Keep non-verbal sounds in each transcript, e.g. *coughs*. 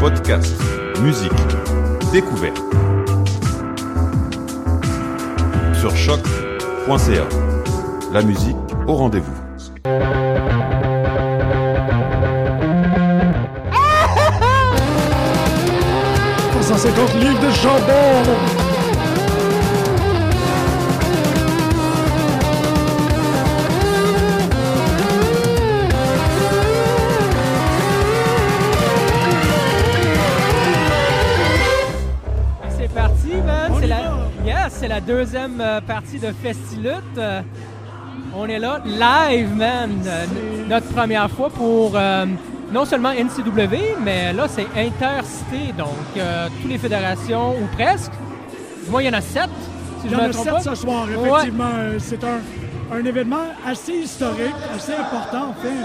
Podcast, musique, découverte. Sur choc.ca. La musique au rendez-vous. Pour 150 livres de jambon. C'est la deuxième euh, partie de Festilute. Euh, on est là, live, man. Euh, notre première fois pour euh, non seulement NCW, mais là, c'est intercité. Donc, euh, toutes les fédérations, ou presque. Du moins, il y en a sept, si Il y en a sept pas. ce soir, effectivement. C'est un, un événement assez historique, assez important, en fait.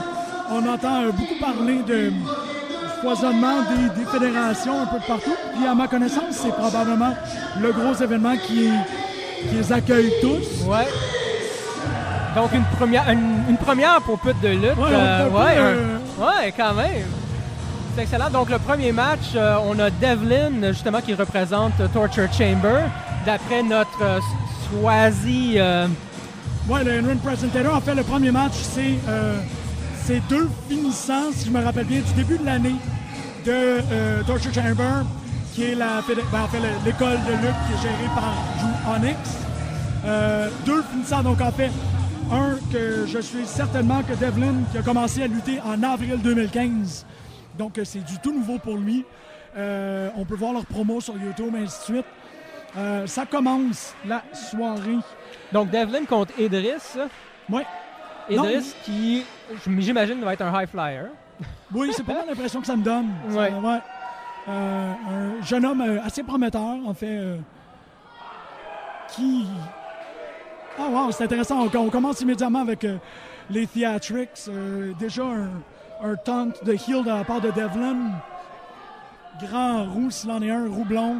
On entend beaucoup parler de foisonnement des, des fédérations un peu de partout. Puis, à ma connaissance, c'est probablement le gros événement qui, qui les accueille tous. Ouais. Donc, une première, une, une première pour pute de lutte. Ouais, Euh, ouais, euh, ouais, quand même. C'est excellent. Donc, le premier match, euh, on a Devlin, justement, qui représente Torture Chamber, d'après notre euh, Ouais, le Henry Presentator, en fait, le premier match, c'est c'est deux finissants, si je me rappelle bien, du début de l'année de euh, Torture Chamber, qui est la, ben, en fait, le- l'école de lutte qui est gérée par Drew Onyx. Euh, deux finissants, donc en fait, un que je suis certainement que Devlin, qui a commencé à lutter en avril 2015. Donc, euh, c'est du tout nouveau pour lui. Euh, on peut voir leur promo sur YouTube, ainsi de suite. Euh, ça commence la soirée. donc, Devlin contre Idris. Ouais. Idris, qui, j'imagine, va être un high flyer. *laughs* Oui, c'est pas mal l'impression que ça me donne. Ouais. Ça, ouais. Euh, un jeune homme euh, assez prometteur, en fait, euh, qui... Ah wow, c'est intéressant. On, on commence immédiatement avec euh, les theatrics. Déjà un, un taunt de heel de la part de Devlin. Grand roux, s'il en est un, roux blond.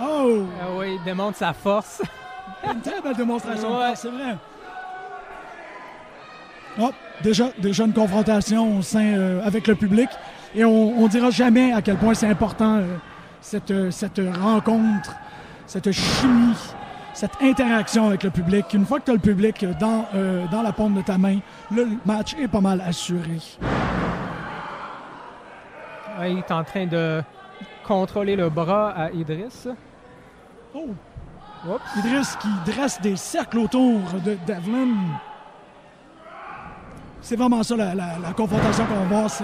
Oh! Ah oui, il démontre sa force. Une très belle démonstration, Ouais. c'est vrai. Oh, déjà, déjà une confrontation au sein, euh, avec le public. Et on ne dira jamais à quel point c'est important euh, cette, euh, cette rencontre, cette chimie, cette interaction avec le public. Une fois que tu as le public dans, dans la paume de ta main, le match est pas mal assuré. Ouais, il est en train de contrôler le bras à Idris. Oh! Oups. Idriss qui dresse des cercles autour de Devlin. C'est vraiment ça la, la- la confrontation qu'on va voir, c'est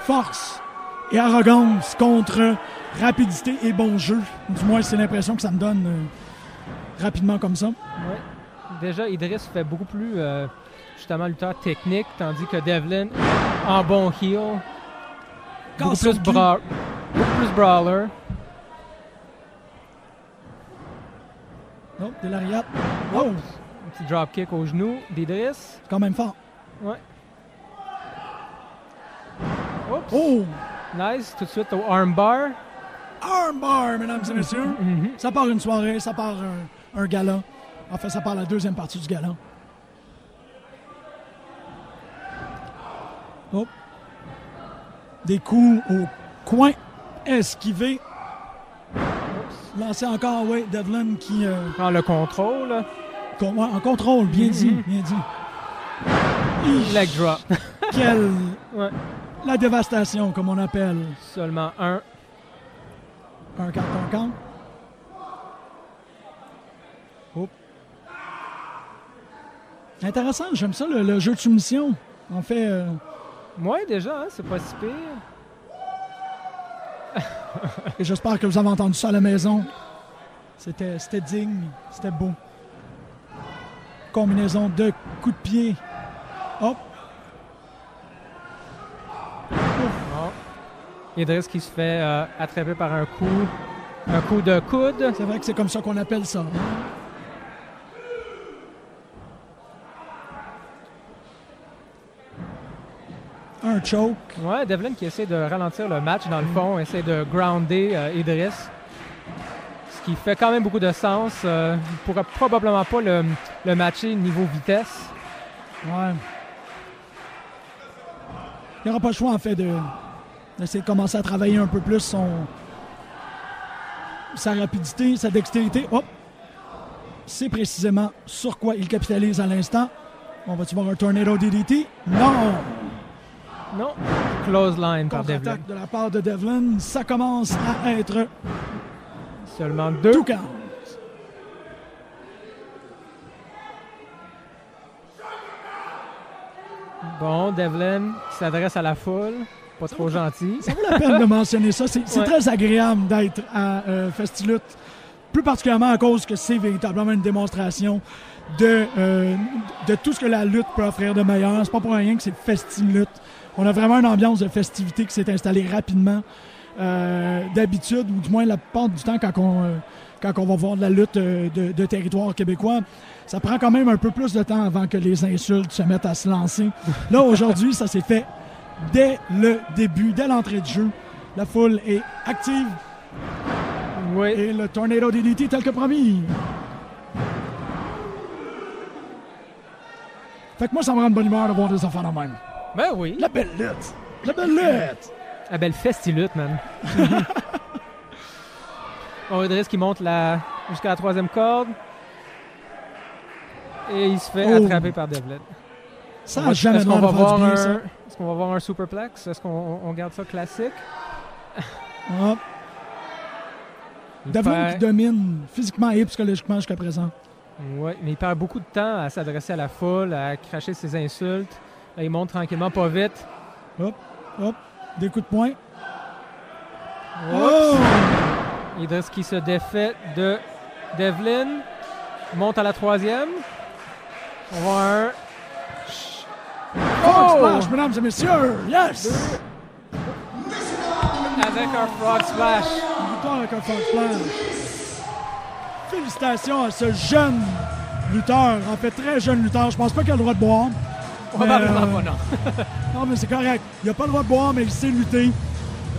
force et arrogance contre rapidité et bon jeu. Du moins, c'est l'impression que ça me donne euh, rapidement comme ça. Ouais. Déjà, Idris fait beaucoup plus, euh, justement, lutteur technique, tandis que Devlin, en bon heel, beaucoup plus, cul. bra- beaucoup plus brawler. Oh, des lariats. Oh, Un petit dropkick au genou d'Idris. c'est quand même fort. Ouais. Oups. Oh, Nice. Tout de suite au armbar. armbar, mesdames et messieurs. Mhm. Ça part une soirée, ça part un, un gala. En fait, ça part la deuxième partie du gala. Oh. Des coups au coin, esquivés. Lancé encore, oui, Devlin qui... euh, Prend le contrôle. con- ouais, en contrôle, bien dit, Mhm. bien dit. Leg drop. *laughs* Ouais. La dévastation, comme on appelle. Seulement un. Un carton compte. Oh. Intéressant, j'aime ça, le, le jeu de soumission. En fait, euh, Ouais, déjà, hein, c'est pas si pire. *laughs* et j'espère que vous avez entendu ça à la maison. C'était c'était digne, c'était beau. Combinaison de coups de pied. Hop. Idriss qui se fait euh, attraper par un coup. Un coup de coude. c'est vrai que c'est comme ça qu'on appelle ça. Un choke. Ouais, Devlin qui essaie de ralentir le match dans le fond, essaie de grounder euh, Idriss. Ce qui fait quand même beaucoup de sens. Euh, il pourra probablement pas le, le matcher niveau vitesse. Ouais. Il n'aura pas le choix, en fait, de d'essayer de commencer à travailler un peu plus son sa rapidité, sa dextérité. Hop! C'est précisément sur quoi il capitalise à l'instant. On va-tu voir un Tornado DDT? Non! Non. Close line par Devlin. Contre-attaque de la part de Devlin. Ça commence à être Seulement deux. tout count. Bon, Devlin qui s'adresse à la foule. Pas trop gentil. Ça vaut la peine de mentionner ça. C'est Ouais. très agréable d'être à euh, Festilute, plus particulièrement à cause que c'est véritablement une démonstration de, euh, de tout ce que la lutte peut offrir de meilleur. C'est pas pour rien que c'est Festilute. On a vraiment une ambiance de festivité qui s'est installée rapidement. Euh, D'habitude, ou du moins la plupart du temps, quand on, euh, quand on va voir de la lutte de, de territoire québécois, ça prend quand même un peu plus de temps avant que les insultes se mettent à se lancer. Là, aujourd'hui, ça s'est fait dès le début, dès l'entrée de jeu. La foule est active Oui. et le Tornado DDT tel que promis. Fait que moi, ça me rend de bonne humeur de voir des enfants de même. Ben oui. La belle lutte! La belle lutte! La belle festilute, man. *laughs* bon, Idriss qui monte la... jusqu'à la troisième corde. Et il se fait Oh. attraper par Devlin. Ça On va- jamais l'air qu'on de va, voir du bien, un... Est-ce qu'on va voir un superplex? Est-ce qu'on on garde ça classique? Il Devlin qui domine physiquement et psychologiquement jusqu'à présent. Ouais, mais il perd beaucoup de temps à s'adresser à la foule, à cracher ses insultes. Là, il monte tranquillement, pas vite. Hop, hop, des coups de poing. Oh! Idriss qui se défait de Devlin. Monte à la troisième. On va un... Frog splash, mesdames et messieurs! Yes! Avec un frog splash. Avec un frog splash. Félicitations à ce jeune lutteur, en fait très jeune lutteur. Je pense pas qu'il a le droit de boire. Probablement euh, pas, non. *laughs* Non, mais c'est correct. Il n'a pas le droit de boire, mais il sait lutter.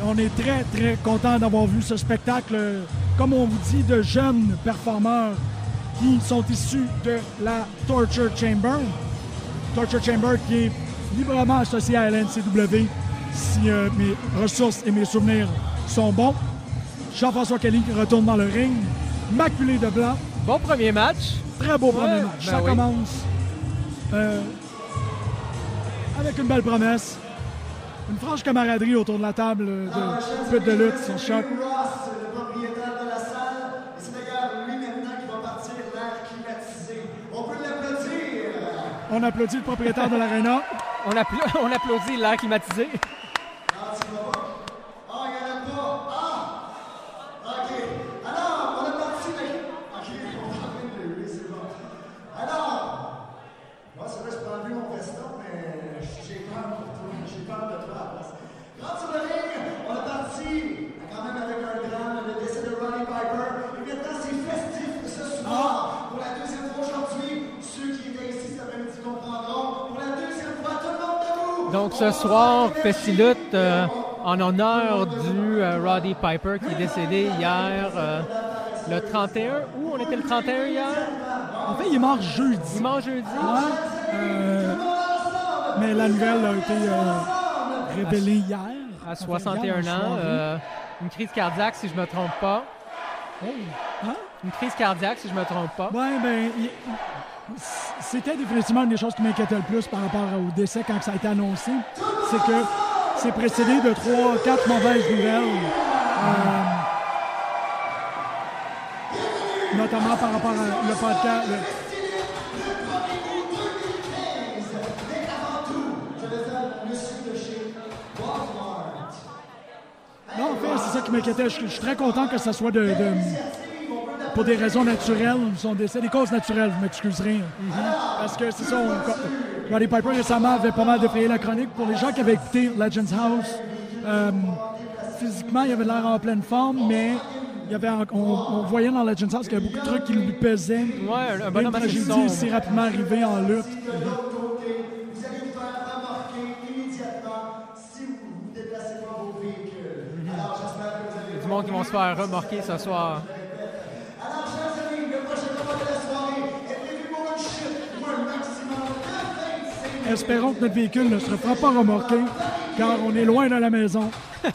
On est très, très content d'avoir vu ce spectacle, comme on vous dit, de jeunes performeurs qui sont issus de la Torture Chamber. Torture Chamber qui est librement associée à la NCW, si euh, mes ressources et mes souvenirs sont bons. Jean-François Kelly qui retourne dans le ring, maculé de blanc. Bon premier match. Très beau premier match. ben Ça oui. commence euh, avec une belle promesse. Une franche camaraderie autour de la table euh, de pute de lutte sur choc. On applaudit le propriétaire de l'aréna. On, appla- *laughs* on applaudit l'air climatisé. Ce soir, Festilute euh, en honneur du euh, Roddy Piper qui est décédé hier, euh, le 31. Où on était le 31 hier? En fait, il est mort jeudi. Dimanche, jeudi. Ouais. Euh, mais la nouvelle a été révélée hier. À En fait, 61 hier, en ans. une crise cardiaque, si je me trompe pas. Oh. Hein? Une crise cardiaque, si je me trompe pas. Ouais, ben, il, C'était définitivement une des choses qui m'inquiétait le plus par rapport au décès quand ça a été annoncé. C'est que c'est précédé de trois, quatre mauvaises nouvelles. Euh, notamment par rapport à le podcast. le- Non, en fait, c'est ça qui m'inquiétait. Je, suis très content que ça soit de- pour des raisons naturelles, son décès, des causes naturelles, vous m'excuserez. Parce que c'est ça, on, Roddy Piper récemment avait pas mal défrayé la chronique. Pour les gens qui avaient écouté Legends House, euh, physiquement, il avait l'air en pleine forme, mais il y avait on, on voyait dans Legends House qu'il y avait beaucoup de trucs qui lui pesaient. Ouais, un Une bonhomme assez tragédie sombre. si rapidement arrivée en lutte. Vous allez vous faire remarquer immédiatement si vous vous déplacez pas vos véhicules. Alors, j'espère que vous allez Du monde qui vont se faire remarquer ce soir. Espérons que notre véhicule ne se fera pas remorquer, car on est loin de la maison,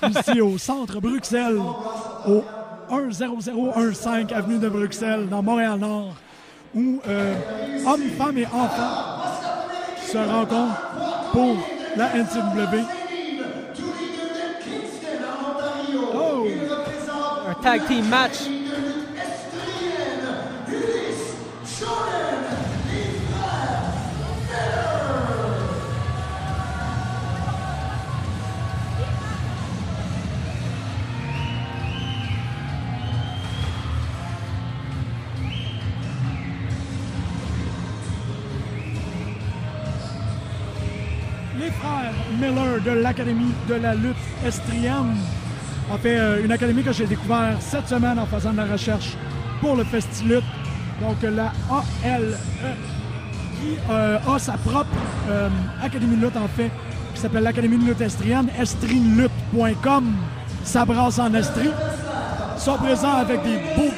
ici au centre Bruxelles, au 10015 avenue de Bruxelles, dans Montréal-Nord, où euh, hommes, femmes et enfants se rencontrent pour la NCW. Oh! Un tag team match. Les frères Miller de l'Académie de la lutte estrienne ont fait euh, une académie que j'ai découvert cette semaine en faisant de la recherche pour le Festilut. Donc la ALE qui euh, a sa propre euh, académie de lutte en fait, qui s'appelle l'Académie de lutte estrienne, estrinlutte.com. Ça brasse en Estrie. Ils sont présents avec des beaux,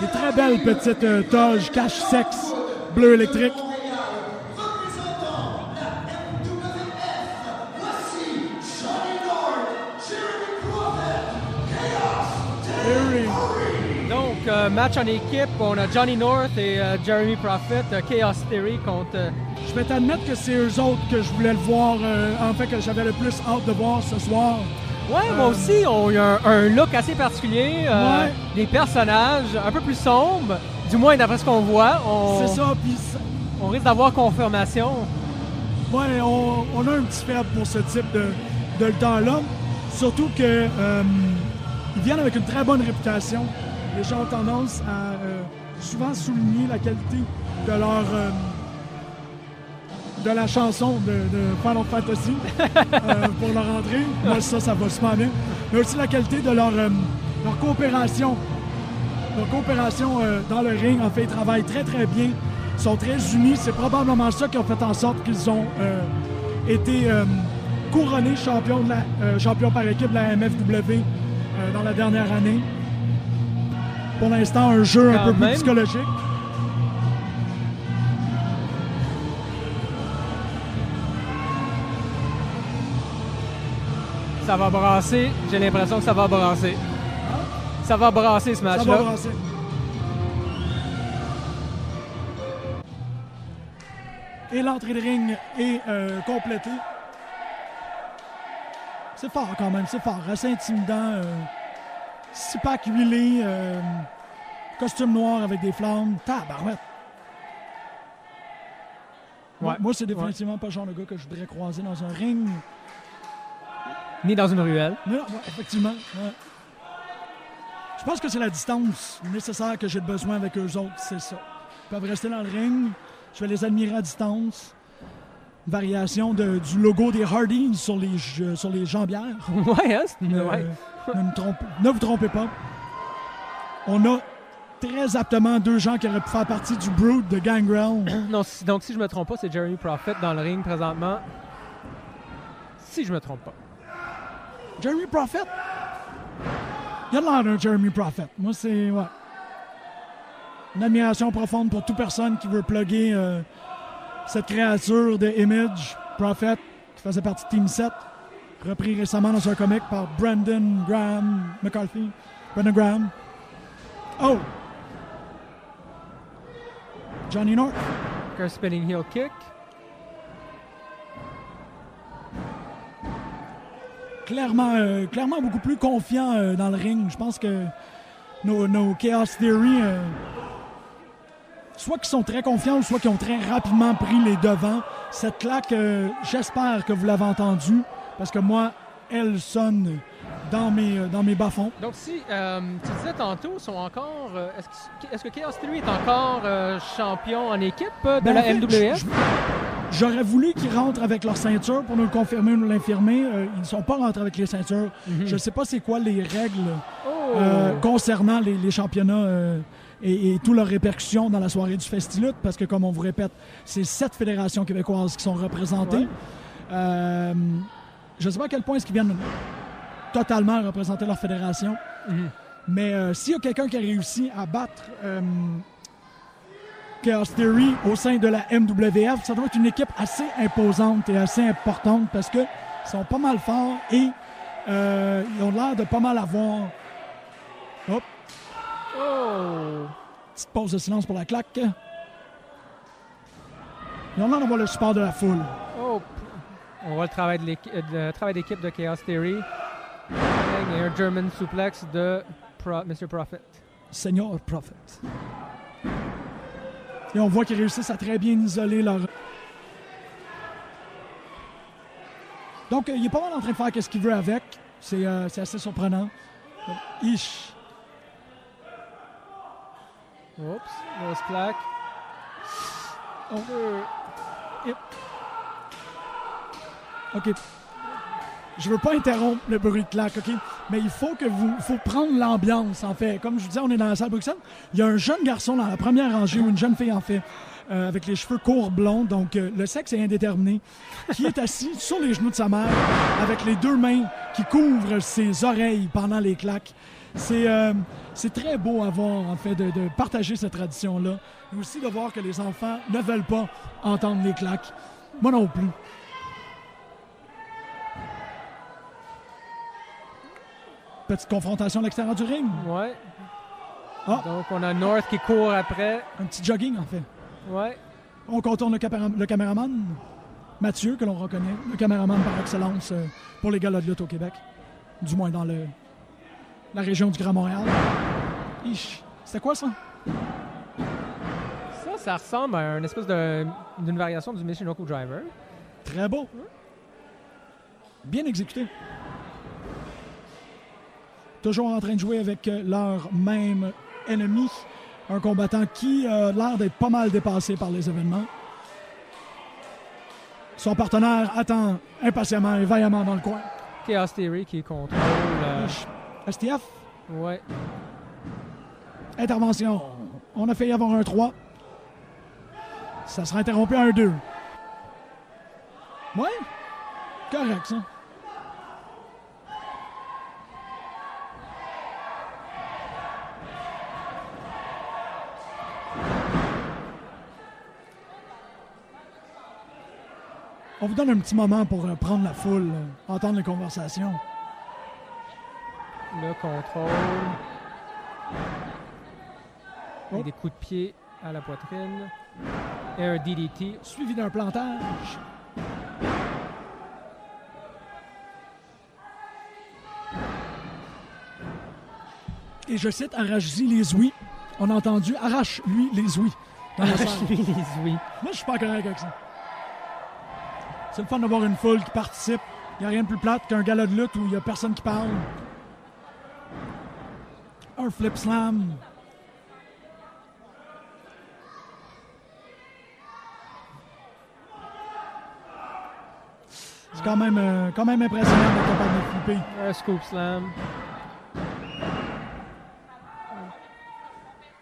des très belles petites euh, toges cache-sexe bleu électrique. Euh, match en équipe, on a Johnny North et euh, Jeremy Prophet, euh, Chaos Theory contre. euh, Je vais t'admettre que c'est eux autres que je voulais le voir, en fait, que j'avais le plus hâte de voir ce soir. Ouais, moi aussi, on y a un, un look assez particulier. Ouais. Des personnages un peu plus sombres, du moins d'après ce qu'on voit. On, C'est ça, puis on risque d'avoir confirmation. ouais, on, on a un petit faible pour ce type de, de temps-là. Surtout que ils viennent avec une très bonne réputation. Les gens ont tendance à euh, souvent souligner la qualité de leur euh, de la chanson de, de Final Fantasy *laughs* euh, pour leur entrée. Moi, ça, ça va super bien. Mais aussi la qualité de leur, leur coopération. Leur coopération dans le ring, en fait, ils travaillent très, très bien. Ils sont très unis. C'est probablement ça qui a fait en sorte qu'ils ont été couronnés champions, de la, champions par équipe de la MFW dans la dernière année. Pour l'instant, un jeu un peu plus psychologique. Ça va brasser. J'ai l'impression que ça va brasser. Ça va brasser ce Ça va match-là. brasser. Et l'entrée de ring est euh, complétée. C'est fort quand même, c'est fort, assez intimidant. Euh, six packs huilés, euh, costume noir avec des flammes. Tabarouette. Moi- Ouais. Moi, c'est définitivement pas le genre de gars que je voudrais croiser dans un ring. Ni dans une ruelle. Non, ouais, effectivement. Je pense que c'est la distance nécessaire que j'ai besoin avec eux autres, c'est ça. Ils peuvent rester dans le ring, je vais les admirer à distance. Une variation de- du logo des Hardys sur les, je- sur les jambières. *laughs* ouais, hein? Euh, ne, me trompe- ne vous trompez pas. On a très aptement deux gens qui auraient pu faire partie du Brood de Gangrel. *coughs* Non, si- donc si je me trompe pas, c'est Jeremy Prophet dans le ring présentement. Si je me trompe pas. Jeremy Prophet? Il y a de l'air d'un Jeremy Prophet. Moi, c'est. Ouais. Une admiration profonde pour toute personne qui veut plugger euh, cette créature de Image, Prophet, qui faisait partie de Team 7, repris récemment dans un comic par Brandon Graham McCarthy. Brandon Graham. Oh! Johnny North. Un spinning heel kick. Clairement, euh, clairement beaucoup plus confiant euh, dans le ring. Je pense que nos, nos Chaos Theory, euh, soit qu'ils sont très confiants, soit qu'ils ont très rapidement pris les devants. Cette claque, j'espère que vous l'avez entendue, parce que moi, elle sonne dans mes, euh, dans mes bas-fonds. Donc, si euh, tu disais tantôt, sont encore. euh, est-ce, que, est-ce que Chaos Theory est encore euh, champion en équipe de Ben, la en fait, MWF? J'aurais voulu qu'ils rentrent avec leur ceinture pour nous le confirmer ou nous l'infirmer. Ils ne sont pas rentrés avec les ceintures. Je ne sais pas c'est quoi les règles Oh! concernant les, les championnats et, et toutes leurs répercussions dans la soirée du Festilute, parce que, comme on vous répète, c'est sept fédérations québécoises qui sont représentées. Ouais. Je ne sais pas à quel point est-ce qu'ils viennent totalement représenter leur fédération, Mhm. mais euh, s'il y a quelqu'un qui a réussi à battre euh, Chaos Theory au sein de la MWF, ça doit être une équipe assez imposante et assez importante parce que ils sont pas mal forts et euh, ils ont l'air de pas mal avoir. Hop, Oh! petite pause de silence pour la claque. Ils ont l'air d'avoir le support de la foule. Oh! On voit le travail de l'équi- le travail d'équipe de Chaos Theory. Et un German suplex de Pro- Mr. Prophet. Seigneur Prophet. Et on voit qu'ils réussissent à très bien isoler leur. Donc, euh, il est pas mal en train de faire ce qu'il veut avec. C'est euh, assez surprenant. Donc, Ish. Oups, grosse plaque. Oh. Euh, Yep. OK. Je veux pas interrompre le bruit de claque, OK? Mais il faut que vous... faut prendre l'ambiance, en fait. Comme je vous disais, on est dans la salle Bruxelles. Il y a un jeune garçon dans la première rangée, une jeune fille, en fait, euh, avec les cheveux courts blonds, donc euh, le sexe est indéterminé, qui est assis *laughs* sur les genoux de sa mère, avec les deux mains qui couvrent ses oreilles pendant les claques. C'est euh, très beau à voir, en fait, de, de partager cette tradition-là. Et aussi de voir que les enfants ne veulent pas entendre les claques. Moi non plus. Petite confrontation à l'extérieur du ring. ouais. Ah. Donc, on a North qui court après. Un petit jogging, en fait. Ouais. On contourne le, capéra- le caméraman, Mathieu, que l'on reconnaît, le caméraman par excellence euh, pour les galas de lutte au Québec. Du moins dans le, la région du Grand Montréal. C'était quoi ça? Ça, ça ressemble à une espèce de- d'une variation du Michinoku Driver. Très beau. Bien exécuté. Toujours en train de jouer avec euh, leur même ennemi. Un combattant qui a l'air d'être pas mal dépassé par les événements. Son partenaire attend impatiemment et vaillamment dans le coin. Chaos Theory qui contrôle. euh. STF, ouais. intervention. On a failli avoir un 3. Ça sera interrompu à un 2. Ouais, correct ça. On vous donne un petit moment pour euh, prendre la foule, euh, entendre les conversations. Le contrôle. Oh. Et des coups de pied à la poitrine. Et un DDT. suivi d'un plantage. Et je cite Arrache-y les ouïes. On a entendu Arrache-lui les ouïes. Arrache-lui les ouïes. Moi, je suis pas correct avec ça. C'est le fun d'avoir une foule qui participe. Il n'y a rien de plus plate qu'un gala de lutte où il n'y a personne qui parle. Un flip slam. C'est quand même, euh, quand même impressionnant d'être capable de flipper. Un scoop slam.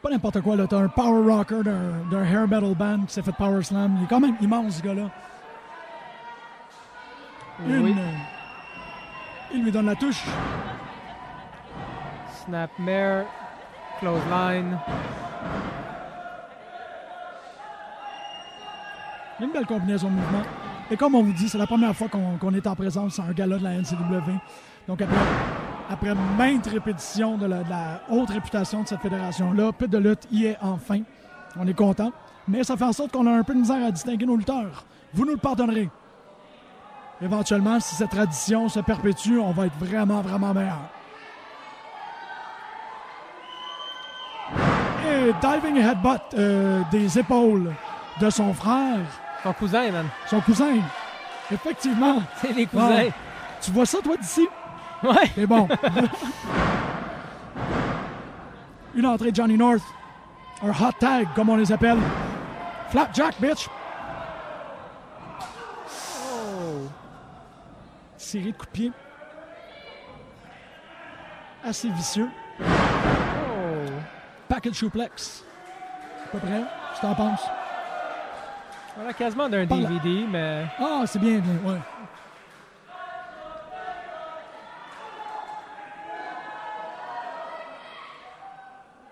Pas n'importe quoi, là. T'as un power rocker d'un d'un hair metal band qui s'est fait power slam. Il est quand même immense, ce gars-là. Une. Oui. Il lui donne la touche. Snapmare. Clothesline. Une belle combinaison de mouvements. Et comme on vous dit, c'est la première fois qu'on est en présence à un gala de la NCW. Donc après, après maintes répétitions de la, de la haute réputation de cette fédération-là, peu de lutte y est enfin. On est content. Mais ça fait en sorte qu'on a un peu de misère à distinguer nos lutteurs. Vous nous le pardonnerez. Éventuellement, si cette tradition se perpétue, on va être vraiment, vraiment meilleur. Et diving headbutt euh, des épaules de son frère, Ton cousin, man. son cousin. Effectivement. C'est les cousins. Tu vois ça, toi, d'ici? Ouais. C'est bon. *laughs* Une entrée de Johnny North. Un hot tag, comme on les appelle. Flapjack, bitch. Série de coups de pied. Assez vicieux. Oh. Package suplex. À peu près. Tu t'en penses? On a quasiment d'un. DVD, mais Ah, c'est bien, bien, ouais.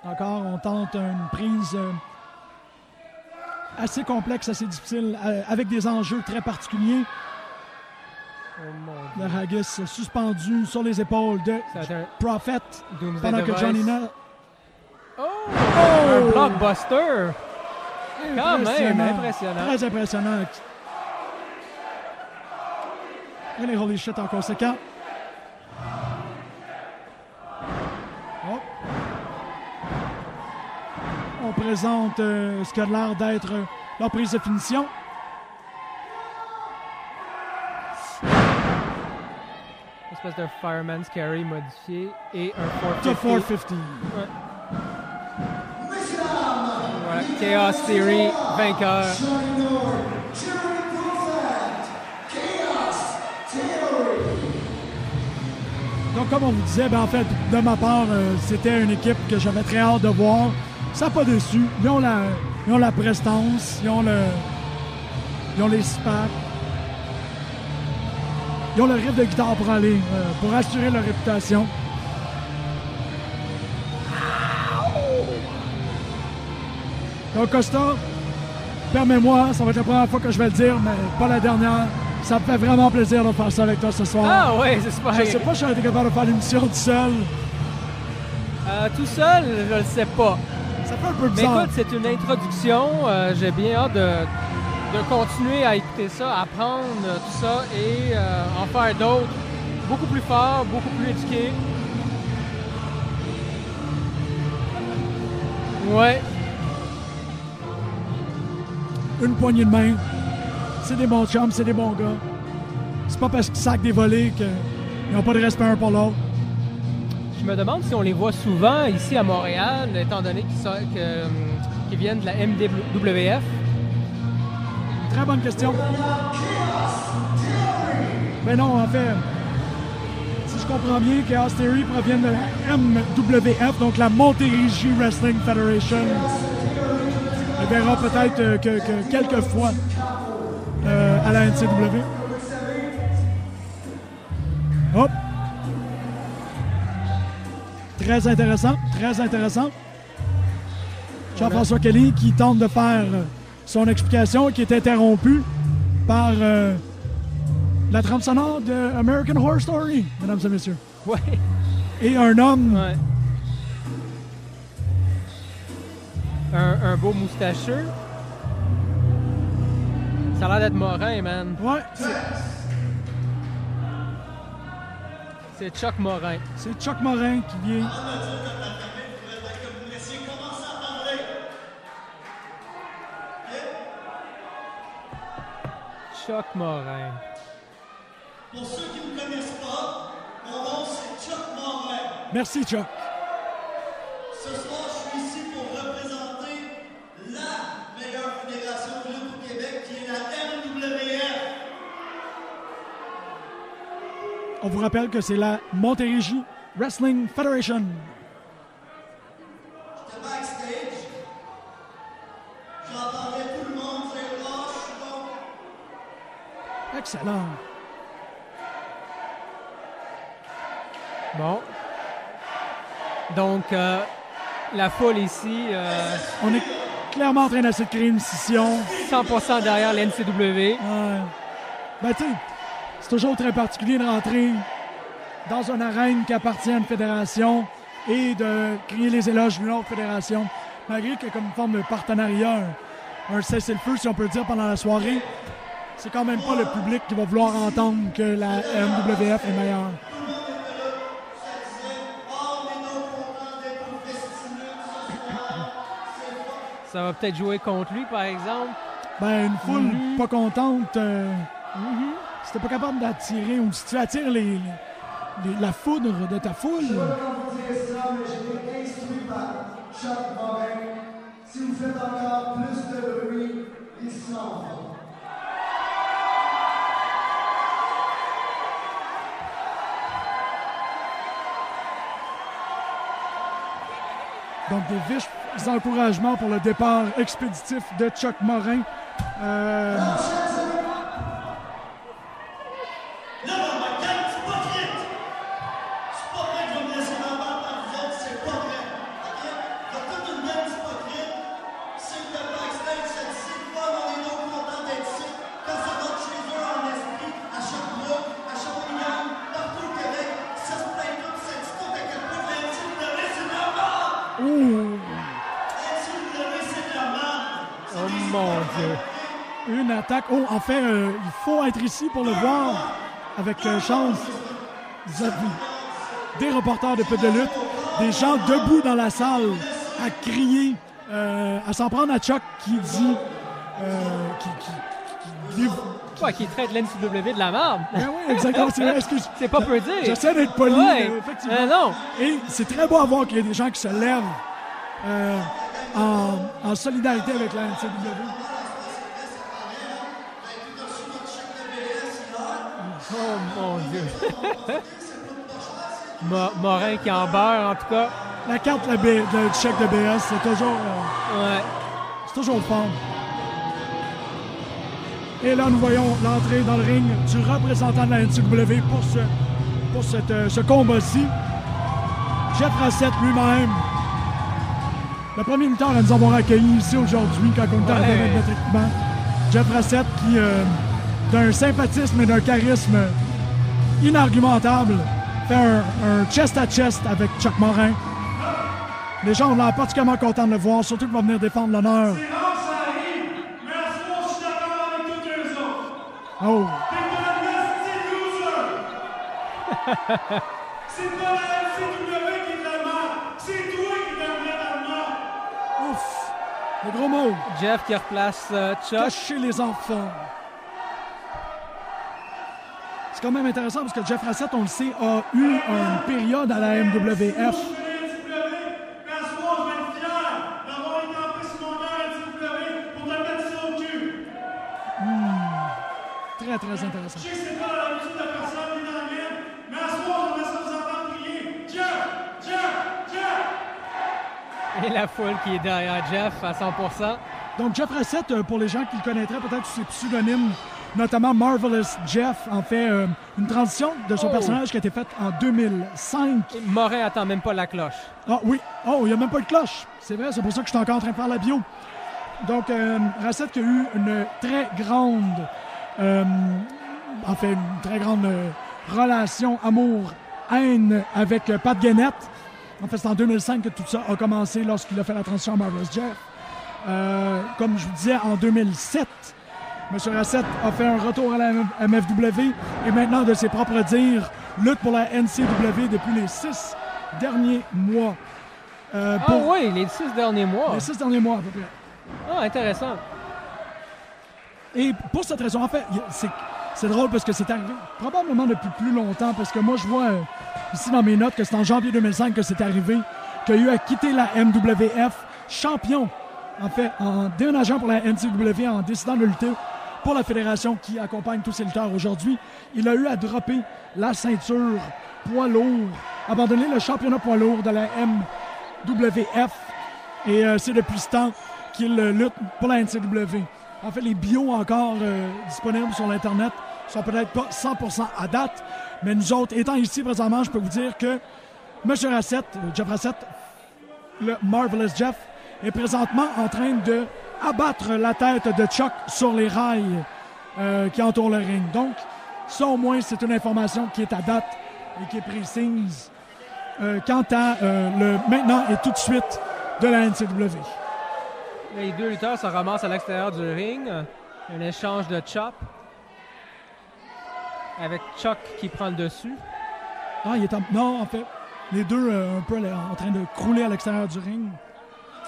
Encore, on tente une prise euh, assez complexe, assez difficile, euh, avec des enjeux très particuliers. Oh Le haggis suspendu sur les épaules de un Prophet Doomsday pendant que. Johnny Na... Oh! Oh! Un blockbuster! Quand même, Impressionnant. Très impressionnant. Et les holy shit en conséquent. Hop. On présente euh, ce qui a l'air d'être leur prise de finition. Espèce de Fireman's Carry modifié et un To 450. 450. Voilà, Chaos Theory, vainqueur. Donc, comme on vous disait, ben, en fait, de ma part, euh, c'était une équipe que j'avais très hâte de voir. Ça n'a pas déçu. Ils ont la, ils ont la prestance, ils ont le, ils ont les SPAC. Ils ont le riff de guitare pour aller, euh, pour assurer leur réputation. Donc, Costa, permets-moi, ça va être la première fois que je vais le dire, mais pas la dernière. Ça me fait vraiment plaisir de faire ça avec toi ce soir. Ah ouais, c'est super. Je sais pas si j'aurais été capable de faire l'émission tout seul. Euh, tout seul, je le sais pas. Ça fait un peu Mais bizarre. écoute, c'est une introduction. euh, J'ai bien hâte de, de continuer à écouter ça, apprendre euh, tout ça et euh, en faire d'autres. Beaucoup plus fort, beaucoup plus éduqué. Ouais, Une poignée de main. C'est des bons chums, c'est des bons gars. C'est pas parce qu'ils sacent des volets qu'ils n'ont pas de respect un pour l'autre. je me demande si on les voit souvent ici à Montréal, étant donné qu'ils euh, qu'ils viennent de la MWF. Très bonne question. Mais non, en fait, si je comprends bien, Chaos Theory provient de la MWF, donc la Montérégie Wrestling Federation. On verra peut-être euh, que, que quelques fois euh, à la NCW. Hop. Très intéressant, très intéressant. Jean-François Kelly qui tente de faire son explication qui est interrompue par euh, la trame sonore de American Horror Story, mesdames et messieurs. Ouais, Et un homme, ouais. Un, un beau moustacheux. Ça a l'air d'être Morin, man. ouais, c'est- C'est Chuck Morin. c'est Chuck Morin qui vient. Chuck Morin. Pour ceux qui ne connaissent pas, mon nom c'est Chuck Morin. Merci Chuck. Ce soir, je suis ici pour représenter la meilleure fédération de lutte au Québec qui est la MWF. On vous rappelle que c'est la Montérégie Wrestling Federation. Excellent. Bon. Donc, euh, la foule ici, euh, On est clairement en train de créer une scission. 100% derrière l'NCW. Ben, tu c'est toujours très particulier de rentrer dans une arène qui appartient à une fédération et de crier les éloges d'une autre fédération. malgré qu'il y a comme une forme de partenariat, un, cessez-le-feu, si on peut dire, pendant la soirée, c'est quand même pas le public qui va vouloir entendre que la MWF est meilleure. Ça va peut-être jouer contre lui, par exemple. Ben, une foule Mhm. pas contente, euh, si t'es pas capable d'attirer, ou si tu attires les, les- la foudre de ta foule, Quand vous direz cela, mais j'ai été instruit par Chuck Morin. Si vous faites encore plus de bruit, il s'en donc des vifs encouragements pour le départ expéditif de Chuck Morin. Euh, Oh, en fait, euh, il faut être ici pour le voir avec euh, chance. Des reporters de peu de lutte, des gens debout dans la salle à crier, euh, à s'en prendre à Chuck qui dit. euh, qui, qui- qui dit- Ouais, qui traite l'NCW de la merde. Ben oui, exactement. *laughs* c'est pas peu dire. J'essaie d'être poli, Ouais. mais effectivement. Euh, non. Et c'est très beau à voir qu'il y a des gens qui se lèvent euh, en, en solidarité avec la NCW. Oh mon Dieu. *laughs* Mo- Morin qui en beurre, en tout cas. La carte la B- de, du chèque de BS, c'est toujours, euh, Ouais. c'est toujours fort. Et là, nous voyons l'entrée dans le ring du représentant de la NCW pour ce, pour cette, euh, ce combat-ci. Jeff Rassett lui-même. Le premier lutteur à nous avoir accueillis ici aujourd'hui quand on était Ouais. avec notre équipement. Jeff Rassett qui, euh, d'un sympathisme et d'un charisme inargumentable, fait un, un chest-à-chest avec Chuck Morin. Les gens ont l'air particulièrement contents de le voir, surtout qu'il va venir défendre l'honneur. Oh! C'est pas la qui est c'est toi qui devrais être la merde! ouf! Le gros mot, Jeff qui replace euh, Chuck. cacher les enfants. C'est quand même intéressant parce que Jeff Rassett, on le sait, a eu une période à la MWF. Cul. Très, très intéressant. Et la foule qui est derrière Jeff à 100%. Donc, Jeff Rassett, euh, pour les gens qui le connaîtraient, peut-être sous ses pseudonymes, notamment Marvelous Jeff, en fait euh, une transition de son Oh. personnage qui a été faite en 2005. Et Morin attend même pas la cloche. Ah oui. Oh, il n'y a même pas de cloche. C'est vrai, c'est pour ça que je suis encore en train de faire la bio. Donc, euh, Rassett qui a eu une très grande, euh, en fait, une très grande euh, relation amour-haine avec Pat Guennette. En fait, c'est en 2005 que tout ça a commencé lorsqu'il a fait la transition à Marvelous Jeff. Comme je vous disais, en 2007, M. Rassett a fait un retour à la MFW et maintenant, de ses propres dires, lutte pour la NCW depuis les six derniers mois. Euh, Ah pour oui, les six derniers mois. les six derniers mois à peu près. Ah, intéressant. Et pour cette raison, en fait, c'est, c'est drôle parce que c'est arrivé probablement depuis plus longtemps, parce que moi, je vois euh, ici dans mes notes que c'est en janvier 2005 que c'est arrivé, qu'il a eu à quitter la MWF champion, en fait, en déménageant pour la NCW, en décidant de lutter pour la fédération qui accompagne tous ces lutteurs aujourd'hui. Il a eu à dropper la ceinture poids lourd, abandonner le championnat poids lourd de la MWF. Et euh, c'est depuis ce temps qu'il euh, lutte pour la NCW. En fait, les bios encore euh, disponibles sur l'Internet sont peut-être pas 100% à date, mais nous autres, étant ici présentement, je peux vous dire que M. Rassett, Jeff Rassett, le Marvelous Jeff, est présentement en train de abattre la tête de Chuck sur les rails euh, qui entourent le ring. Donc, ça au moins, c'est une information qui est à date et qui est précise euh, quant à euh, le maintenant et tout de suite de la NCW. Les deux lutteurs se ramassent à l'extérieur du ring. Un échange de chop. Avec Chuck qui prend le dessus. Ah, il est en... Non, en fait, les deux euh, un peu là, en train de crouler à l'extérieur du ring.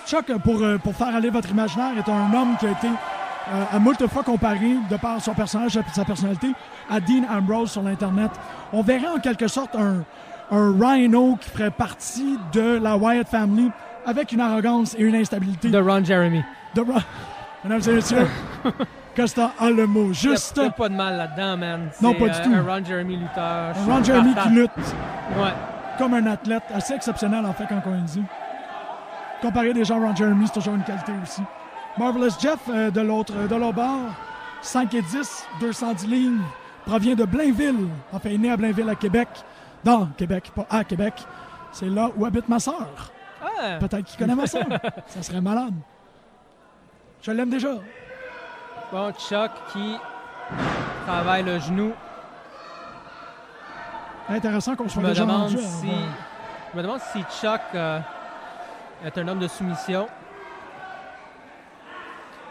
Chuck, pour, euh, pour faire aller votre imaginaire, est un homme qui a été euh, à moult fois comparé, de par son personnage et sa personnalité, à Dean Ambrose sur l'Internet. On verrait en quelque sorte un, un Rhino qui ferait partie de la Wyatt Family avec une arrogance et une instabilité. De Ron Jeremy. De Ron- Mesdames et messieurs, *laughs* Costa a le mot Il juste. n'y a pas de mal là-dedans, man. Non, pas du euh, tout. Un Ron Jeremy lutteur. Un Ron Jeremy qui *laughs* lutte Ouais. comme un athlète, assez exceptionnel en fait quand on le dit. Comparé des gens Ron Jeremy, c'est toujours une qualité aussi. Marvelous Jeff, euh, de l'autre de l'autre bord, 5 et 10, 210 livres, provient de Blainville. En fait, il est né à Blainville, à Québec. Dans Québec, pas à Québec. C'est là où habite ma sœur. Ah, Peut-être qu'il connaît ma sœur. *laughs* Ça serait malade. Je l'aime déjà. bon, Chuck qui travaille le genou. Intéressant qu'on Je soit me déjà demande rendu à si, je me demande si Chuck euh, est un homme de soumission.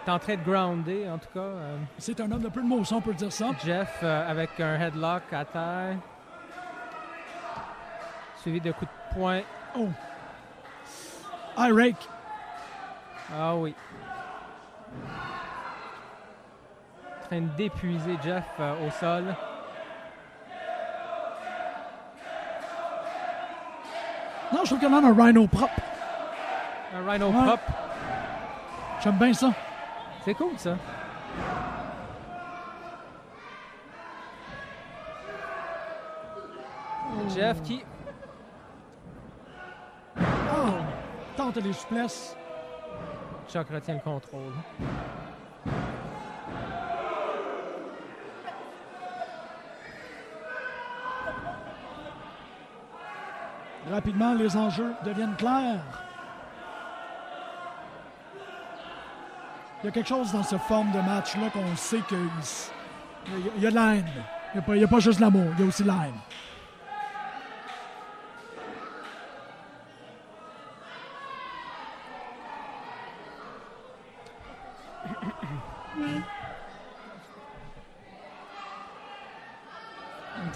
T'es en train de grounder, en tout cas. euh, C'est un homme de peu de mots, on peut dire ça. Jeff euh, avec un headlock à terre. Suivi de coups de poing. Oh. High rake. Ah oui. En train d'épuiser Jeff euh, au sol. Non, je trouve qu'il y en a un rhino propre. Un rhino Ouais. pop. J'aime bien ça. C'est cool ça. Jeff qui. Oh. Tente les souplesses. Chuck retient le contrôle. Rapidement, les enjeux deviennent clairs. Il y a quelque chose dans cette forme de match-là qu'on sait qu'il il y a- de la haine. Il n'y a, a pas juste l'amour, il y a aussi de la haine.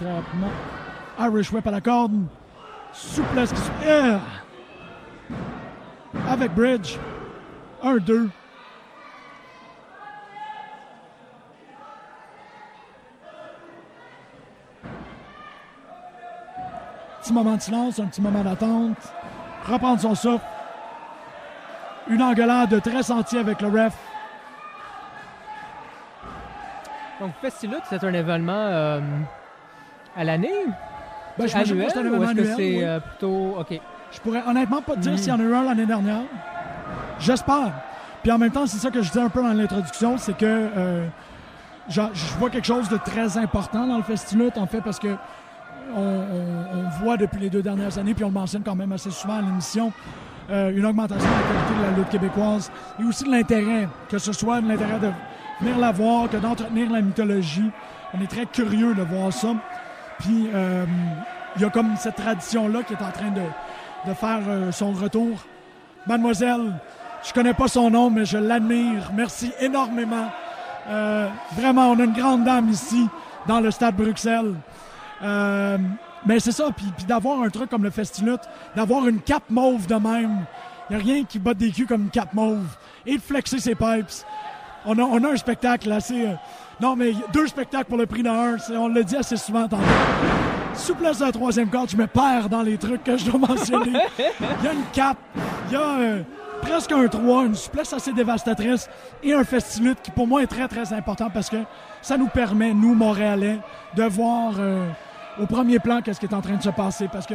*coughs* Rapidement. Irish whip à la corde. Souplesse qui. Ah! Avec bridge. 1-2. Moment de silence, un petit moment d'attente. Reprendre son souffle. Une engueulade très sentie avec le ref. Donc, Festilut, c'est un événement euh, à l'année? Ben, j'imagine annuel? c'est un événement que annuel, oui. euh, plutôt. OK. Je pourrais honnêtement pas te dire Mm. s'il y en a eu un l'année dernière. J'espère. Puis en même temps, c'est ça que je disais un peu dans l'introduction, c'est que euh, je, je vois quelque chose de très important dans le Festilut, en fait, parce que on, voit depuis les deux dernières années, puis on le mentionne quand même assez souvent à l'émission, euh, une augmentation de la qualité de la lutte québécoise et aussi de l'intérêt, que ce soit de l'intérêt de venir la voir, que d'entretenir la mythologie. On est très curieux de voir ça. Puis euh, il y a comme cette tradition-là qui est en train de, faire euh, son retour. Mademoiselle, je connais pas son nom, mais je l'admire. Merci énormément. Vraiment, on a une grande dame ici, dans le stade Bruxelles. Euh, mais c'est ça, puis, d'avoir un truc comme le Festilut, d'avoir une cape mauve de même. Il n'y a rien qui botte des culs comme une cape mauve. Et de flexer ses pipes. On a, on a un spectacle assez... euh, non, mais deux spectacles pour le prix d'un. On le dit assez souvent tantôt. Souplesse de la troisième corde, je me perds dans les trucs que je dois mentionner. Il *laughs* y a une cape, il y a euh, presque un 3, une souplesse assez dévastatrice et un festilute qui pour moi est très très important parce que ça nous permet, nous Montréalais, de voir euh, au premier plan qu'est-ce qui est en train de se passer? Parce que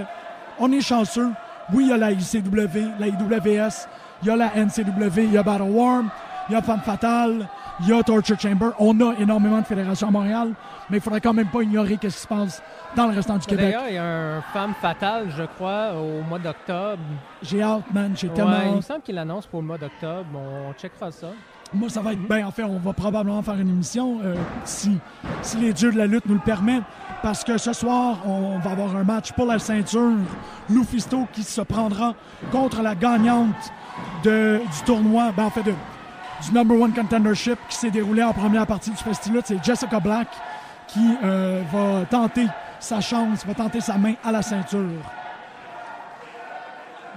on est chanceux. Oui, il y a la ICW, la IWS, il y a la NCW, il y a Battle Worm, il y a Femme Fatale, il y a Torture Chamber. On a énormément de fédérations à Montréal, mais il faudrait quand même pas ignorer ce qui se passe dans le restant du Québec. D'ailleurs, il y a un femme fatale, je crois, au mois d'octobre. J'ai hâte, man. J'ai Ouais, tellement il me semble qu'il l'annonce pour le mois d'octobre. On checkera ça. Moi, ça va être bien. En fait, on va probablement faire une émission euh, si, si les dieux de la lutte nous le permettent. Parce que ce soir, on va avoir un match pour la ceinture. Lufisto qui se prendra contre la gagnante du tournoi. Ben, en fait, du number one contendership qui s'est déroulé en première partie du festival. C'est Jessica Black qui euh, va tenter sa chance, va tenter sa main à la ceinture.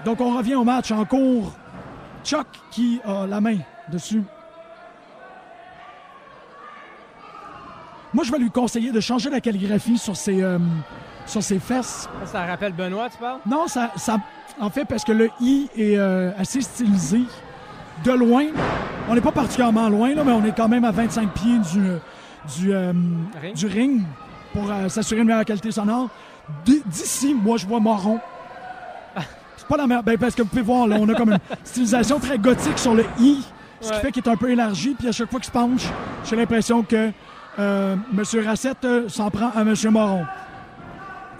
Donc on revient au match en cours. Chuck qui a la main dessus. Moi, je vais lui conseiller de changer la calligraphie sur ses, euh, sur ses fesses. Ça, rappelle Benoît, tu parles? Non, ça, ça, en fait, parce que le I est euh, assez stylisé. De loin, on n'est pas particulièrement loin, là, mais on est quand même à 25 pieds du, du, euh, Ring. du ring pour s'assurer une meilleure qualité sonore. D'ici, moi, je vois marron. *laughs* C'est pas la meilleure. Ben, parce que vous pouvez voir, là, on a comme une stylisation très gothique sur le I, ce qui Ouais. fait qu'il est un peu élargi. Puis à chaque fois qu'il se penche, j'ai l'impression que euh, M. Racette euh, s'en prend à M. Moron.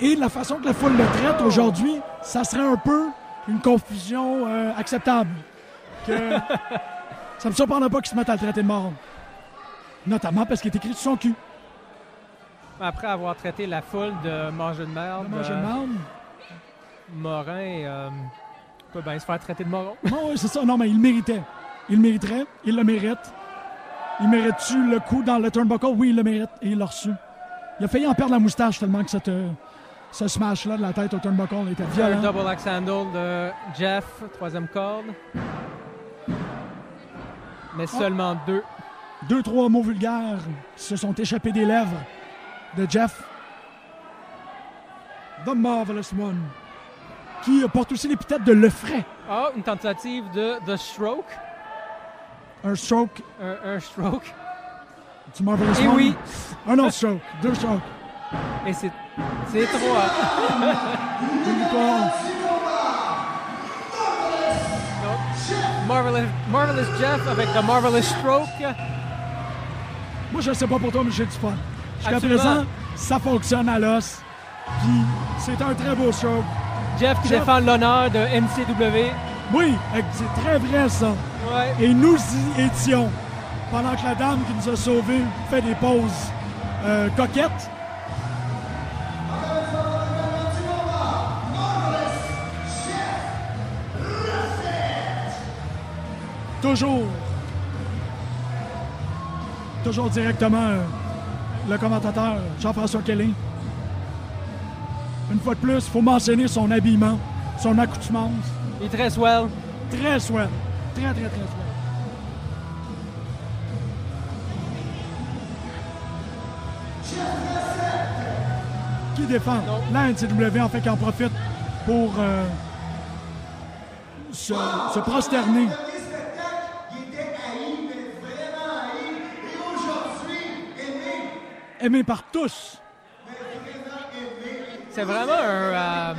Et la façon que la foule le traite aujourd'hui, ça serait un peu une confusion euh, acceptable. Que *laughs* ça me surprendrait pas qu'il se mette à le traiter de moron. Notamment parce qu'il est écrit sur son cul. Après avoir traité la foule de manger de merde, manger de euh, marde. Morin peut bien se faire traiter de moron. Non, oui, c'est ça. Non, mais il le méritait. Il le mériterait. Il le mérite. Il mérite-tu le coup dans le turnbuckle? Oui, il le mérite. Et il l'a reçu. Il a failli en perdre la moustache tellement que cette, euh, ce smash-là de la tête au turnbuckle était Un violent. double axe handle de Jeff, troisième corde. Mais seulement deux. Deux, trois mots vulgaires se sont échappés des lèvres de Jeff. The Marvelous One. Qui porte aussi l'épithète de Le Frais. Ah, une tentative de The Stroke. Un stroke Un, un stroke. du Marvelous Et One. oui, Un autre stroke. Deux strokes. et c'est c'est trois. Marvelous, Marvelous Jeff avec The Marvelous Stroke. Moi, je sais pas pour toi, mais j'ai du fun. Jusqu'à présent, ça fonctionne à l'os. Puis, c'est un très beau show. Jeff qui Jeff. défend l'honneur de NCW. Oui, c'est très vrai, ça. Ouais. Et nous y étions. Pendant que la dame qui nous a sauvés fait des pauses euh, coquettes. Toujours. Toujours directement euh, le commentateur Jean-François Kelly. Une fois de plus, il faut mentionner son habillement, son accoutrement. Il est très swell. Très swell. Très, très, très swell. Qui défend? La NCW, en fait, qui en profite pour euh, se, se prosterner. Aimé par tous. C'est vraiment un, euh,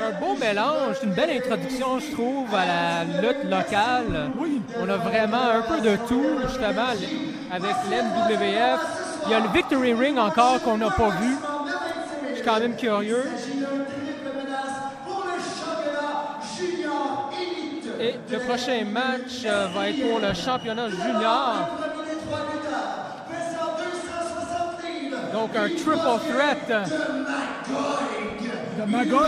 un beau mélange. Une belle introduction, je trouve, à la lutte locale. Oui. On a vraiment un peu de tout, justement, avec l'NWF. Il y a le Victory Ring encore qu'on n'a pas vu. Je suis quand même curieux. Et le prochain match euh, va être pour le championnat junior. Premier des trois lutteurs, pesant 260 livres. Donc un triple threat. De Magog.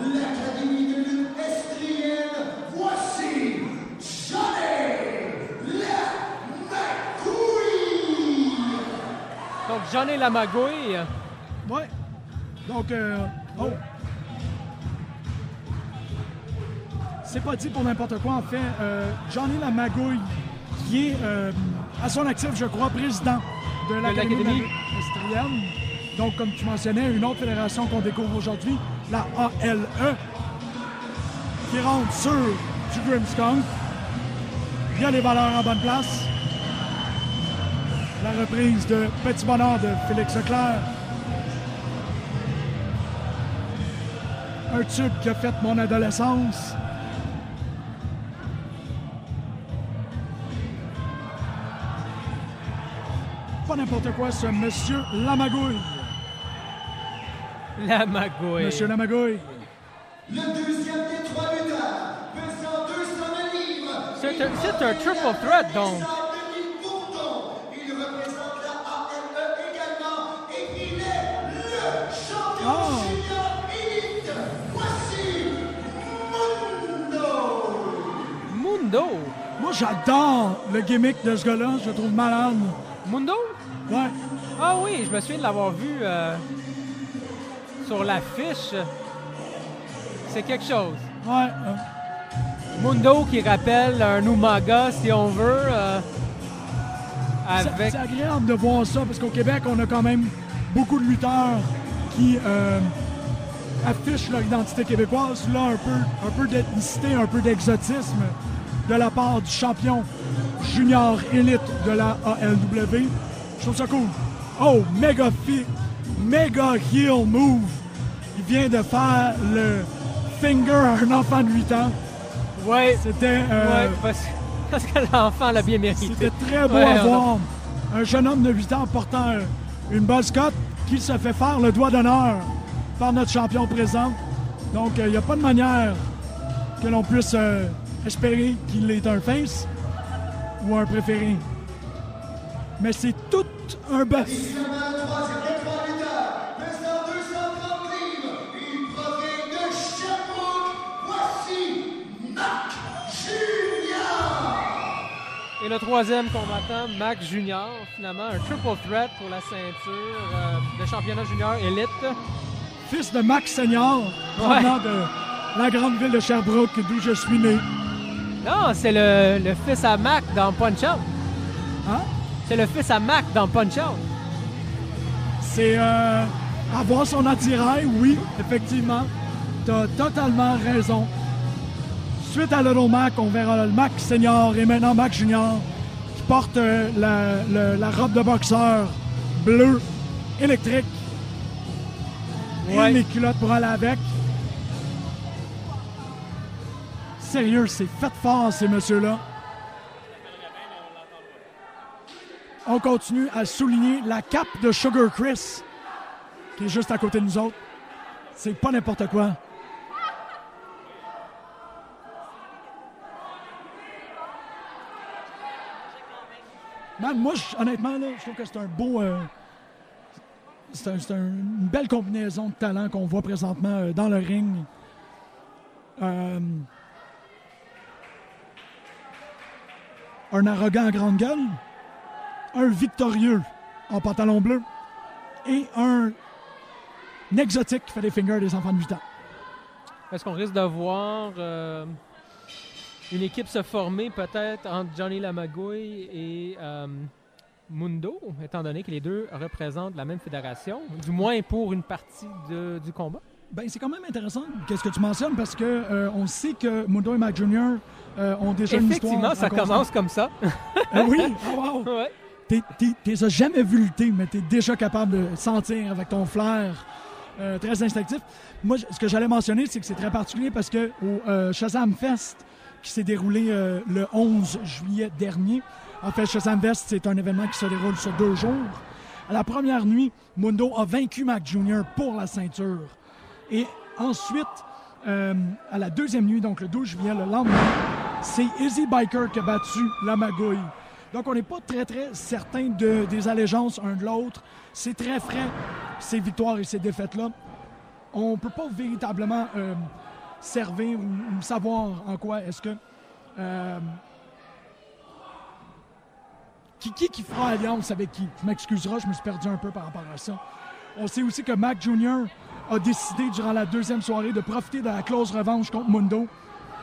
L'Académie de lutte estrienne, voici Johnny. Donc Johnny Lamagouille. Ouais. Donc, euh, oh. C'est pas dit pour n'importe quoi, en fait. Euh, Johnny Lamagouille, qui est euh, à son actif, je crois, président de l'Académie la estrienne. Donc, comme tu mentionnais, une autre fédération qu'on découvre aujourd'hui, la ALE, qui rentre sur du Grimskunk. Il y a les valeurs en bonne place. La reprise de Petit Bonheur de Félix Leclerc. Un tube qui a fait mon adolescence. Pas n'importe quoi, ce Monsieur Lamagouille. Lamagouille. Monsieur Lamagouille. Le deuxième des trois lutteurs, pesant 220 livres. C'est un, c'est un triple threat, donc. Il représente la ALE également et il est le champion Ah. junior. Voici Mundo. Mundo. Moi, j'adore le gimmick de ce gars-là. Je le trouve malade. Mundo? Ouais. Ah oui, je me souviens de l'avoir vu euh, sur l'affiche. C'est quelque chose. Ouais. euh, Mundo qui rappelle un Umaga, si on veut, euh, c'est- avec... C'est agréable de voir ça parce qu'au Québec, on a quand même beaucoup de lutteurs qui euh, affichent leur identité québécoise. Là, un peu, un peu d'ethnicité, un peu d'exotisme de la part du champion junior élite de la ALW. Je trouve ça cool. Oh, méga fi- méga heel move. Vient de faire le finger à un enfant de 8 ans. Ouais, C'était euh, ouais, parce, parce que l'enfant l'a bien mérité. c'était très beau Ouais, à voir. Un jeune homme de 8 ans portant euh, une cut qui se fait faire le doigt d'honneur par notre champion présent. Donc, il n'y a pas de manière que l'on puisse euh, espérer qu'il est un face ou un préféré. Mais c'est tout un bœuf. Et le troisième combattant, Mac Junior, finalement, un triple threat pour la ceinture euh, de championnat junior élite. Fils de Max Senior, provenant de la grande ville de Sherbrooke, d'où je suis né. Non, c'est le, le fils à Mac dans Punch Out. Hein? C'est le fils à Mac dans Punch Out. C'est euh, avoir son attirail, oui, effectivement. T'as totalement raison. Suite à Little Mac, on verra le Mac Senior et maintenant Mac Junior qui porte euh, la robe de boxeur bleue électrique Ouais. et les culottes pour aller avec. Sérieux, c'est fait fort ces messieurs-là. On continue à souligner la cape de Sugar Chris qui est juste à côté de nous autres. C'est pas n'importe quoi. Man, moi, honnêtement, là, je trouve que c'est un beau. euh, c'est un- une belle combinaison de talents qu'on voit présentement euh, dans le ring. Euh, un arrogant à grande gueule, un victorieux en pantalon bleu et un, exotique qui fait des fingers des enfants de 8 ans. Est-ce qu'on risque de voir euh, une équipe se former peut-être entre Johnny Lamagouille et euh, Mundo, étant donné que les deux représentent la même fédération, du moins pour une partie de- du combat? Ben, c'est quand même intéressant qu'est-ce que tu mentionnes parce que euh, on sait que Mundo et Mac Jr. euh, ont déjà une histoire. Effectivement, ça commence comme ça. Ah oui, oh, wow. *laughs* ouais. T'es- t'es- T'es as jamais vu lutter, mais t'es déjà capable de sentir avec ton flair très instinctif. Moi, ce que j'allais mentionner, c'est que c'est très particulier parce que au Shazam Fest, qui s'est déroulé euh, le 11 juillet dernier, en fait, Shazam Fest, c'est un événement qui se déroule sur deux jours. À la première nuit, Mundo a vaincu Mac Jr. pour la ceinture. Et ensuite, euh, à la deuxième nuit, donc le 12 juillet, le lendemain, c'est Easy Biker qui a battu la magouille. Donc, on n'est pas très, très certain de, des allégeances un de l'autre. C'est très frais, ces victoires et ces défaites-là. On ne peut pas véritablement euh, servir ou, savoir en quoi est-ce que. euh, qui, qui qui fera alliance avec qui? Tu m'excuseras, je me suis perdu un peu par rapport à ça. On sait aussi que Mac Jr. a décidé durant la deuxième soirée de profiter de la clause revanche contre Mundo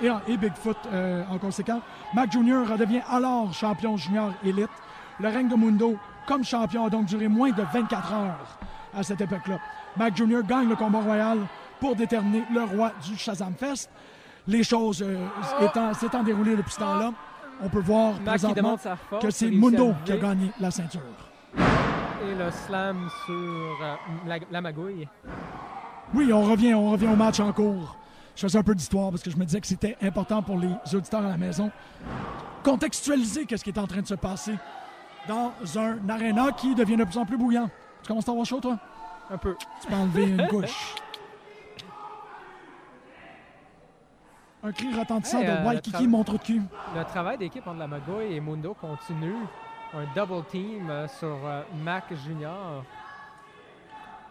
et, et Bigfoot euh, en conséquence. Mac Jr. redevient alors champion junior élite. Le règne de Mundo comme champion a donc duré moins de 24 heures à cette époque-là. Mac Jr. gagne le combat royal pour déterminer le roi du Shazam Fest. Les choses euh, étant, s'étant déroulées depuis ce temps-là, on peut voir Mac présentement force. que c'est Mundo qui a gagné la ceinture. Et le slam sur euh, la, la magouille. Oui, on revient, on revient au match en cours. Je faisais un peu d'histoire parce que je me disais que c'était important pour les auditeurs à la maison. Contextualiser qu'est-ce qui est en train de se passer dans un aréna qui devient de plus en plus bouillant. Tu commences à avoir chaud, toi? Un peu. Tu peux enlever une *laughs* couche. Un cri retentissant Hey, euh, de le Waikiki, travail- mon trou de cul. Le travail d'équipe entre la magouille et Mundo continue. Un double team euh, sur euh, Mac Junior.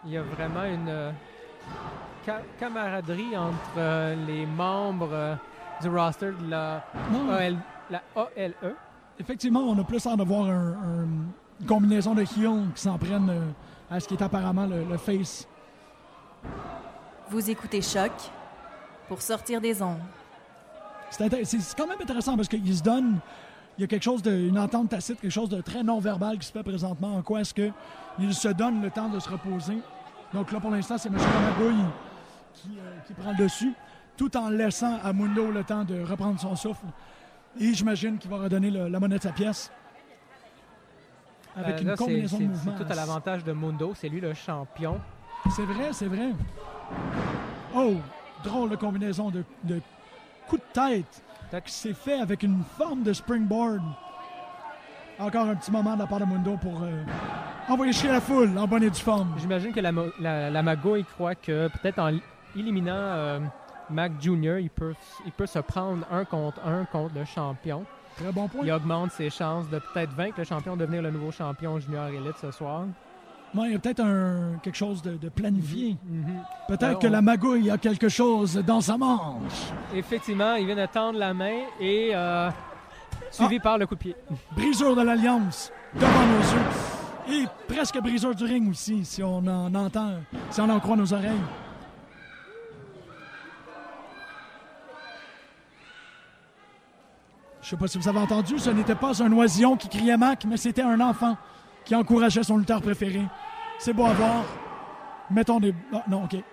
Il y a vraiment une euh, ca- camaraderie entre euh, les membres euh, du roster de la AL la ALE. Effectivement, on a plus hâte de voir un- un- une combinaison de heels qui s'en prennent euh, à ce qui est apparemment le, le face. Vous écoutez Choc pour sortir des ondes. C'est quand même intéressant parce qu'il se donne, il y a quelque chose de, une entente tacite, quelque chose de très non-verbal qui se fait présentement. En quoi est-ce qu'il se donne le temps de se reposer. Donc là, pour l'instant, c'est M. Magouille qui, euh, qui prend le dessus, tout en laissant à Mundo le temps de reprendre son souffle. Et j'imagine qu'il va redonner le- la monnaie de sa pièce. Avec Euh, une là, combinaison de mouvements. C'est tout à l'avantage de Mundo. C'est lui le champion. C'est vrai, c'est vrai. Oh, drôle de combinaison de, de coups de tête qui s'est fait avec une forme de springboard. Encore un petit moment de la part de Mundo pour euh, envoyer chier la foule en bonne et due forme. J'imagine que la, la, croit que peut-être en éliminant euh, Mac Jr., il peut, il peut se prendre un contre un contre le champion. Très bon point. Il augmente ses chances de peut-être vaincre le champion, devenir le nouveau champion junior élite ce soir. Ouais, il y a peut-être un, quelque chose de, de planifié. Mhm. Peut-être Euh, que on- la magouille a quelque chose dans sa manche. Effectivement, il vient de tendre la main et euh, suivi par le coup de pied. Brisure de l'Alliance devant nos yeux. Et presque brisure du ring aussi, si on en entend, si on en croit nos oreilles. Je sais pas si vous avez entendu, ce n'était pas un oisillon qui criait Mac, mais c'était un enfant qui encourageait son lutteur préféré. C'est beau à voir. Mettons des. Ah, non, OK. Il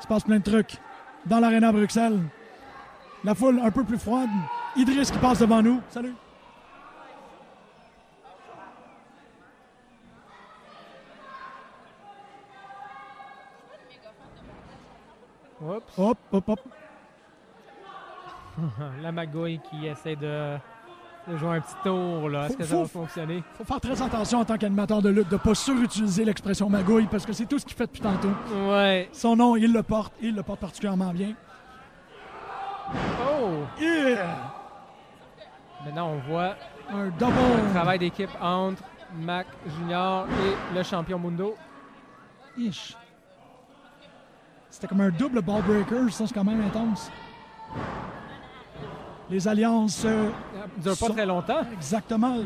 se passe plein de trucs. Dans l'aréna à Bruxelles. La foule un peu plus froide. Idriss qui passe devant nous. Salut. Hop, hop, hop. *laughs* La Magouille qui essaie de, de jouer un petit tour. là. Est-ce que ça va fonctionner? faut faire très attention en tant qu'animateur de lutte de ne pas surutiliser l'expression magouille parce que c'est tout ce qu'il fait depuis tantôt. Ouais. Son nom, il le porte, il le porte particulièrement bien. Oh! Yeah! Maintenant, on voit Un un double. travail d'équipe entre Mac Junior et le champion Mundo. Ish. C'était comme un double ball breaker, ça c'est quand même intense. Les alliances, euh, Ça dure pas très longtemps. exactement.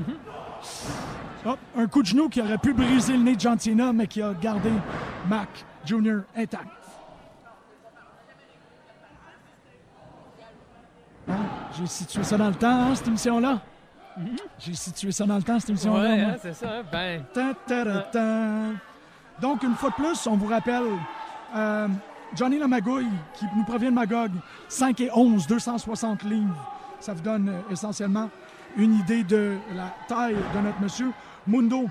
Hop, un coup de genou qui aurait pu briser le nez de Cena, mais qui a gardé Mac Jr. intact. Hein? J'ai situé ça dans le temps, hein, cette émission-là? J'ai situé ça dans le temps, cette émission-là. Hein, c'est ça. Ben, Ta, ta, ta, ta. Donc, une fois de plus, on vous rappelle, euh, Johnny Lamagouille, qui nous provient de Magog, 5 et 11, 260 livres. Ça vous donne euh, essentiellement une idée de la taille de notre monsieur. Mundo,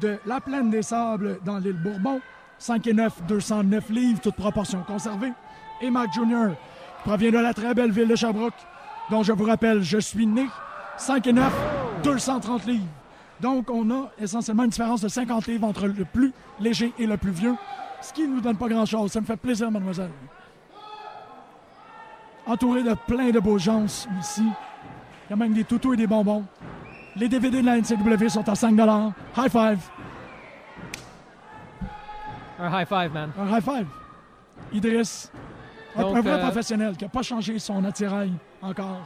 de la plaine des sables dans l'île Bourbon, 5 et 9, 209 livres, toute proportion conservée. Et Mac Jr., qui provient de la très belle ville de Sherbrooke, dont je vous rappelle, je suis né, 5 et 9, 230 livres. Donc, on a essentiellement une différence de 50 livres entre le plus léger et le plus vieux, ce qui ne nous donne pas grand-chose. Ça me fait plaisir, mademoiselle. Entouré de plein de beaux gens ici. Il y a même des toutous et des bonbons. Les DVD de la NCW sont à 5 High five. un high five, man. Un high five. Idriss. Un- Donc, un vrai euh, professionnel qui n'a pas changé son attirail encore.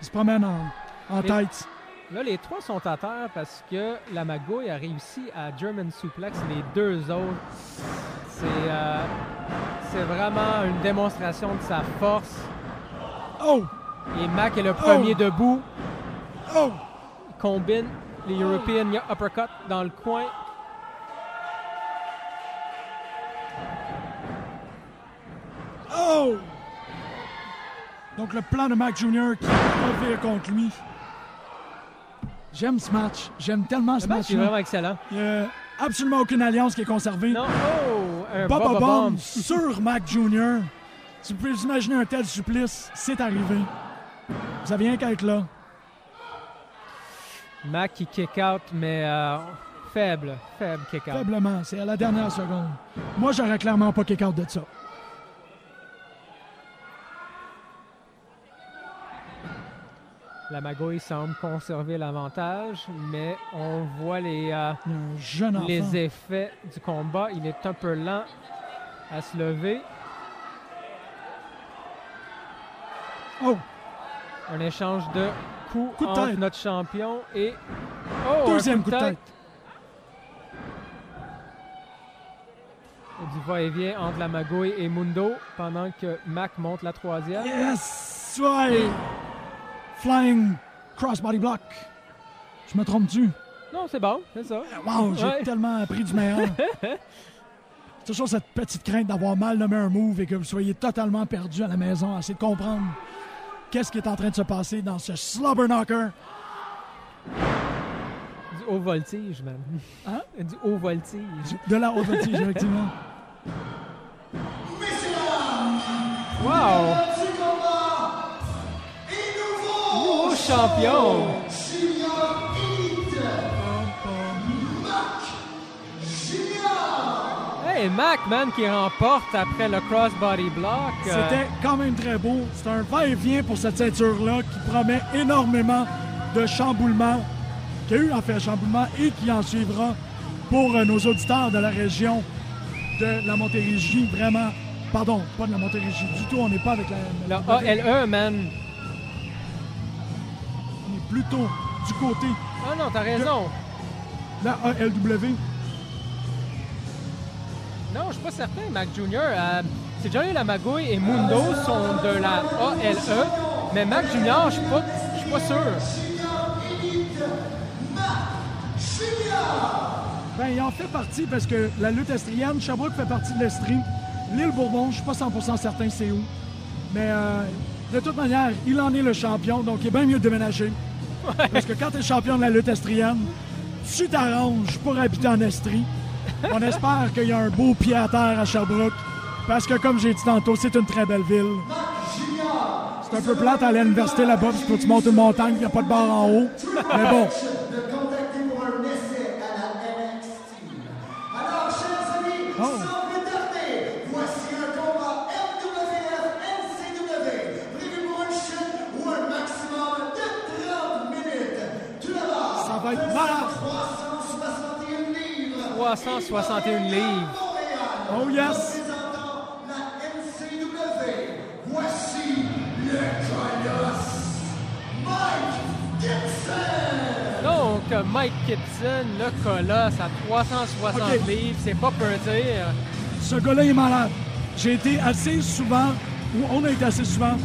Il se promène en, en tête. Là, les trois sont à terre parce que la Magouille a réussi à German Suplex les deux autres. C'est euh, c'est vraiment une démonstration de sa force. Oh! Et Mac est le premier Oh! debout. Oh! Il combine les European Uppercut dans le coin. Oh! Donc le plan de Mac Jr. qui revient contre lui. J'aime ce match. J'aime tellement ce Le match vraiment excellent. Il n'y a absolument aucune alliance qui est conservée. Non, oh! Un Bomb. sur Mac Jr. Tu peux vous imaginer un tel supplice? C'est arrivé. Vous avez rien qu'à être là. Mac qui kick out, mais euh, faible, faible kick out. Faiblement. C'est à la dernière seconde. Moi, j'aurais clairement pas kick out de ça. La Magouille semble conserver l'avantage, mais on voit les, euh, les effets du combat. Il est un peu lent à se lever. Oh! Un échange de coups Coup de entre tête. notre champion et. Oh, Deuxième coup de tête. Du va-et-vient entre la magouille et Mundo pendant que Mac monte la troisième. Yes! Ouais! Flying crossbody block. Je me trompe-tu? Non, c'est bon, c'est ça. Wow, j'ai Ouais. tellement appris du meilleur. C'est *laughs* toujours cette petite crainte d'avoir mal nommé un move et que vous soyez totalement perdu à la maison à essayer de comprendre qu'est-ce qui est en train de se passer dans ce slobber knocker. Du haut voltige, man. Hein? Du haut voltige. De la haute voltige, effectivement. Wow! Nouveau champion! Mac, man, qui remporte après le crossbody block. Euh, C'était quand même très beau. C'est un va-et-vient pour cette ceinture-là qui promet énormément de chamboulements, qu'il y a eu en fait chamboulement et qui en suivra pour euh, nos auditeurs de la région de la Montérégie. Vraiment, pardon, pas de la Montérégie du tout, on n'est pas avec la. Le ALE, man. On est plutôt du côté Ah non, t'as raison. de la ALW. Non, je suis pas certain, Mac Jr. Euh, c'est Johnny Lamagouille et Mundo sont de la ALE, mais Mac Jr., je suis pas, je suis pas sûr. Ben, il en fait partie parce que la lutte estrienne, Sherbrooke fait partie de l'Estrie. L'île Bourbon, je suis pas 100% certain c'est où. Mais euh, de toute manière, il en est le champion, donc il est bien mieux de déménager. Parce que quand tu es champion de la lutte estrienne, tu t'arranges pour habiter en Estrie. On espère qu'il y a un beau pied à terre à Sherbrooke. Parce que, comme j'ai dit tantôt, c'est une très belle ville. C'est un peu plate à l'université là-bas, parce que tu montes une montagne, il n'y a pas de barre en haut. Mais bon, 361 livres. Oh yes! Voici le colosse, Mike Gibson. Donc, Mike Gibson, le colosse à 360 Ok. livres, c'est pas peu dire. Ce gars-là est malade. J'ai été assez souvent, ou on a été assez souvent,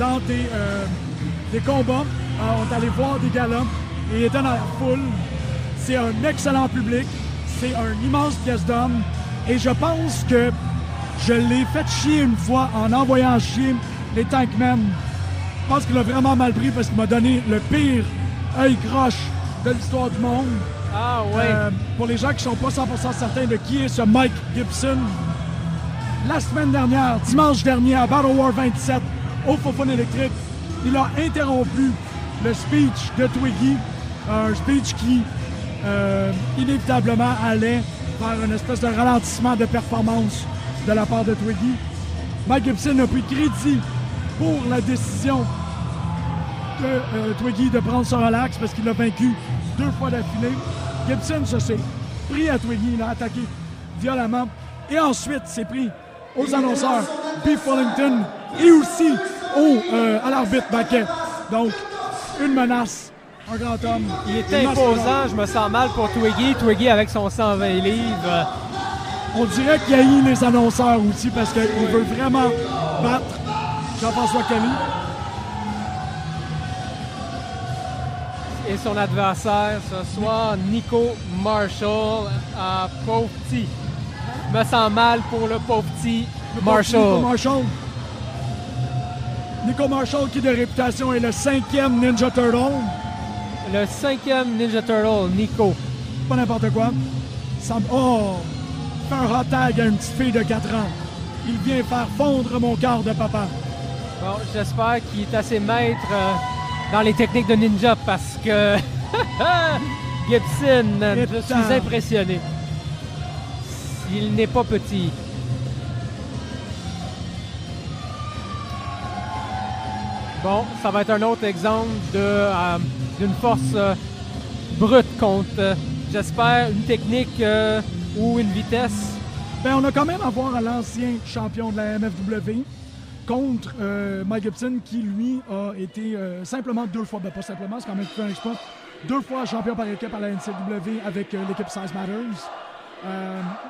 dans des, euh, des combats. Euh, on est allé voir des galas et il était dans la foule. C'est un excellent public. C'est un immense pièce d'homme. Et je pense que je l'ai fait chier une fois en envoyant chier les Tankmen. Je pense qu'il a vraiment mal pris parce qu'il m'a donné le pire œil croche de l'histoire du monde. Ah ouais. Euh, pour les gens qui sont pas 100% certains de qui est ce Mike Gibson, la semaine dernière, dimanche dernier, à Battle War 27, au Fofone électrique, il a interrompu le speech de Twiggy, un speech qui, euh, inévitablement, allait vers une espèce de ralentissement de performance de la part de Twiggy. Mike Gibson a pris crédit pour la décision de euh, Twiggy de prendre son relax parce qu'il l'a vaincu deux fois d'affilée. Gibson se s'est pris à Twiggy, il a attaqué violemment. Et ensuite, s'est pris aux annonceurs Beef Wellington et aussi au, euh, à l'arbitre Baquet. Donc, une menace, un grand homme. Il était mastodonte. imposant, je me sens mal pour Twiggy. Twiggy avec son 120 livres. On dirait qu'il haït les annonceurs aussi parce qu'il veut vraiment battre Jean-François Kelly. Et son adversaire ce soir, Nico Marshall, à pauvre petit. Je me sens mal pour le pauvre petit Nico. Marshall. Nico Marshall, qui de réputation est le cinquième Ninja Turtle. Le cinquième Ninja Turtle, Nico. Pas n'importe quoi. Ça Oh! Fait un hot tag à une petite fille de 4 ans. Il vient faire fondre mon cœur de papa. Bon, j'espère qu'il est assez maître euh, dans les techniques de ninja parce que *laughs* Gibson, je suis impressionné. Il n'est pas petit. Bon, ça va être un autre exemple euh, d'une force euh, brute contre, euh, j'espère, une technique ou une vitesse. Ben, on a quand même à voir à l'ancien champion de la MFW. contre Mike Gibson qui, lui, a été simplement deux fois, ben pas simplement, c'est quand même un exploit, deux fois champion par équipe à la NCW avec l'équipe Size Matters.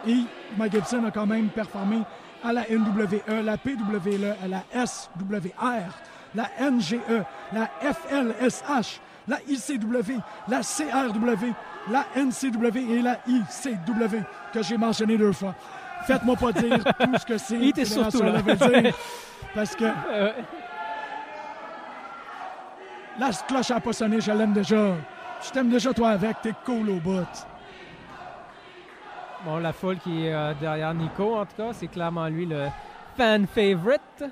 Et Mike Gibson a quand même performé à la NWE, la PWE, à la SWR, la NGE, la FLSH, la ICW, la CRW, la NCW et la ICW que j'ai mentionné deux fois. Faites-moi pas dire *laughs* tout ce que c'est. Il était surtout là. dire, *laughs* parce que Euh, la cloche a pas sonné, je l'aime déjà. Je t'aime déjà toi avec, t'es cool au bout. bon, la foule qui est euh, derrière Nico, en tout cas, c'est clairement lui le fan favorite.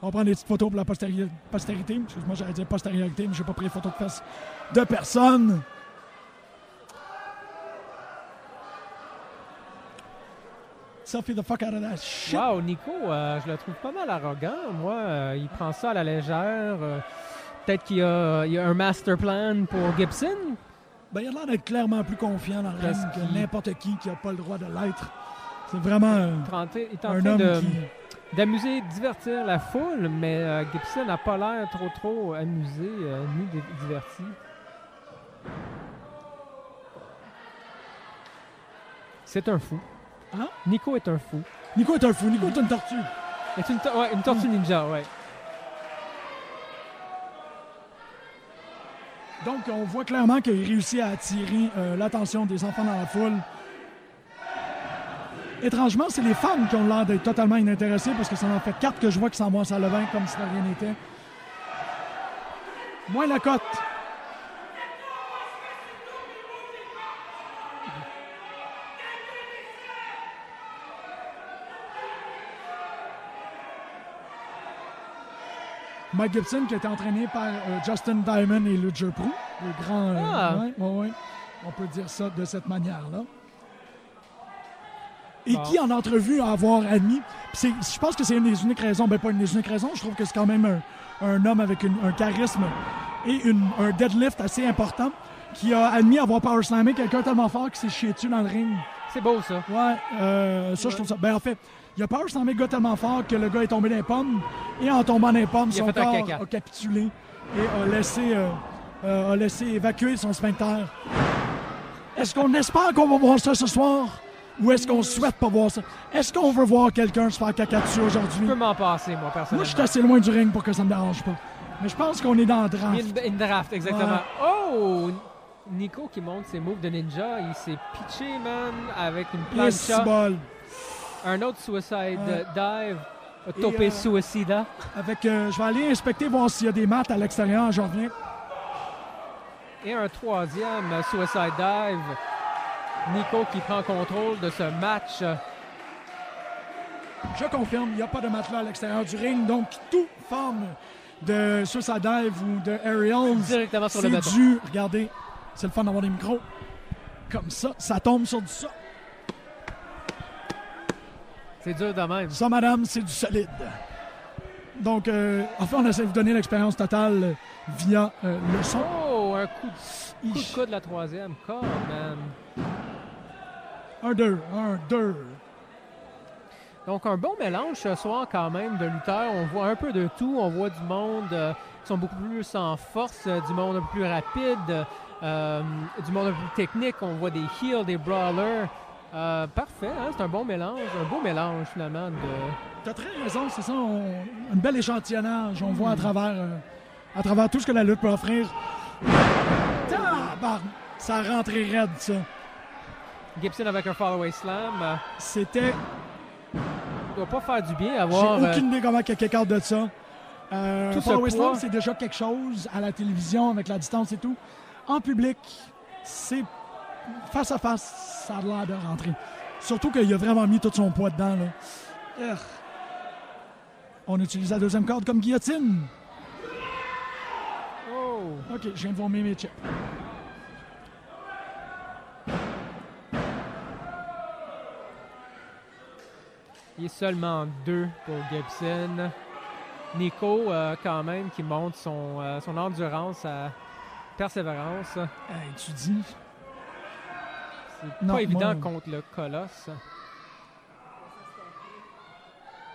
On prend des petites photos pour la postéri- postérité. Excuse-moi, j'allais dire postériorité, mais j'ai pas pris de photos de face de personne. Selfie the fuck out of that shit. Wow, Nico, euh, je le trouve pas mal arrogant. Moi, euh, il prend ça à la légère. euh, Peut-être qu'il y a, il y a un master plan pour Gibson. Ben, il a l'air d'être clairement plus confiant dans le que n'importe qui qui a pas le droit de l'être. C'est vraiment Tenté- Il est en un homme de- qui... d'amuser, divertir la foule, mais euh, Gibson n'a pas l'air trop trop amusé euh, ni di- diverti. C'est un fou. Hein? Nico est un fou. Nico est un fou. Nico est une tortue. C'est une, to- ouais, une tortue ninja, ouais. Donc, on voit clairement qu'il réussit à attirer euh, l'attention des enfants dans la foule. Étrangement, c'est les femmes qui ont l'air d'être totalement inintéressées parce que ça en fait quatre que je vois qui s'en vont à bain comme si de rien n'était. Moins la cote. Mike Gibson qui a été entraîné par euh, Justin Diamond et Luger Prou, le grand. euh, Ah. ouais, ouais, ouais. On peut dire ça de cette manière-là. Et Bon. qui, en entrevue, a avoir admis. Je pense que c'est une des uniques raisons, ben pas une des uniques raisons, je trouve que c'est quand même un, un homme avec une- un charisme et une- un deadlift assez important qui a admis avoir power slammé quelqu'un tellement fort qu'il s'est chié dessus dans le ring. C'est beau ça. Ouais, euh, ça, je trouve ça. Ben, en fait, il a power slammé le gars tellement fort que le gars est tombé dans les pommes. Et en tombant dans les pommes, Il a son corps caca. a capitulé et a laissé, euh, euh, a laissé évacuer son sphincter. Est-ce qu'on espère qu'on va voir ça ce soir? Ou est-ce qu'on souhaite pas voir ça? Est-ce qu'on veut voir quelqu'un se faire caca dessus aujourd'hui? Je peux m'en passer, moi, personnellement. Moi, je suis assez loin du ring pour que ça me dérange pas. Mais je pense qu'on est dans le draft. Une, une draft, exactement. Ouais. Oh! Nico qui monte ses moves de ninja, il s'est pitché, man, avec une plancha. bol. Un autre suicide euh, dive. Topé euh, suicida. Avec, euh, je vais aller inspecter, voir s'il y a des maths à l'extérieur. Je reviens. Et un troisième suicide dive. Nico qui prend contrôle de ce match. Je confirme, il n'y a pas de matelas à l'extérieur du ring, donc toute forme de suicide dive ou de aerials, Directement sur le c'est du... Regardez, c'est le fun d'avoir des micros. Comme ça, ça tombe sur du ça. C'est dur de même. Ça, madame, c'est du solide. Donc, euh, en fait, on essaie de vous donner l'expérience totale via euh, le son. Oh, un coup de, coup de coude la troisième. Come, man. Un, deux, un, deux. Donc, un bon mélange ce soir quand même de lutteurs. On voit un peu de tout. On voit du monde euh, qui sont beaucoup plus en force, euh, du monde un peu plus rapide, euh, du monde un peu plus technique. On voit des heals, des brawlers. Parfait, hein? c'est un bon mélange, un beau mélange finalement de... T'as très raison, c'est ça. on- un bel échantillonnage. On voit à travers, euh, à travers tout ce que la lutte peut offrir. Tabarn- Ça a rentré raide, ça. Gibson avec un follow-away slam. euh, C'était. doit pas faire du bien J'ai avoir... euh, aucune idée comment il quelqu'un de ça. Euh, Tout ce Follow Slam, c'est déjà quelque chose à la télévision avec la distance et tout. En public, c'est face à face, ça a l'air de rentrer. Surtout qu'il a vraiment mis tout son poids dedans. Là. On utilise la deuxième corde comme guillotine. oh! Ok, je viens de vomir mes chips. Il est seulement deux pour Gibson. Nico, euh, quand même, qui montre son, euh, son endurance, sa persévérance. Hey, tu dis? C'est pas évident moi- contre le Colosse.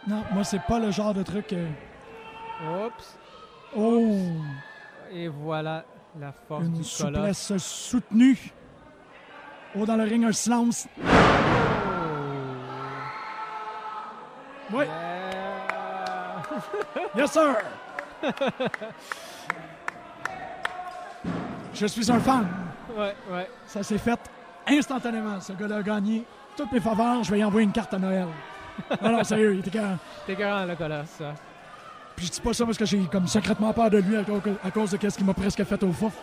Non, moi, c'est pas le genre de truc. euh, Oups. Oh! Et voilà la force Une du colosse. souplesse soutenue. Oh, dans le ring, un slam. Oui, yes, sir! Je suis un fan. ouais, ouais. Ça s'est fait instantanément. Ce gars-là a gagné toutes mes faveurs. Je vais y envoyer une carte à Noël. Non, non, sérieux, il était quand T'es grand, le colosse. ça. Puis je dis pas ça parce que j'ai comme secrètement peur de lui à cause, à cause de ce qu'il m'a presque fait au fouf.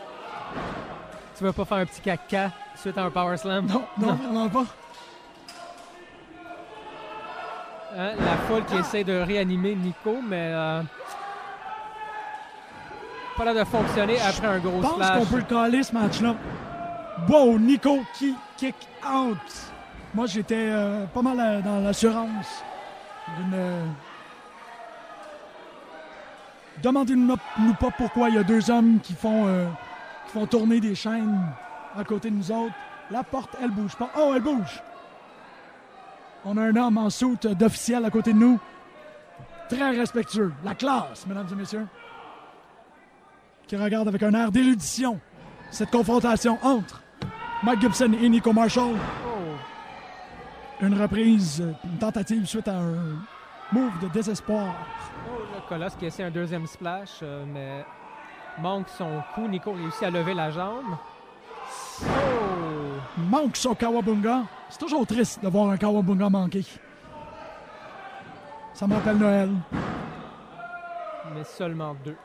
Tu veux pas faire un petit caca suite à un power slam? Non, non, vraiment pas. Hein, La foule qui essaie de réanimer Nico, mais euh, pas l'air de fonctionner après un gros Je pense qu'on peut le caler ce match-là. Wow, Nico qui kick out. Moi, j'étais euh, pas mal euh, dans l'assurance d'une. euh, Demandez-nous nous pas pourquoi il y a deux hommes qui font, qui font tourner des chaînes à côté de nous autres. La porte, elle bouge pas. Oh, elle bouge. On a un homme en soute d'officiel à côté de nous. Très respectueux. La classe, mesdames et messieurs. Qui regarde avec un air d'érudition cette confrontation entre Mike Gibson et Nico Marshall. Oh, Une reprise, une tentative suite à un move de désespoir. oh, le colosse qui essaie un deuxième splash, euh, mais manque son coup. Nico réussit à lever la jambe. Oh! Manque son Kawabunga. C'est toujours triste de voir un Kawabunga manquer. Ça me rappelle Noël. Mais seulement deux.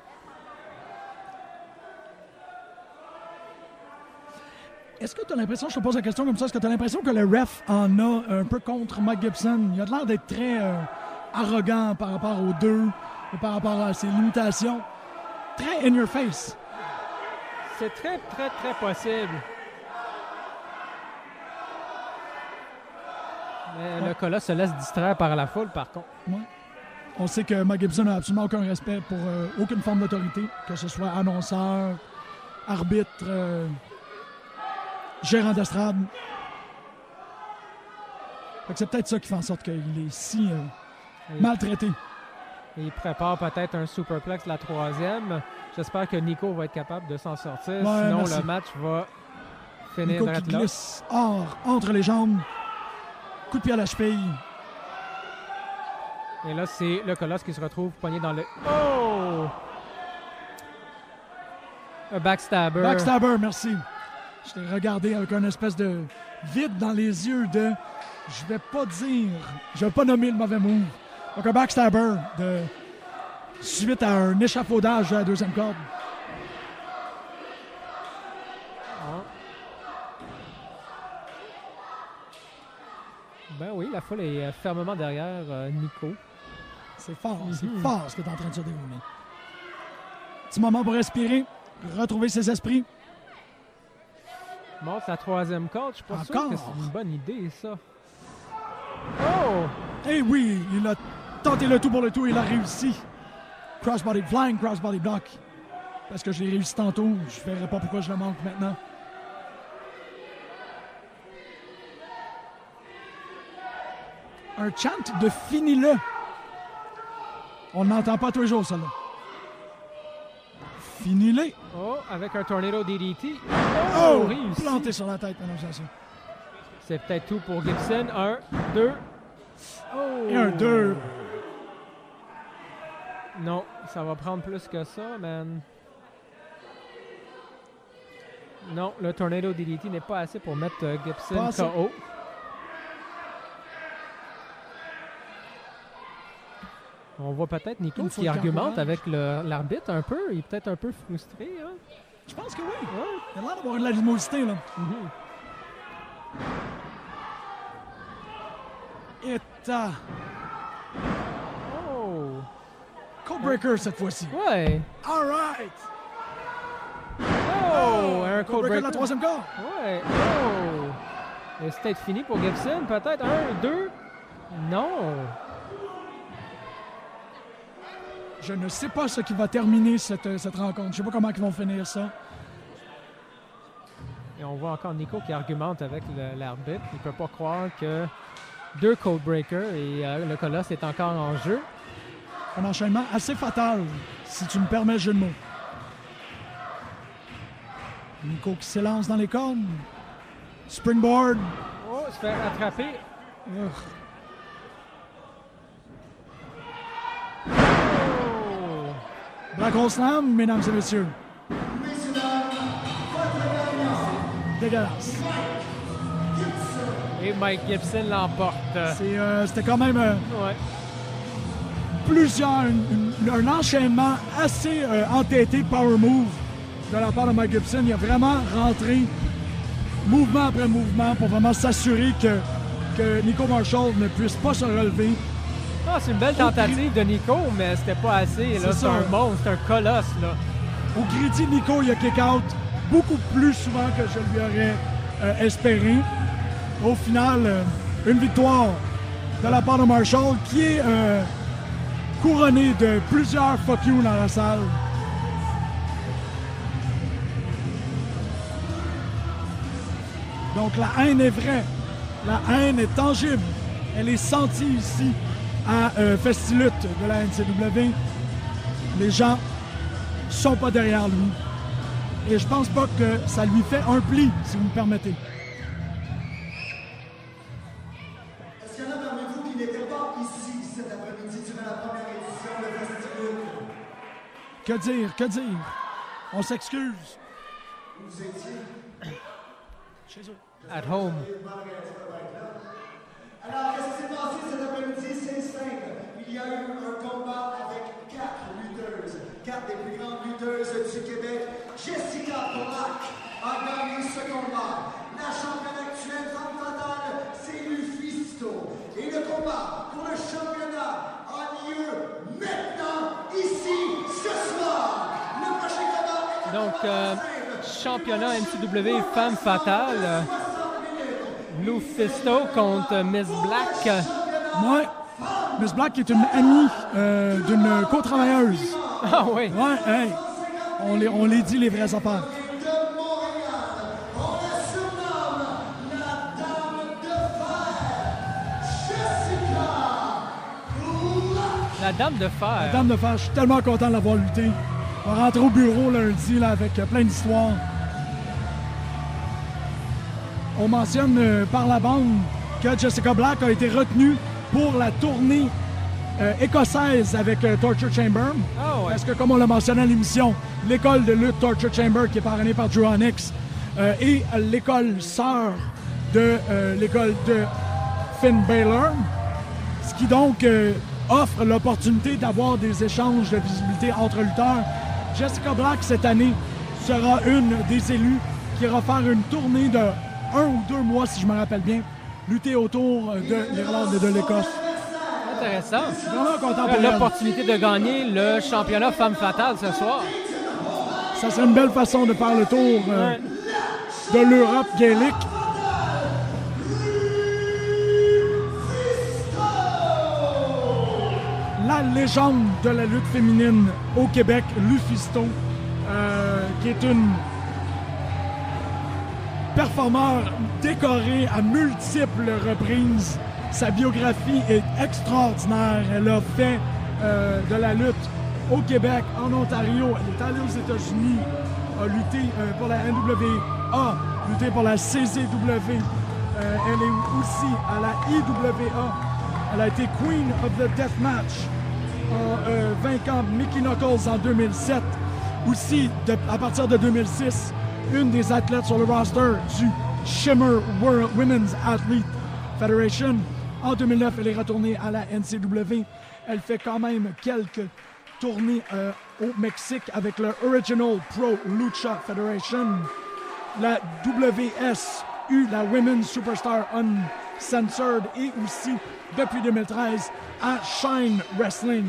Est-ce que tu as l'impression, je te pose la question comme ça, est-ce que tu as l'impression que le ref en a un peu contre Mike Gibson? Il a l'air d'être très euh, arrogant par rapport aux deux et par rapport à ses limitations. Très in your face. C'est très, très, très possible. Mais le colosse se laisse distraire par la foule, par contre. On sait que Mike Gibson n'a absolument aucun respect pour euh, aucune forme d'autorité, que ce soit annonceur, arbitre, euh, gérant d'estrade. C'est peut-être ça qui fait en sorte qu'il est si euh, maltraité. Il prépare peut-être un superplex la troisième. J'espère que Nico va être capable de s'en sortir. Ouais, Sinon, merci. le match va finir Nico qui glisse hors, entre les jambes. Coup de pied à la cheville. Et là, c'est le colosse qui se retrouve poigné dans le. Oh! Un backstabber. Backstabber, merci. Je t'ai regardé avec un espèce de vide dans les yeux de je vais pas dire, je vais pas nommer le mauvais move. Donc un backstabber de suite à un échafaudage à la deuxième corde. Ah. Ben oui, la foule est euh, fermement derrière euh, Nico. C'est fort, c'est fort ce qui est en train de se dérouler. Petit moment pour respirer, retrouver ses esprits. Monte la troisième corde. Je suis pas sûr Encore? que c'est une bonne idée, ça. Oh! Eh oui, il a tenté le tout pour le tout, il a réussi. Crossbody flying, crossbody block. Parce que je l'ai réussi tantôt, je verrai pas pourquoi je le manque maintenant. Un chant de finis-le. On n'entend pas tous les jours, ça, là. Finis-le. Oh, avec un tornado DDT. Oh, réussi. planté sur la tête, Sanson. C'est peut-être tout pour Gibson. Un, deux. Oh! Et un deux. Non, ça va prendre plus que ça, man. Non, le Tornado DDT n'est pas assez pour mettre euh, Gibson. KO. On voit peut-être Nico qui argumente avec l'arbitre un peu. Il est peut-être un peu frustré. Hein? Je pense que oui. Ouais. Il a l'air d'avoir de l'animosité, là. Mhm. Et ta Oh! Codebreaker cette fois-ci. Ouais! All right. Oh! un Codebreaker code de la troisième corde. Ouais! Oh! C'est peut-être fini pour Gibson, peut-être. Un, deux. Non! Je ne sais pas ce qui va terminer cette, cette rencontre. Je sais pas comment ils vont finir ça. Et on voit encore Nico qui argumente avec l'arbitre. Il peut pas croire que deux Code Breakers et euh, le Colosse est encore en jeu. Un enchaînement assez fatal, si tu me permets jeu de mots. Nico qui s'élance dans les cornes. Springboard. Oh, se fait attraper. Hole Slam, mesdames et messieurs. Dégueulasse. Et Mike Gibson l'emporte. Euh, C'était quand même euh, Ouais. plusieurs, une- une- un enchaînement assez euh, entêté power move de la part de Mike Gibson. Il a vraiment rentré mouvement après mouvement pour vraiment s'assurer que, que Nico Marshall ne puisse pas se relever. Ah, c'est une belle tentative de Nico, mais c'était pas assez. là. C'est un monstre, c'est un colosse. Là. Au crédit de Nico, il a kick-out beaucoup plus souvent que je lui aurais euh, espéré. Au final, euh, une victoire de la part de Marshall qui est euh, couronnée de plusieurs fuck you dans la salle. Donc la haine est vraie. La haine est tangible. Elle est sentie ici à euh, Festilute de la NCW. Les gens sont pas derrière lui. Et je pense pas que ça lui fait un pli, si vous me permettez. Est-ce qu'il y en a parmi vous qui n'étaient pas ici cet après-midi durant la première édition de Festival? Que dire, que dire? On s'excuse. Vous étiez. Chez eux. At home. Alors, qu'est-ce qui s'est passé cet après-midi? C'est simple. Il y a eu un combat avec quatre lutteuses, quatre des plus grandes lutteuses du Québec. Jessica Polak a gagné ce combat. La championne actuelle femme fatale, c'est Lufisto. Et le combat pour le championnat a lieu maintenant, ici, ce soir. Le prochain combat est Donc, euh, championnat NCW Femme Fatale. Blue Fisto contre Miss Black. Moi, Miss Black est une amie euh, d'une co-travailleuse. Ah oui. Ouais, hey, on les, on les dit les vraies affaires. la Dame de Fer. La Dame de Fer. Je suis tellement content de l'avoir lutté. On va rentrer au bureau lundi là, avec euh, plein d'histoires. On mentionne euh, par la bande que Jessica Black a été retenue pour la tournée euh, écossaise avec euh, Torture Chamber. Ah ouais. Parce que, comme on l'a mentionné à l'émission, l'école de lutte Torture Chamber, qui est parrainée par Drew Onyx, euh, et l'école sœur de l'école de Finn Balor, ce qui donc offre l'opportunité d'avoir des échanges de visibilité entre lutteurs. Jessica Black, cette année, sera une des élus qui ira faire une tournée de un ou deux mois, si je me rappelle bien, lutter autour de l'Irlande et de l'Écosse. Intéressant. L'opportunité de gagner le championnat Femme Fatale ce soir. Ça serait une belle façon de faire le tour euh, Ouais. de l'Europe gaélique. La légende de la lutte féminine au Québec, Lufisto, euh, qui est une performeur décoré à multiples reprises. Sa biographie est extraordinaire. Elle a fait euh, de la lutte au Québec, en Ontario. Elle est allée aux États-Unis, a lutté euh, pour la NWA, lutté pour la CZW. Euh, elle est aussi à la IWA. Elle a été Queen of the Deathmatch en vainquant Mickey Knuckles en 2007. Aussi, à partir de 2006, une des athlètes sur le roster du Shimmer World Women's Athlete Federation. En 2009, elle est retournée à la NCW. Elle fait quand même quelques tournées euh, au Mexique avec le Original Pro Lucha Federation la WSU, la Women's Superstar Uncensored, et aussi, depuis 2013, à Shine Wrestling.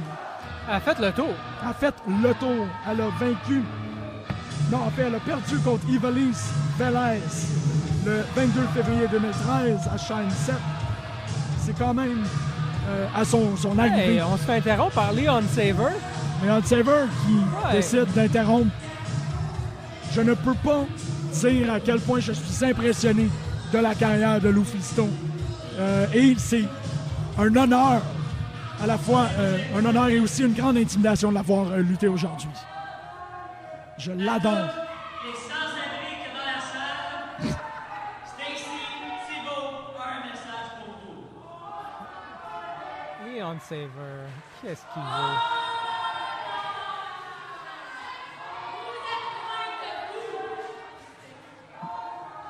Elle a fait le tour. A fait le tour. Elle a vaincu. Non, en fait, elle a perdu contre Ivelisse Velez le 22 février 2013 à Shine 7. C'est quand même euh, à son, son arrivée. Hey, on se fait interrompre par Leon Saver. Hunt Saver qui Ouais. décide d'interrompre. Je ne peux pas dire à quel point je suis impressionné de la carrière de Lou Fisto. Euh, et c'est un honneur, à la fois euh, un honneur et aussi une grande intimidation de l'avoir lutté aujourd'hui. Je l'adore. Qu'est-ce qu'il veut?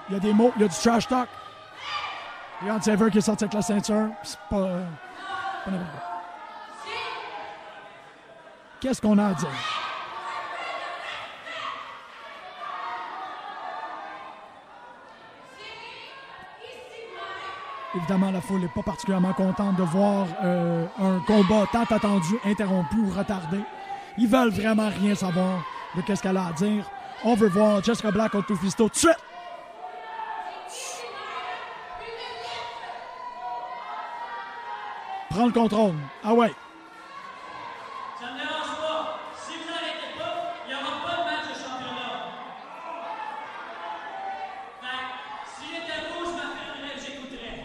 Il y a des mots, il y a du trash talk. Leon Saver qui est sorti avec la ceinture. C'est pas. euh. Qu'est-ce qu'on a à dire? Évidemment, la foule n'est pas particulièrement contente de voir euh, un combat tant attendu interrompu ou retardé. Ils veulent vraiment rien savoir de qu'est-ce qu'elle a à dire. On veut voir Jessica Black contre Lufisto tout de suite. Prends le contrôle. Ah ouais. Ça me dérange pas. Si vous n'arrêtez pas, il n'y aura pas de match de championnat. Fait que, si j'étais vous, je m'appellerais et j'écouterais.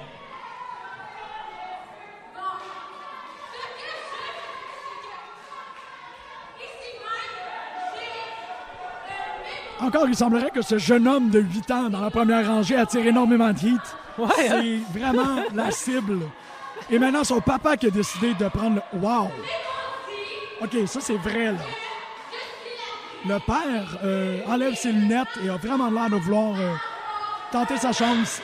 Encore, il semblerait que ce jeune homme de 8 ans dans la première rangée attire énormément de hit. Ouais, hein? C'est vraiment *laughs* la cible. Et maintenant, son papa qui a décidé de prendre le. Wow! OK, ça, c'est vrai, là. Le père euh, enlève ses lunettes et a vraiment l'air de vouloir euh, tenter sa chance.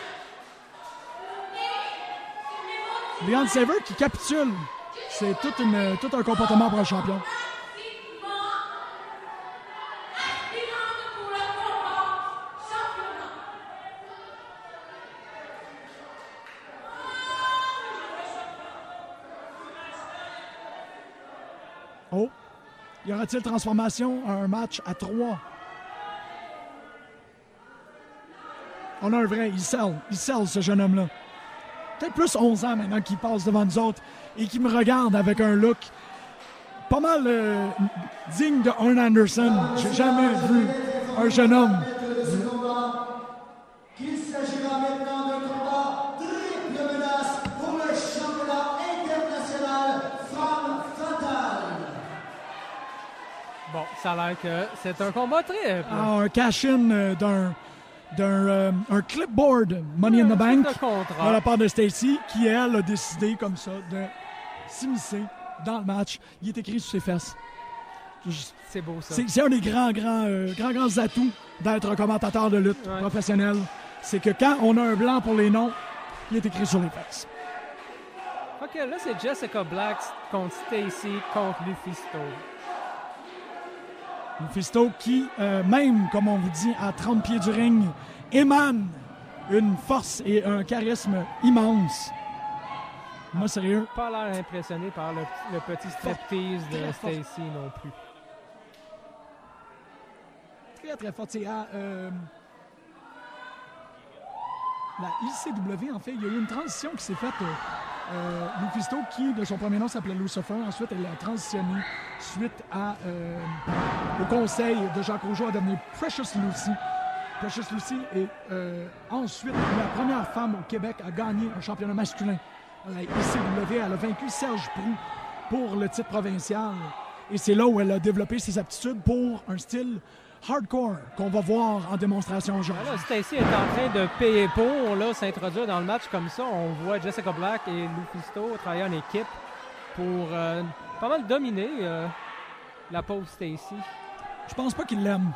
Leon Saver qui capitule. C'est tout, une- tout un comportement pour un champion. Oh! Y aura-t-il transformation à un match à trois? On a un vrai, il sell, il sell ce jeune homme-là. Peut-être plus 11 ans maintenant qu'il passe devant nous autres et qui me regarde avec un look pas mal euh, digne de Arn Anderson. J'ai jamais vu un jeune homme. Ça a l'air que c'est un combat triple. Ah, un cash-in euh, d'un d'un euh, un clipboard Money in the Bank de la part de Stacy qui, elle, a décidé comme ça de s'immiscer dans le match. Il est écrit sur ses fesses. C'est beau ça. C'est c'est un des grands, grands, euh, grands, grands atouts d'être un commentateur de lutte Ouais. professionnel. C'est que quand on a un blanc pour les noms, il est écrit sur les fesses. Ok, là c'est Jessica Black contre Stacy contre Lufisto. Mephisto qui, euh, même, comme on vous dit, à 30 pieds du ring, émane une force et un charisme immense. Moi, sérieux, Pas l'air impressionné par le, le petit striptease de. Stacy non plus. très, très fort. C'est à euh, la ICW, en fait, il y a eu une transition qui s'est faite. Euh, euh, qui, de son premier nom, s'appelait Lucifer. Ensuite, elle a transitionné suite euh, au conseil de Jacques Rougeau à devenir Precious Lucy. Precious Lucy est euh, ensuite la première femme au Québec à gagner un championnat masculin à la ICW. Elle a vaincu Serge Prou pour le titre provincial. Et c'est là où elle a développé ses aptitudes pour un style hardcore qu'on va voir en démonstration aujourd'hui. Là, Stacy est en train de payer pour là, s'introduire dans le match comme ça. On voit Jessica Black et Lufisto travailler en équipe pour euh, pas mal dominer euh, la pauvre Stacy. Je pense pas qu'ils l'aiment.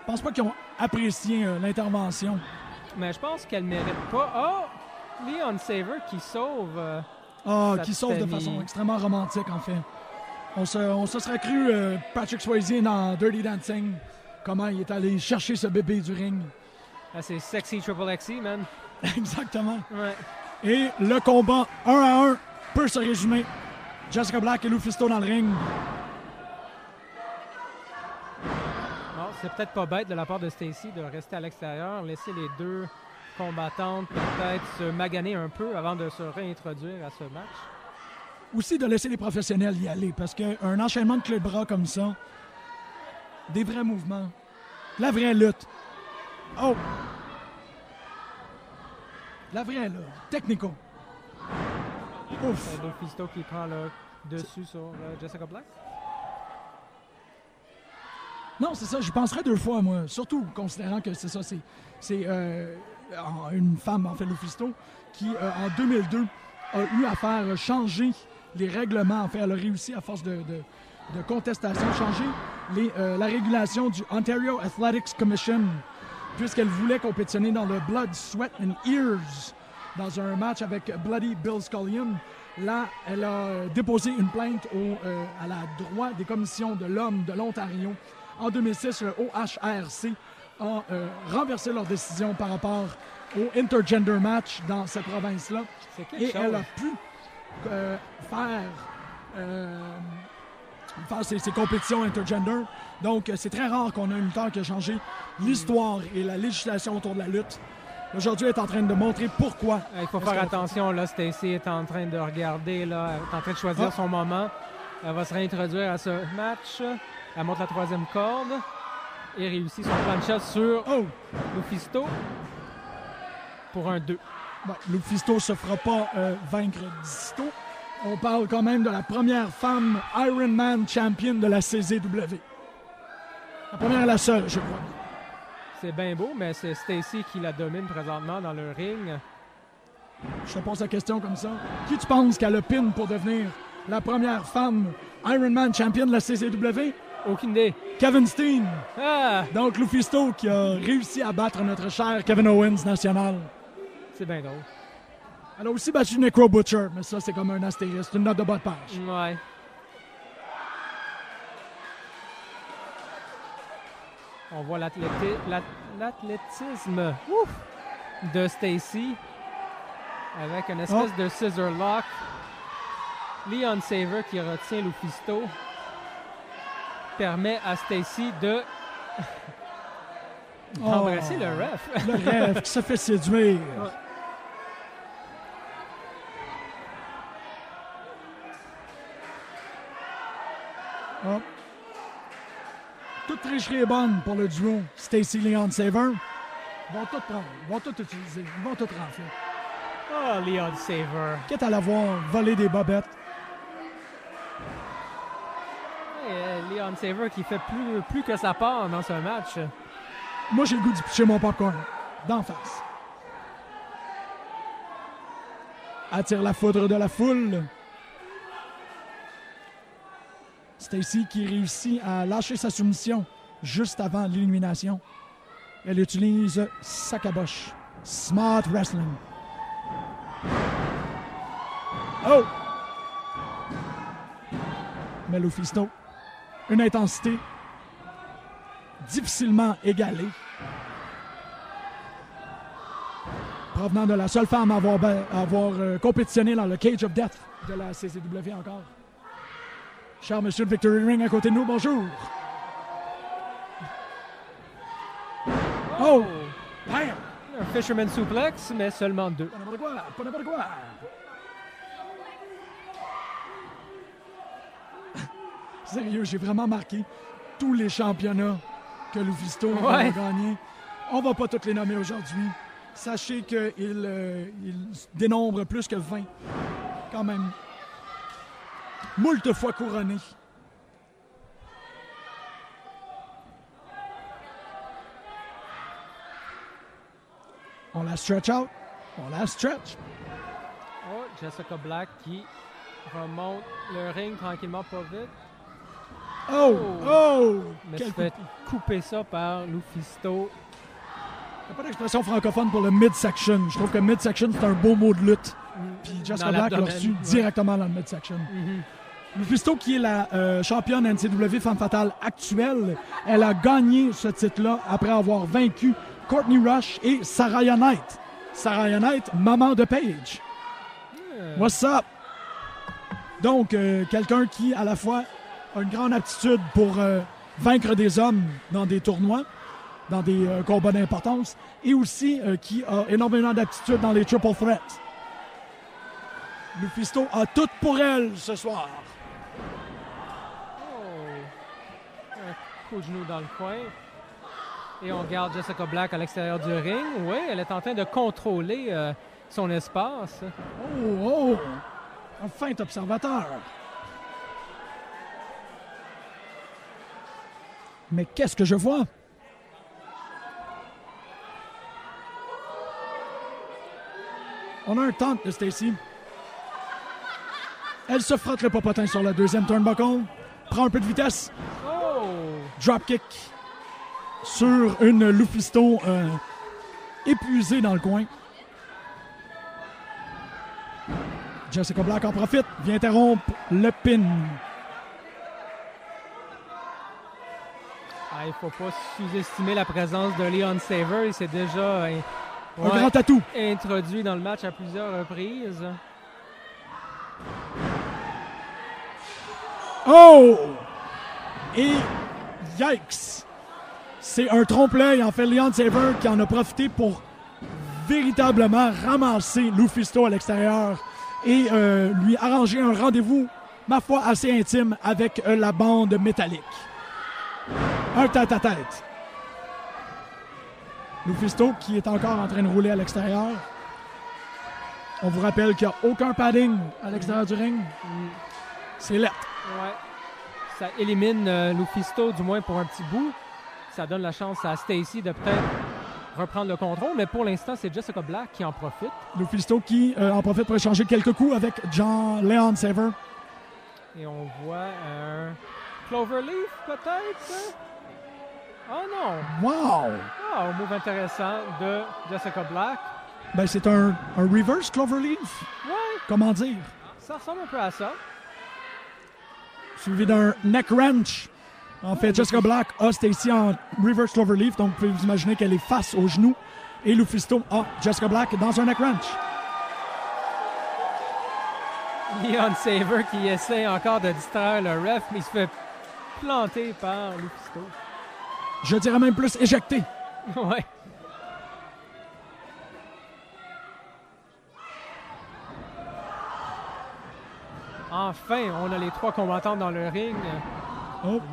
Je pense pas qu'ils ont apprécié euh, l'intervention. Mais je pense qu'elle mérite pas. Oh! Leon Saver qui sauve. Ah, qui sauve de façon extrêmement romantique, en fait. On se, on se serait cru euh, Patrick Swayze dans Dirty Dancing, comment il est allé chercher ce bébé du ring. ah, c'est sexy triple XC, man. *laughs* Exactement. Ouais. Et le combat 1 à 1 peut se résumer. Jessica Black et Lufisto dans le ring. Bon, c'est peut-être pas bête de la part de Stacy de rester à l'extérieur, laisser les deux combattantes peut-être se maganer un peu avant de se réintroduire à ce match. Aussi de laisser les professionnels y aller, parce qu'un enchaînement de clés de bras comme ça, des vrais mouvements, la vraie lutte. Oh! La vraie, là. Technico. Ouf. C'est Lufisto qui prend le dessus sur euh, Jessica Black. Non, c'est ça, j'y penserais deux fois, moi. Surtout considérant que c'est ça, c'est, c'est euh, une femme, en fait, Lufisto, qui, euh, en 2002, a eu à faire changer les règlements. En fait, elle a réussi, à force de, de, de contestation, changer les, euh, la régulation du Ontario Athletics Commission, puisqu'elle voulait compétitionner dans le Blood, Sweat and Ears dans un match avec Bloody Bill Scullion. Là, elle a déposé une plainte au, euh, à la droit des commissions de l'homme de l'Ontario. En 2006, le OHRC a euh, renversé leur décision par rapport au intergender match dans cette province-là. Et chose. elle a pu faire, euh, faire ses, ses compétitions intergender. Donc, euh, c'est très rare qu'on ait une lutteur qui a changé l'histoire et la législation autour de la lutte. Aujourd'hui, elle est en train de montrer pourquoi. Euh, Il faut faire attention, là, Stacy est en train de regarder, là, elle est en train de choisir Ah. son moment. Elle va se réintroduire à ce match. Elle monte la troisième corde et réussit son plancha sur Oh! Lufisto pour un 2. Bon, Lufisto ne se fera pas euh, vaincre d'ici On parle quand même de la première femme Ironman champion de la CZW. La première et la seule, je crois. C'est bien beau, mais c'est Stacy qui la domine présentement dans le ring. Je te pose la question comme ça. Qui tu penses qu'elle a pin pour devenir la première femme Ironman champion de la CZW? Aucune idée. Kevin Steen. Ah! Donc Lufisto qui a réussi à battre notre cher Kevin Owens national. C'est bien drôle. Elle a aussi battu Necro Butcher, mais ça c'est comme un astérisque, une note de bas de page. Ouais. On voit l'athléti- l'ath- l'athlétisme de Stacy avec une espèce de scissor lock. Leon Saver qui retient Lufisto permet à Stacy de *laughs* Oh. le ref. Le rêve qui se fait séduire. Ouais. Hop. Toute tricherie est bonne pour le duo Stacy Leon Saver. Ils vont tout prendre, ils vont tout utiliser, ils vont tout rentrer. Oh, Leon Saver. Quitte à l'avoir volé des bobettes. Et, euh, Leon Saver qui fait plus, plus que sa part dans ce match. Moi, j'ai le goût d'y pitcher mon popcorn. D'en face. Attire la foudre de la foule. Stacy qui réussit à lâcher sa soumission juste avant l'élimination. Elle utilise sa caboche. Smart Wrestling. Oh! Mais Lufisto, une intensité difficilement égalée. Provenant de la seule femme à avoir, ba- à avoir, euh, compétitionné dans le Cage of Death de la CCW encore. Cher monsieur Victory Ring à côté de nous, bonjour. Oh! Bam! Un Fisherman Suplex, mais seulement deux. Pas n'importe quoi, pas n'importe quoi. Sérieux, j'ai vraiment marqué tous les championnats que Lufisto a gagnés. On va pas tous les nommer aujourd'hui. Sachez qu'il euh, il dénombre plus que 20. Quand même. Moult fois couronné. On la stretch out. On la stretch. Oh, Jessica Black qui remonte le ring tranquillement, pas vite. Oh! Oh! Mais Quel se coup fait couper ça par Lufisto. Il n'y a pas d'expression francophone pour le midsection. Je trouve que midsection, c'est un beau mot de lutte. Puis Jessica Black l'a reçu directement dans le midsection. Lufisto, qui est la euh, championne NCW Femme Fatale actuelle, elle a gagné ce titre-là après avoir vaincu Courtney Rush et Saraya Knight. Saraya Knight, maman de Paige. What's up? Donc, euh, quelqu'un qui, à la fois, a une grande aptitude pour euh, vaincre des hommes dans des tournois, dans des combats d'importance, et aussi qui a énormément d'aptitude dans les triple threats. Lufisto a tout pour elle ce soir. Oh. Un coup de genou dans le coin. Et on garde Jessica Black à l'extérieur du ring. Oui, elle est en train de contrôler euh, son espace. Oh, oh! Un fin observateur. Mais qu'est-ce que je vois? On a un taunt de Stacy. Elle se frotte le popotin sur la deuxième turnbuckle, prend un peu de vitesse, Oh! dropkick sur une Lufisto euh, épuisée dans le coin. Jessica Black en profite, vient interrompre le pin. Ah, il faut pas sous-estimer la présence de Leon Saver. Il s'est déjà euh, Un grand atout. introduit dans le match à plusieurs reprises. Oh! Et yikes! C'est un trompe-l'œil, en fait, Leon Saver qui en a profité pour véritablement ramasser Lufisto à l'extérieur et euh, lui arranger un rendez-vous, ma foi, assez intime avec euh, la bande métallique. Un tête-à-tête. Lufisto qui est encore en train de rouler à l'extérieur. On vous rappelle qu'il n'y a aucun padding à l'extérieur du ring. C'est lettre. Ouais. Ça élimine euh, Lufisto, du moins pour un petit bout. Ça donne la chance à Stacy de peut-être reprendre le contrôle, mais pour l'instant, c'est Jessica Black qui en profite. Lufisto qui euh, en profite pour échanger quelques coups avec John Leon Saver. Et on voit un Cloverleaf, peut-être? Oh non! Wow! Ah, un move intéressant de Jessica Black. Ben, c'est un, un reverse Cloverleaf. Ouais, Comment dire? ça ressemble un peu à ça. Suivi d'un neck wrench. En fait, Jessica Black a Stacy en reverse Cloverleaf, donc vous pouvez vous imaginer qu'elle est face au genou. Et Lufisto a Jessica Black dans un neck wrench. Leon Saver qui essaie encore de distraire le ref, mais il se fait planter par Lufisto. Je dirais même plus éjecté. *laughs* ouais. Enfin, on a les trois combattants dans le ring.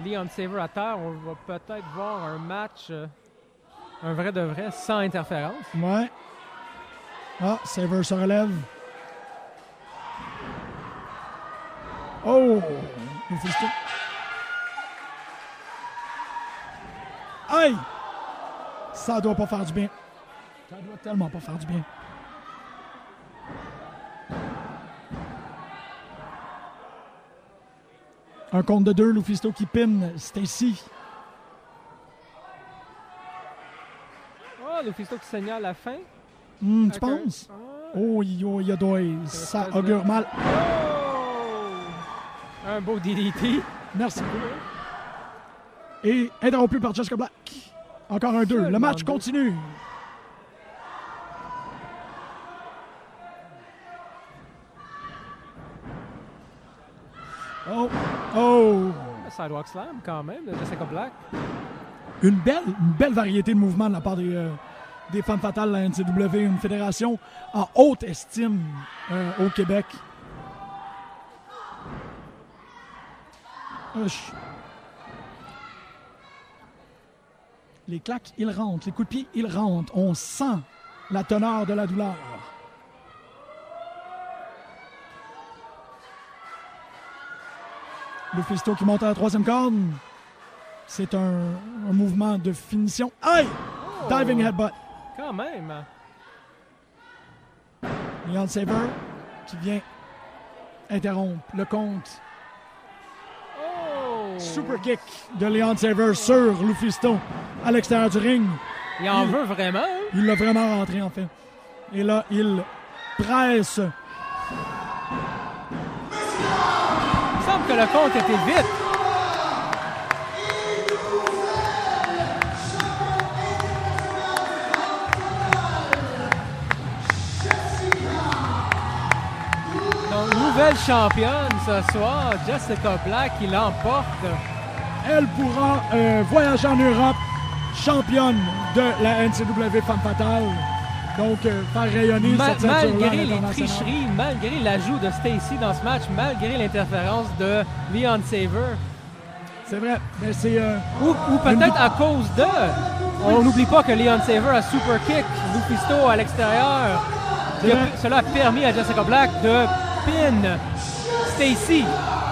Leon Saver à terre, on va peut-être voir un match, euh, un vrai de vrai, sans interférence. ouais. Ah, Saver se relève. Oh! Aïe! Ça doit pas faire du bien. Ça doit tellement pas faire du bien. Un compte de deux, Lufisto qui pine Stacy. Oh, Lufisto qui signale la fin. Hmm, tu penses? Ah. Oh, yo, yo, doy. Ça augure mal. Oh! Un beau DDT. Merci. Et interrompu par Jessica Black. Encore un deux. Le match continue. Sidewalk Slam quand même de Jessica Black. Une belle, une belle variété de mouvements de la part des, euh, des femmes fatales de la NCW, une fédération en haute estime euh, au Québec. Hush. Les claques, ils rentrent. Les coups de pied, ils rentrent. On sent la teneur de la douleur. Le Fisto qui monte à la troisième corde. C'est un, un mouvement de finition. Aïe! Diving headbutt. Quand même. Leon Saber qui vient interrompre le compte. Oh! Super kick de Leon Saber sur Lufisto à l'extérieur du ring. Il en Il- veut vraiment. hein? Il l'a vraiment rentré en fait. Et là, il presse. Il semble que le compte était vite. Nouvelle championne ce soir, Jessica Black, qui l'emporte. Elle pourra euh, voyager en Europe, championne de la NCW Femme Fatale. Donc, euh, faire rayonner Ma- cette malgré les tricheries, malgré l'ajout de Stacy dans ce match, malgré l'interférence de Leon Saver, C'est vrai, mais c'est... euh, ou, ou peut-être à cause de. On n'oublie pas que Leon Saver a super kick, Lufisto à l'extérieur. cela a permis à Jessica Black de pin Stacy.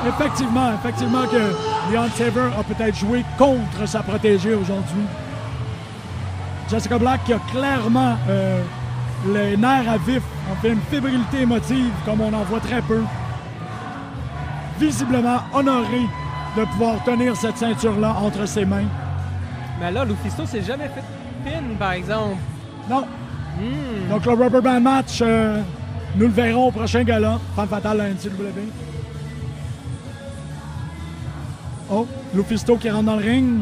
Effectivement, effectivement que Leon Saver a peut-être joué contre sa protégée aujourd'hui. Jessica Black qui a clairement euh, les nerfs à vif, en fait une fébrilité émotive comme on en voit très peu. Visiblement honorée de pouvoir tenir cette ceinture-là entre ses mains. Mais là, Lufisto s'est jamais fait pin, par exemple. Non. Donc le rubber band match, euh, nous le verrons au prochain gala. Femme fatale à NCW. Oh, Lufisto qui rentre dans le ring.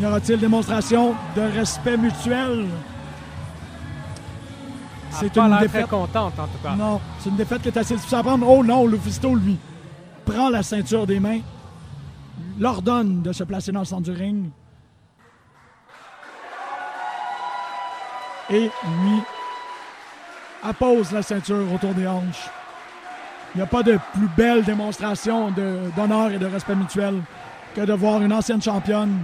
Y aura-t-il démonstration de respect mutuel? C'est C'est pas une défaite. très contente, en tout cas. Non, c'est une défaite qui est assez difficile à prendre. Oh non, Lufisto, lui, prend la ceinture des mains, l'ordonne de se placer dans le centre du ring et lui appose la ceinture autour des hanches. Il n'y a pas de plus belle démonstration d'honneur et de respect mutuel que de voir une ancienne championne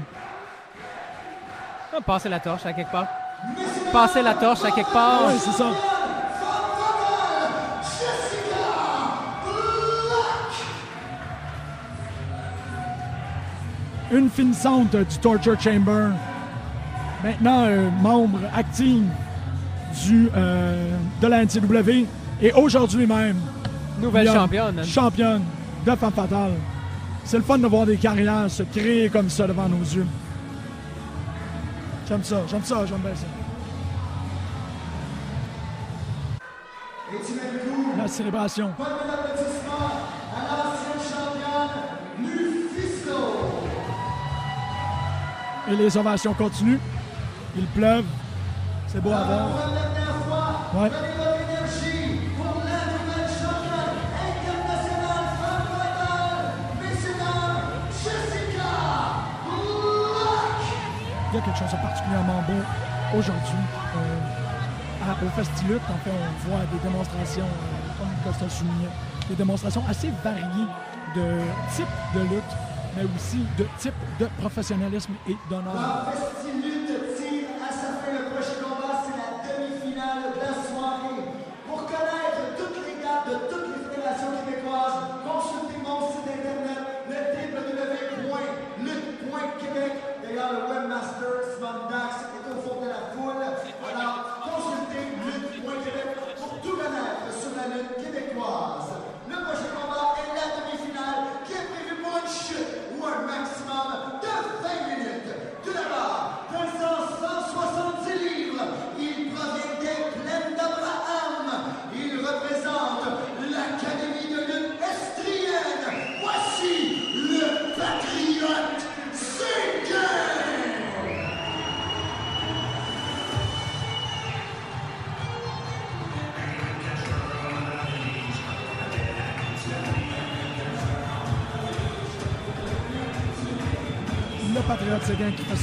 passer la torche à quelque part. Passer la torche à quelque part. Oui, c'est ça. Une finissante du Torture Chamber. Maintenant, euh, membre actif du, euh, de la NCW. Et aujourd'hui même, Nouvelle championne. man. Championne de Femme Fatale. C'est le fun de voir des carrières se créer comme ça devant nos yeux. J'aime ça, j'aime ça, j'aime bien ça. La célébration. Bonne applaudissement à l'ancienne championne Lufisto. Et les ovations continuent. Il pleuve. C'est beau à voir. Ouais. Il y a quelque chose de particulièrement beau aujourd'hui. euh, au Festilute, en fait, on voit des démonstrations, euh, comme Costa des démonstrations assez variées de type de lutte, mais aussi de type de professionnalisme et d'honneur.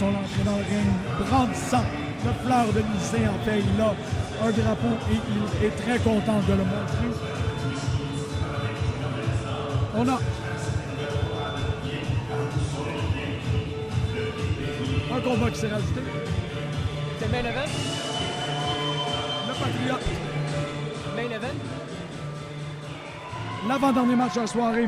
Son entrée dans le ring, brandissant le fleur de lycée. En fait, il a un drapeau et il est très content de le montrer. On a un combat qui s'est rajouté. C'est le main event? Le Patriote, Main event? l'avant-dernier match de la soirée.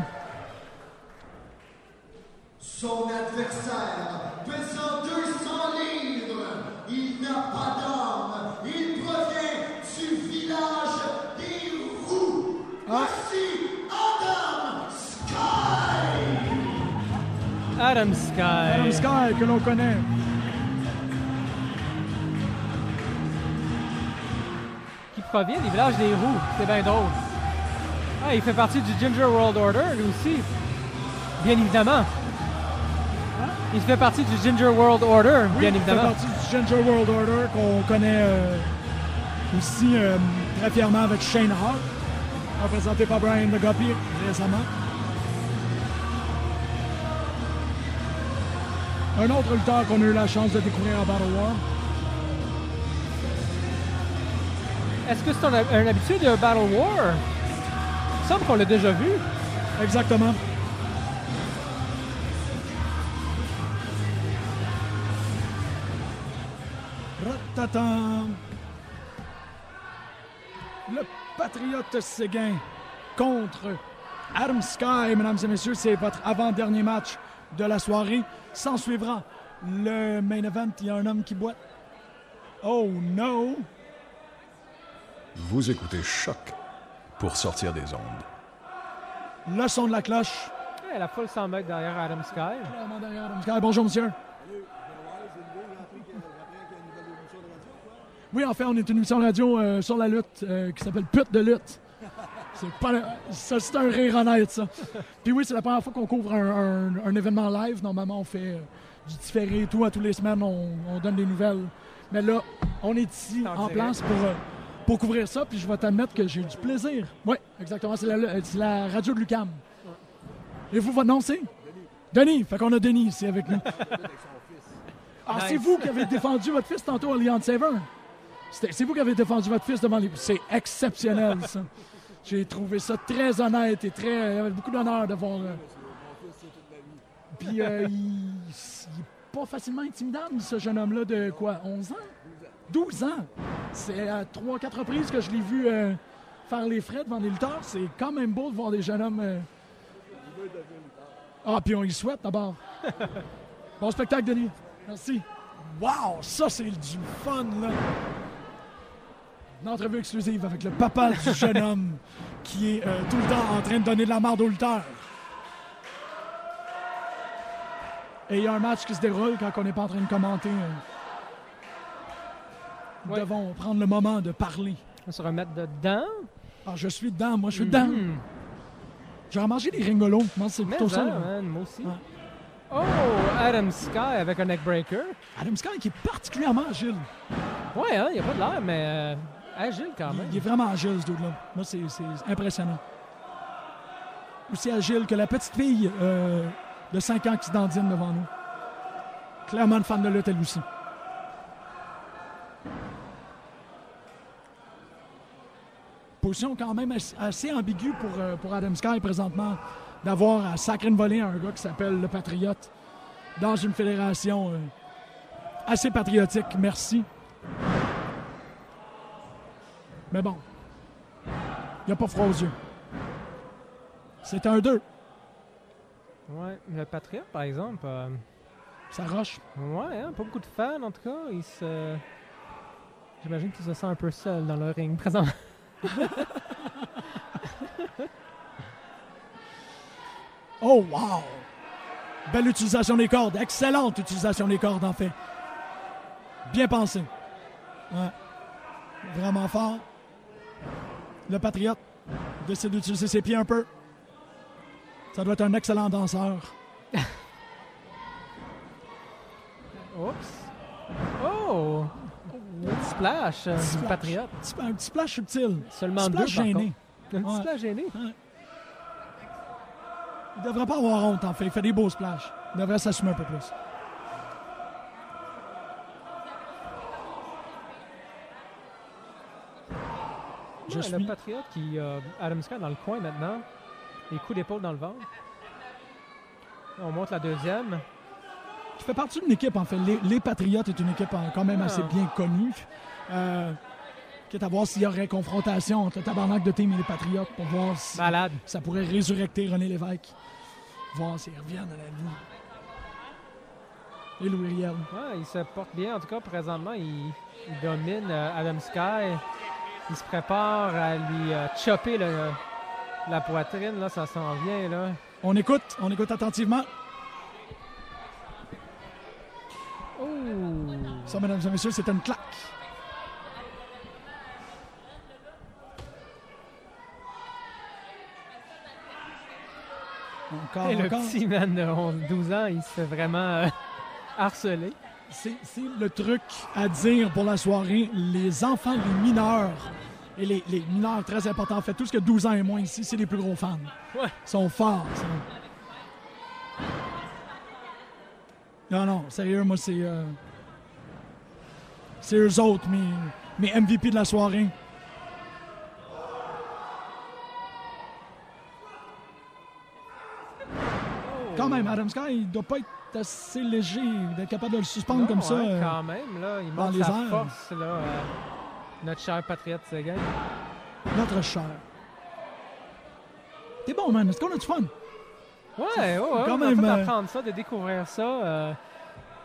Adam Sky. Adam Sky, que l'on connaît. Qui provient des villages des roues. C'est bien drôle. Ah, il fait partie du Ginger World Order, lui aussi. Bien évidemment. Il fait partie du Ginger World Order, Oui, bien il fait évidemment. partie du Ginger World Order qu'on connaît euh, aussi euh, très fièrement avec Shane Hart, représenté par Brian Guppy récemment. Un autre lutteur qu'on a eu la chance de découvrir à Battle War. Est-ce que c'est un, un habitué de Battle War? Il semble qu'on l'a déjà vu. Exactement. Ratatan. le Patriote Séguin contre Adam Sky, mesdames et messieurs. C'est votre avant-dernier match de la soirée. S'en suivra le main event. Il y a un homme qui boite. Oh no! Vous écoutez Choc pour sortir des ondes. Le son de la cloche. Ouais, la foule s'en mètres derrière Adam Sky. Derrière Adam Sky. Bonjour, monsieur. Oui, en fait, on est une émission radio euh, sur la lutte euh, qui s'appelle Pute de lutte. C'est pas ça, c'est un rire honnête, ça. Puis oui, c'est la première fois qu'on couvre un, un- un événement live. Normalement, on fait euh, du différé et tout. À tous les semaines, on, on donne des nouvelles. Mais là, on est ici En place pour, euh, pour couvrir ça. Puis je vais t'admettre que j'ai eu du plaisir. Oui, exactement. C'est la, radio de Lucam. Et vous, votre nom, c'est? Denis. Fait qu'on a Denis ici avec nous. *laughs* Ah, c'est vous qui avez défendu votre fils tantôt à Leon Saver. C'est vous qui avez défendu votre fils devant les. C'est exceptionnel, ça. J'ai trouvé ça très honnête et très. Avait beaucoup d'honneur de voir. euh, Puis, euh, il... il est pas facilement intimidable, ce jeune homme-là de quoi 11 ans? 12 ans C'est à 3-4 reprises que je l'ai vu euh, faire les frais devant les lutteurs. C'est quand même beau de voir des jeunes hommes. euh, Ah, puis on y souhaite d'abord. *laughs* bon spectacle, Denis. Merci. Wow, ça c'est du fun, là. Une entrevue exclusive avec le papa du jeune homme qui est euh, tout le temps en train de donner de la marde aux lutteurs. Et il y a un match qui se déroule quand on n'est pas en train de commenter. euh. Nous Ouais. devons prendre le moment de parler. On va se remettre dedans. Ah, je suis dedans, moi je suis dedans. Mhm. J'ai remangé des ringolos. Moi, c'est plutôt ça. man, moi aussi. Ouais. Oh, Adam Sky avec un neckbreaker. Adam Sky qui est particulièrement agile. Ouais, hein, il n'y a pas de l'air, mais euh, agile quand même. il est vraiment agile, ce dude-là. Moi, c'est impressionnant. Aussi agile que la petite fille euh, de 5 ans qui se dandine devant nous. Clairement une fan de lutte, elle aussi. Position quand même assez, assez ambiguë pour, euh, pour Adam Sky présentement d'avoir à sacrer une volée à un gars qui s'appelle le Patriote dans une fédération euh, assez patriotique. Merci. Mais bon, il n'y a pas froid aux yeux. C'est un 2. Ouais, le Patriote, par exemple. euh, Ça roche. ouais, hein, pas beaucoup de fans en tout cas. Il se. J'imagine qu'il se sent un peu seul dans le ring *laughs* présent. *laughs* Oh, wow! Belle utilisation des cordes. Excellente utilisation des cordes, en fait. Bien pensé. Ouais. Vraiment fort. Le Patriote décide d'utiliser ses pieds un peu. Ça doit être un excellent danseur. *laughs* Oups. Oh! Petit splash euh, du Splash. Patriote. Petit- Un petit splash subtil. Seulement deux, splash par gêné. Un petit Ouais. splash gêné. Il devrait pas avoir honte, en fait. Il fait des beaux splashs. Il devrait s'assumer un peu plus. Je Ouais, suis... Le Patriote qui a Adam Sky dans le coin maintenant. Les coups d'épaule dans le ventre. On monte la deuxième. qui fait partie d'une équipe, en fait. Les, les Patriotes est une équipe euh, quand même Ah. assez bien connue. Euh, quitte à voir s'il y aurait confrontation entre le tabarnak de team et les Patriotes pour voir si Malade. ça pourrait résurrecter René Lévesque. Voir s'ils reviennent à la vie. Et Louis Riel. Ouais, il se porte bien. En tout cas, présentement, il, il domine euh, Adam Sky. Il se prépare à lui euh, chopper le- la poitrine. Là, ça s'en vient. Là. On écoute, on écoute attentivement. Oh! Ça, mesdames et messieurs, c'est une claque. Encore, Et le petit man de 11, 12 ans, il se fait vraiment euh, harceler. C'est le truc à dire pour la soirée. Les enfants, les mineurs, et les, les mineurs très importants, en fait, tout ce que 12 ans et moins ici, c'est les plus gros fans. Ouais. Ils sont forts. ça. Non, non, sérieux, moi, c'est. euh, c'est eux autres, mes, mes MVP de la soirée. Même, Adam Sky, il doit pas être assez léger d'être capable de le suspendre Non, comme ça. hein, euh, quand même, là, il dans montre les sa airs. force, là, euh, notre cher patriote Séguin. notre cher. T'es bon, man. Est-ce qu'on a du fun? Ouais, ouais, ouais. Quand on même, va euh, apprendre ça, de découvrir ça. euh,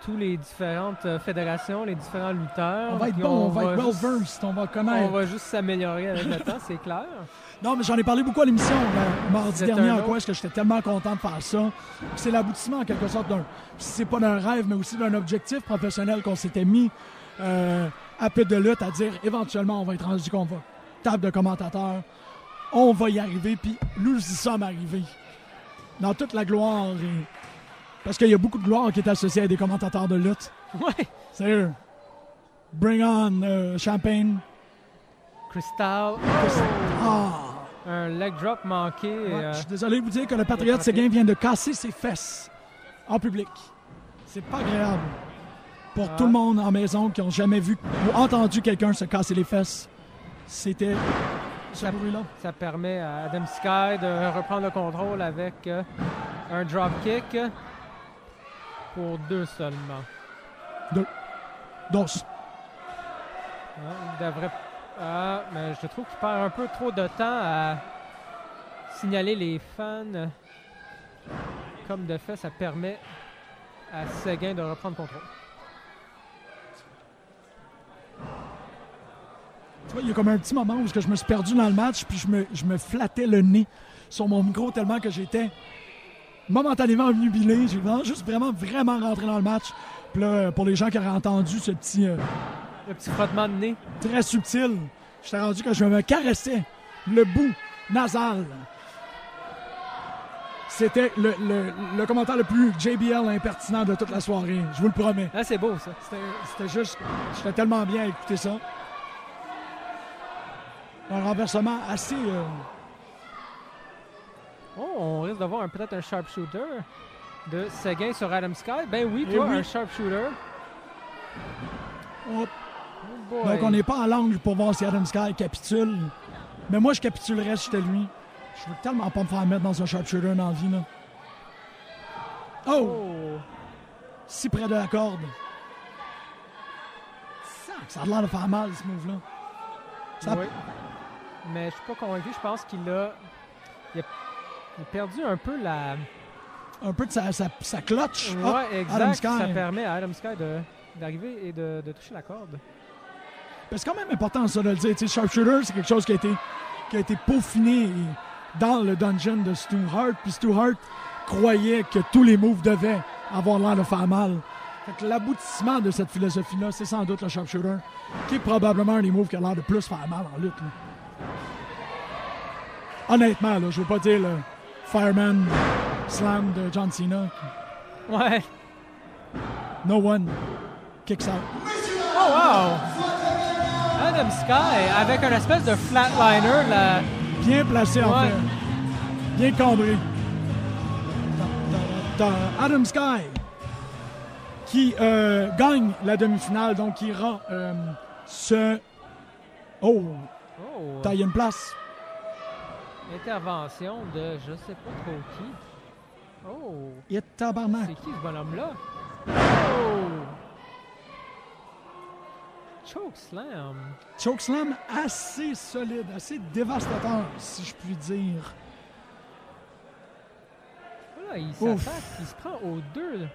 tous les différentes euh, fédérations, les différents lutteurs. On va être bon, on va être juste- well-versed, on va On connaître. va juste s'améliorer avec le temps, c'est clair. *laughs* Non, mais j'en ai parlé beaucoup à l'émission euh, mardi dernier en quoi est-ce que j'étais tellement content de faire ça? C'est l'aboutissement en quelque sorte d'un, c'est pas d'un rêve, mais aussi d'un objectif professionnel qu'on s'était mis euh, à peu de lutte à dire éventuellement on va être rendu qu'on va table de commentateurs, on va y arriver, puis nous y sommes arrivés dans toute la gloire. et- Parce qu'il y a beaucoup de gloire qui est associée à des commentateurs de lutte. Ouais. Sérieux. Bring on euh, Champagne. Crystal. Ah! Un leg drop manqué. Ouais, euh, Je suis désolé de vous dire que le Patriote Séguin vient de casser ses fesses en public. C'est pas agréable. Pour Ah. tout le monde en maison qui ont jamais vu ou entendu quelqu'un se casser les fesses, c'était ce bruit-là. Ça permet à Adam Sky de reprendre le contrôle avec euh, un drop kick pour deux seulement. Deux. Dos. Il devrait. Ah, mais je trouve qu'il perd un peu trop de temps à signaler les fans. Comme de fait, ça permet à Seguin de reprendre contrôle. Tu vois, il y a comme un petit moment où je me suis perdu dans le match, puis je me, je me flattais le nez sur mon micro tellement que j'étais momentanément obnubilé. J'ai vraiment, juste vraiment, vraiment rentré dans le match. Puis là, pour les gens qui auraient entendu ce petit, euh, Le petit frottement de nez. très subtil, j'étais rendu que je me caressais le bout nasal. C'était le, le- le commentaire le plus JBL impertinent de toute la soirée. Je vous le promets. Ah, c'est beau ça. C'était- C'était juste. J'étais tellement bien à écouter ça. Un renversement assez. euh, Oh, on risque d'avoir un- peut-être un sharpshooter de Seguin sur Adam Sky. Ben oui, Eh toi, oui. un sharpshooter. Oh. Donc, on n'est pas en langue pour voir si Adam Sky capitule. Mais moi, je capitulerais si j'étais lui. Je veux tellement pas me faire mettre dans un sharpshooter dans la vie, là. Oh! Oh. Si près de la corde. Ça a l'air de faire mal, ce move-là. Ça- Oui. Mais je suis pas convaincu. Je pense qu'il a... Il a a perdu un peu la. Un peu de sa, sa, sa clutch. Ouais, Hop, exact. Adam Sky. Ça permet à Adam Sky d'arriver et de, de toucher la corde. C'est quand même important ça de le dire. Tu sais, Sharpshooter, c'est quelque chose qui a été, qui a été peaufiné dans le dungeon de Stu Hart. Puis Stu Hart croyait que tous les moves devaient avoir l'air de faire mal. Fait que l'aboutissement de cette philosophie-là, c'est sans doute le Sharpshooter, qui est probablement un des moves qui a l'air de plus faire mal en lutte. là. Honnêtement, là, je veux pas dire le Fireman Slam de John Cena. Ouais. No one kicks out. Oh wow! Adam Sky avec un espèce de flatliner. La... Bien placé en fait. Bien cambré. Adam Sky qui euh, gagne la demi-finale, donc qui ira euh, se. Oh, Oh. taille une place. Intervention de je sais pas trop qui. Oh. Et tabarnak. C'est qui ce bonhomme-là? Oh! Choke slam. Chokeslam assez solide, assez dévastateur, si je puis dire. Voilà, il s'attaque, il se prend aux deux.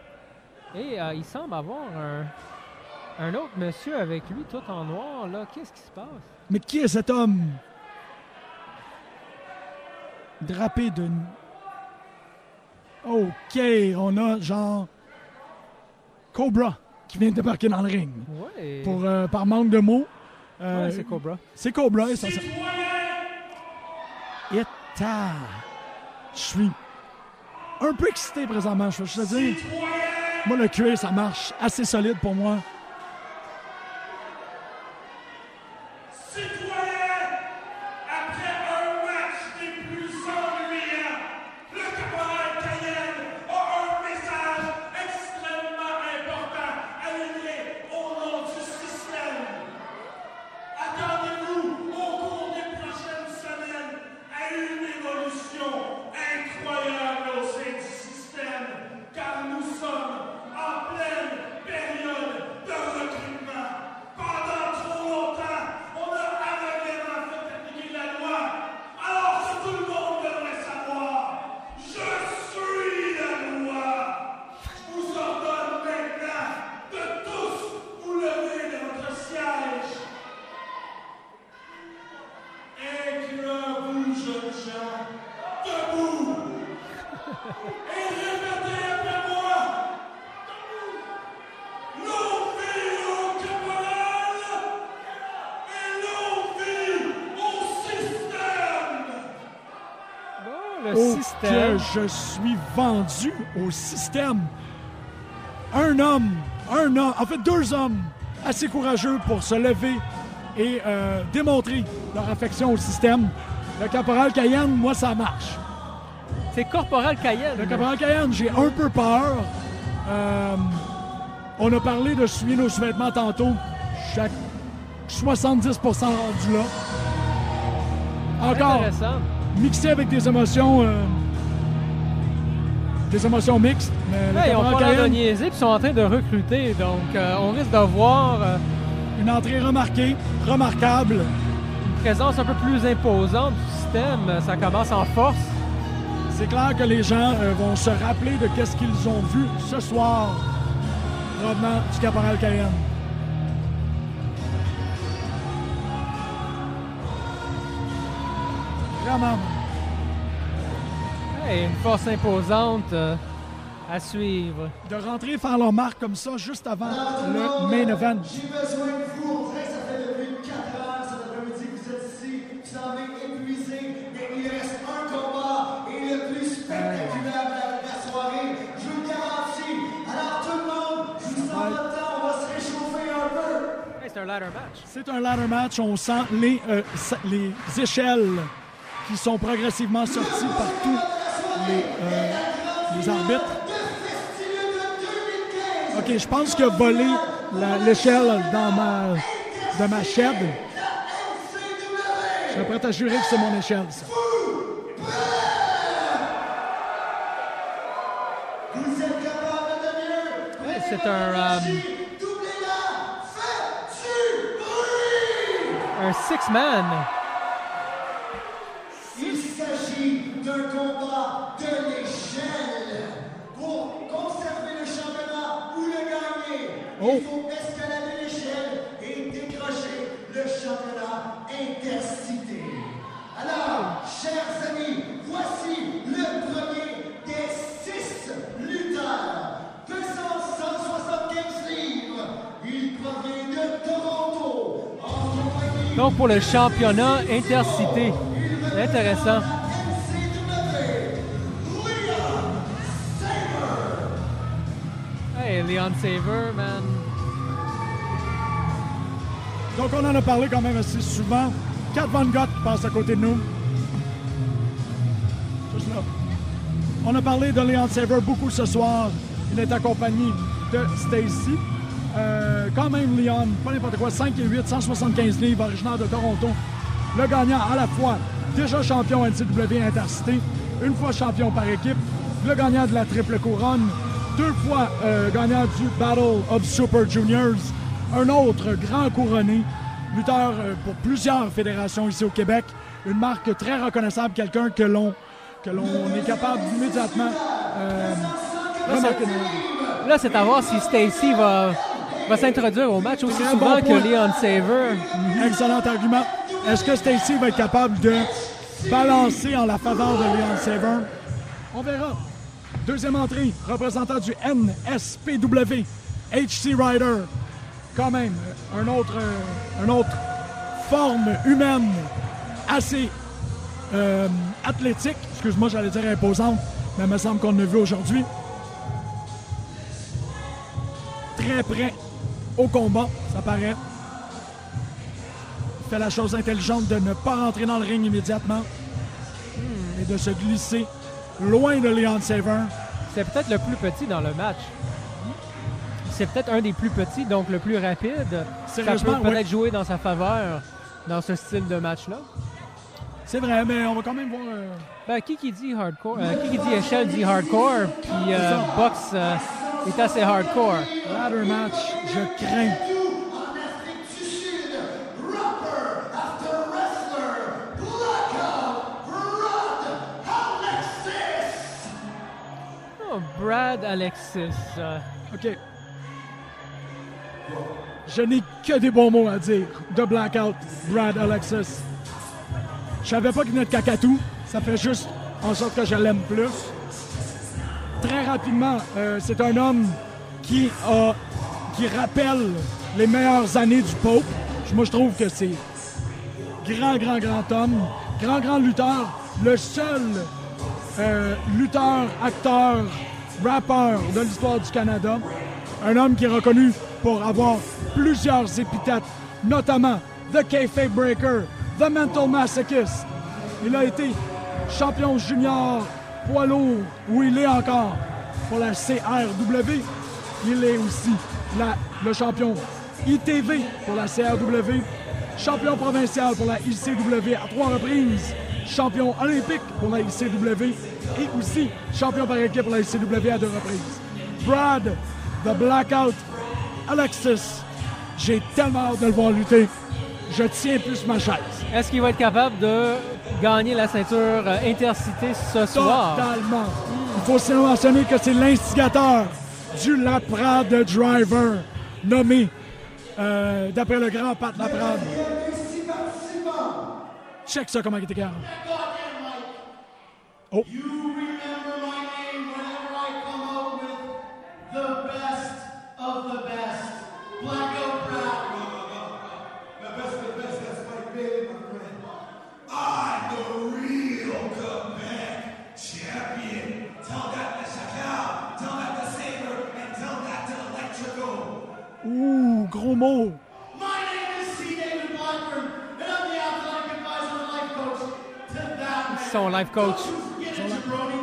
Et euh, il semble avoir un, un autre monsieur avec lui, tout en noir. là. Qu'est-ce qui se passe? Mais qui est cet homme? Drapé de. Ok, on a genre. Cobra qui vient de débarquer dans le ring. Ouais. Pour, euh, par manque de mots. euh, Ouais, c'est Cobra. C'est Cobra. et ça, ça... Et Je suis un peu excité présentement, je veux juste te dire. Moi, le cuir, ça marche assez solide pour moi. Citoyens, après un match des plus ennuyants, le caporal Cayenne a un message extrêmement important à livrer au nom du système. Attendez-vous au cours des prochaines semaines à une évolution incroyable au sein du système, car nous sommes en pleine période de Le oh, système. que je suis vendu au système. Un homme, un homme, en fait deux hommes assez courageux pour se lever et euh, démontrer leur affection au système. Le caporal Cayenne, moi, ça marche. C'est Corporal Cayenne. Le caporal Cayenne, j'ai un peu peur. Euh, on a parlé de souiller nos sous-vêtements tantôt. Chaque 70% rendu là. Encore, Intéressant. mixé avec des émotions. euh, des émotions mixtes. Mais Ouais, ils ont pas l'air de Cayenne, niaiser, puis ils sont en train de recruter. Donc, euh, on risque de voir euh, une entrée remarquée, remarquable. une présence un peu plus imposante du système. Ça commence en force. C'est clair que les gens euh, vont se rappeler de qu'est-ce qu'ils ont vu ce soir provenant du caporal Cayenne. Vraiment. Hey, une force imposante euh, à suivre. De rentrer faire leur marque comme ça juste avant le main event. J'ai besoin de vous. On dirait que ça fait depuis 4 heures cet après-midi que vous êtes ici. Vous semblez épuisé, mais il reste un combat et le plus spectaculaire de la, soirée. Je vous le garantis. Alors tout le monde, je vous sens de temps. On va se réchauffer un peu. Hey, c'est un ladder match. C'est un ladder match. On sent les, euh, les échelles qui sont progressivement sorties par tous les, euh, les arbitres. OK, je pense que voler l'échelle dans ma, de ma shed, je suis prêt à jurer que c'est mon échelle, ça. C'est un, bruit. un six-man. Il s'agit d'un combat de l'échelle. Pour conserver le championnat ou le gagner, Oh. il faut escalader l'échelle et décrocher le championnat intercité. Alors, chers amis, voici le premier des six lutteurs. Pesant 175 livres, il provient de Toronto. En Donc, pour le championnat intercité. Intéressant. Hey, Leon Saver, man. Donc, on en a parlé quand même assez souvent. Kat Von Gott qui passe à côté de nous. Juste là. On a parlé de Leon Saver beaucoup ce soir. Il est accompagné de Stacy. Euh, quand même, Leon, pas n'importe quoi, 5 et 8, 175 livres, originaire de Toronto. Le gagnant à la fois déjà champion NCW Intercité, une fois champion par équipe, le gagnant de la triple couronne, deux fois euh, gagnant du Battle of Super Juniors, un autre grand couronné, lutteur euh, pour plusieurs fédérations ici au Québec, une marque très reconnaissable, quelqu'un que l'on que l'on est capable immédiatement euh, remarquer. Là, c'est à voir si Stacy va, va s'introduire au match aussi souvent bon que. Leon Saver. Excellent argument. Est-ce que Stacy va être capable de balancer en la faveur de Leon Saver? On verra. Deuxième entrée, représentant du NSPW, HC Rider. Quand même, un autre, une autre forme humaine assez euh, athlétique. Excuse-moi, j'allais dire imposante, mais il me semble qu'on l'a vu aujourd'hui. Très prêt au combat, ça paraît fait la chose intelligente de ne pas rentrer dans le ring immédiatement et de se glisser loin de Leon Saver. C'est peut-être le plus petit dans le match. C'est peut-être un des plus petits, donc le plus rapide. Ça peut Sérieusement, peut-être oui. jouer dans sa faveur dans ce style de match-là. C'est vrai, mais on va quand même voir. euh, Ben, qui qui dit hardcore, euh, qui qui dit échelle dit hardcore, puis euh. Box euh, est assez hardcore. ladder match, je crains. en Afrique du Sud, rapper after wrestler, Blackout Rod Alexis. Oh, Brad Alexis. euh, OK. Je n'ai que des bons mots à dire de Blackout, Brad Alexis. Je savais pas qu'il venait de Cacatoux. Ça fait juste en sorte que je l'aime plus. Très rapidement, euh, c'est un homme qui qui rappelle les meilleures années du Pope. Moi, je trouve que c'est grand, grand, grand homme, grand, grand lutteur. Le seul euh, lutteur, acteur, rappeur de l'histoire du Canada. Un homme qui est reconnu pour avoir plusieurs épithètes, notamment The Kayfabe Breaker, The Mental Masochist. Il a été champion junior poids lourd, où il est encore pour la CRW. Il est aussi la- le champion ITV pour la CRW, champion provincial pour la ICW à trois reprises, champion olympique pour la ICW et aussi champion par équipe pour la ICW à deux reprises. Brad, The Blackout, Alexis, j'ai tellement hâte de le voir lutter. Je tiens plus ma chaise. Est-ce qu'il va être capable de gagner la ceinture euh, intercité ce soir? Totalement. Il faut aussi mentionner que c'est l'instigateur du Laprade Driver, nommé euh, d'après le grand Pat Laprade. Check ça comment il était calme. Oh. Ouh, gros mot. My name is C. David Blackburn, and I'm the athletic advisor and life coach to that man. Son life coach. Get it, jabroni.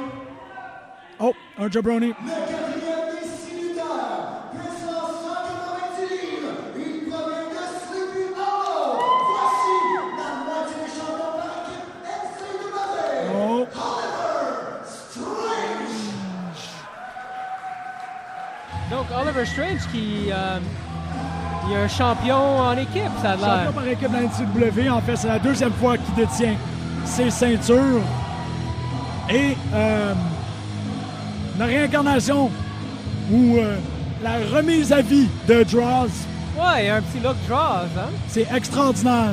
Oh, un jabroni. Le quatrième ici lutteur, puissant 190 livres, il provient de Sleepy Hollow. Voici la moitié des champions par équipe NCAA, Oh, Oliver Strange. Donc, Oliver Strange qui euh, il est un champion en équipe, ça a champion l'air. par équipe de la NCW. En fait, c'est la deuxième fois qu'il détient ses ceintures. Et euh, la réincarnation ou euh, la remise à vie de Draws, Ouais, il y a un petit look draws, hein? c'est extraordinaire.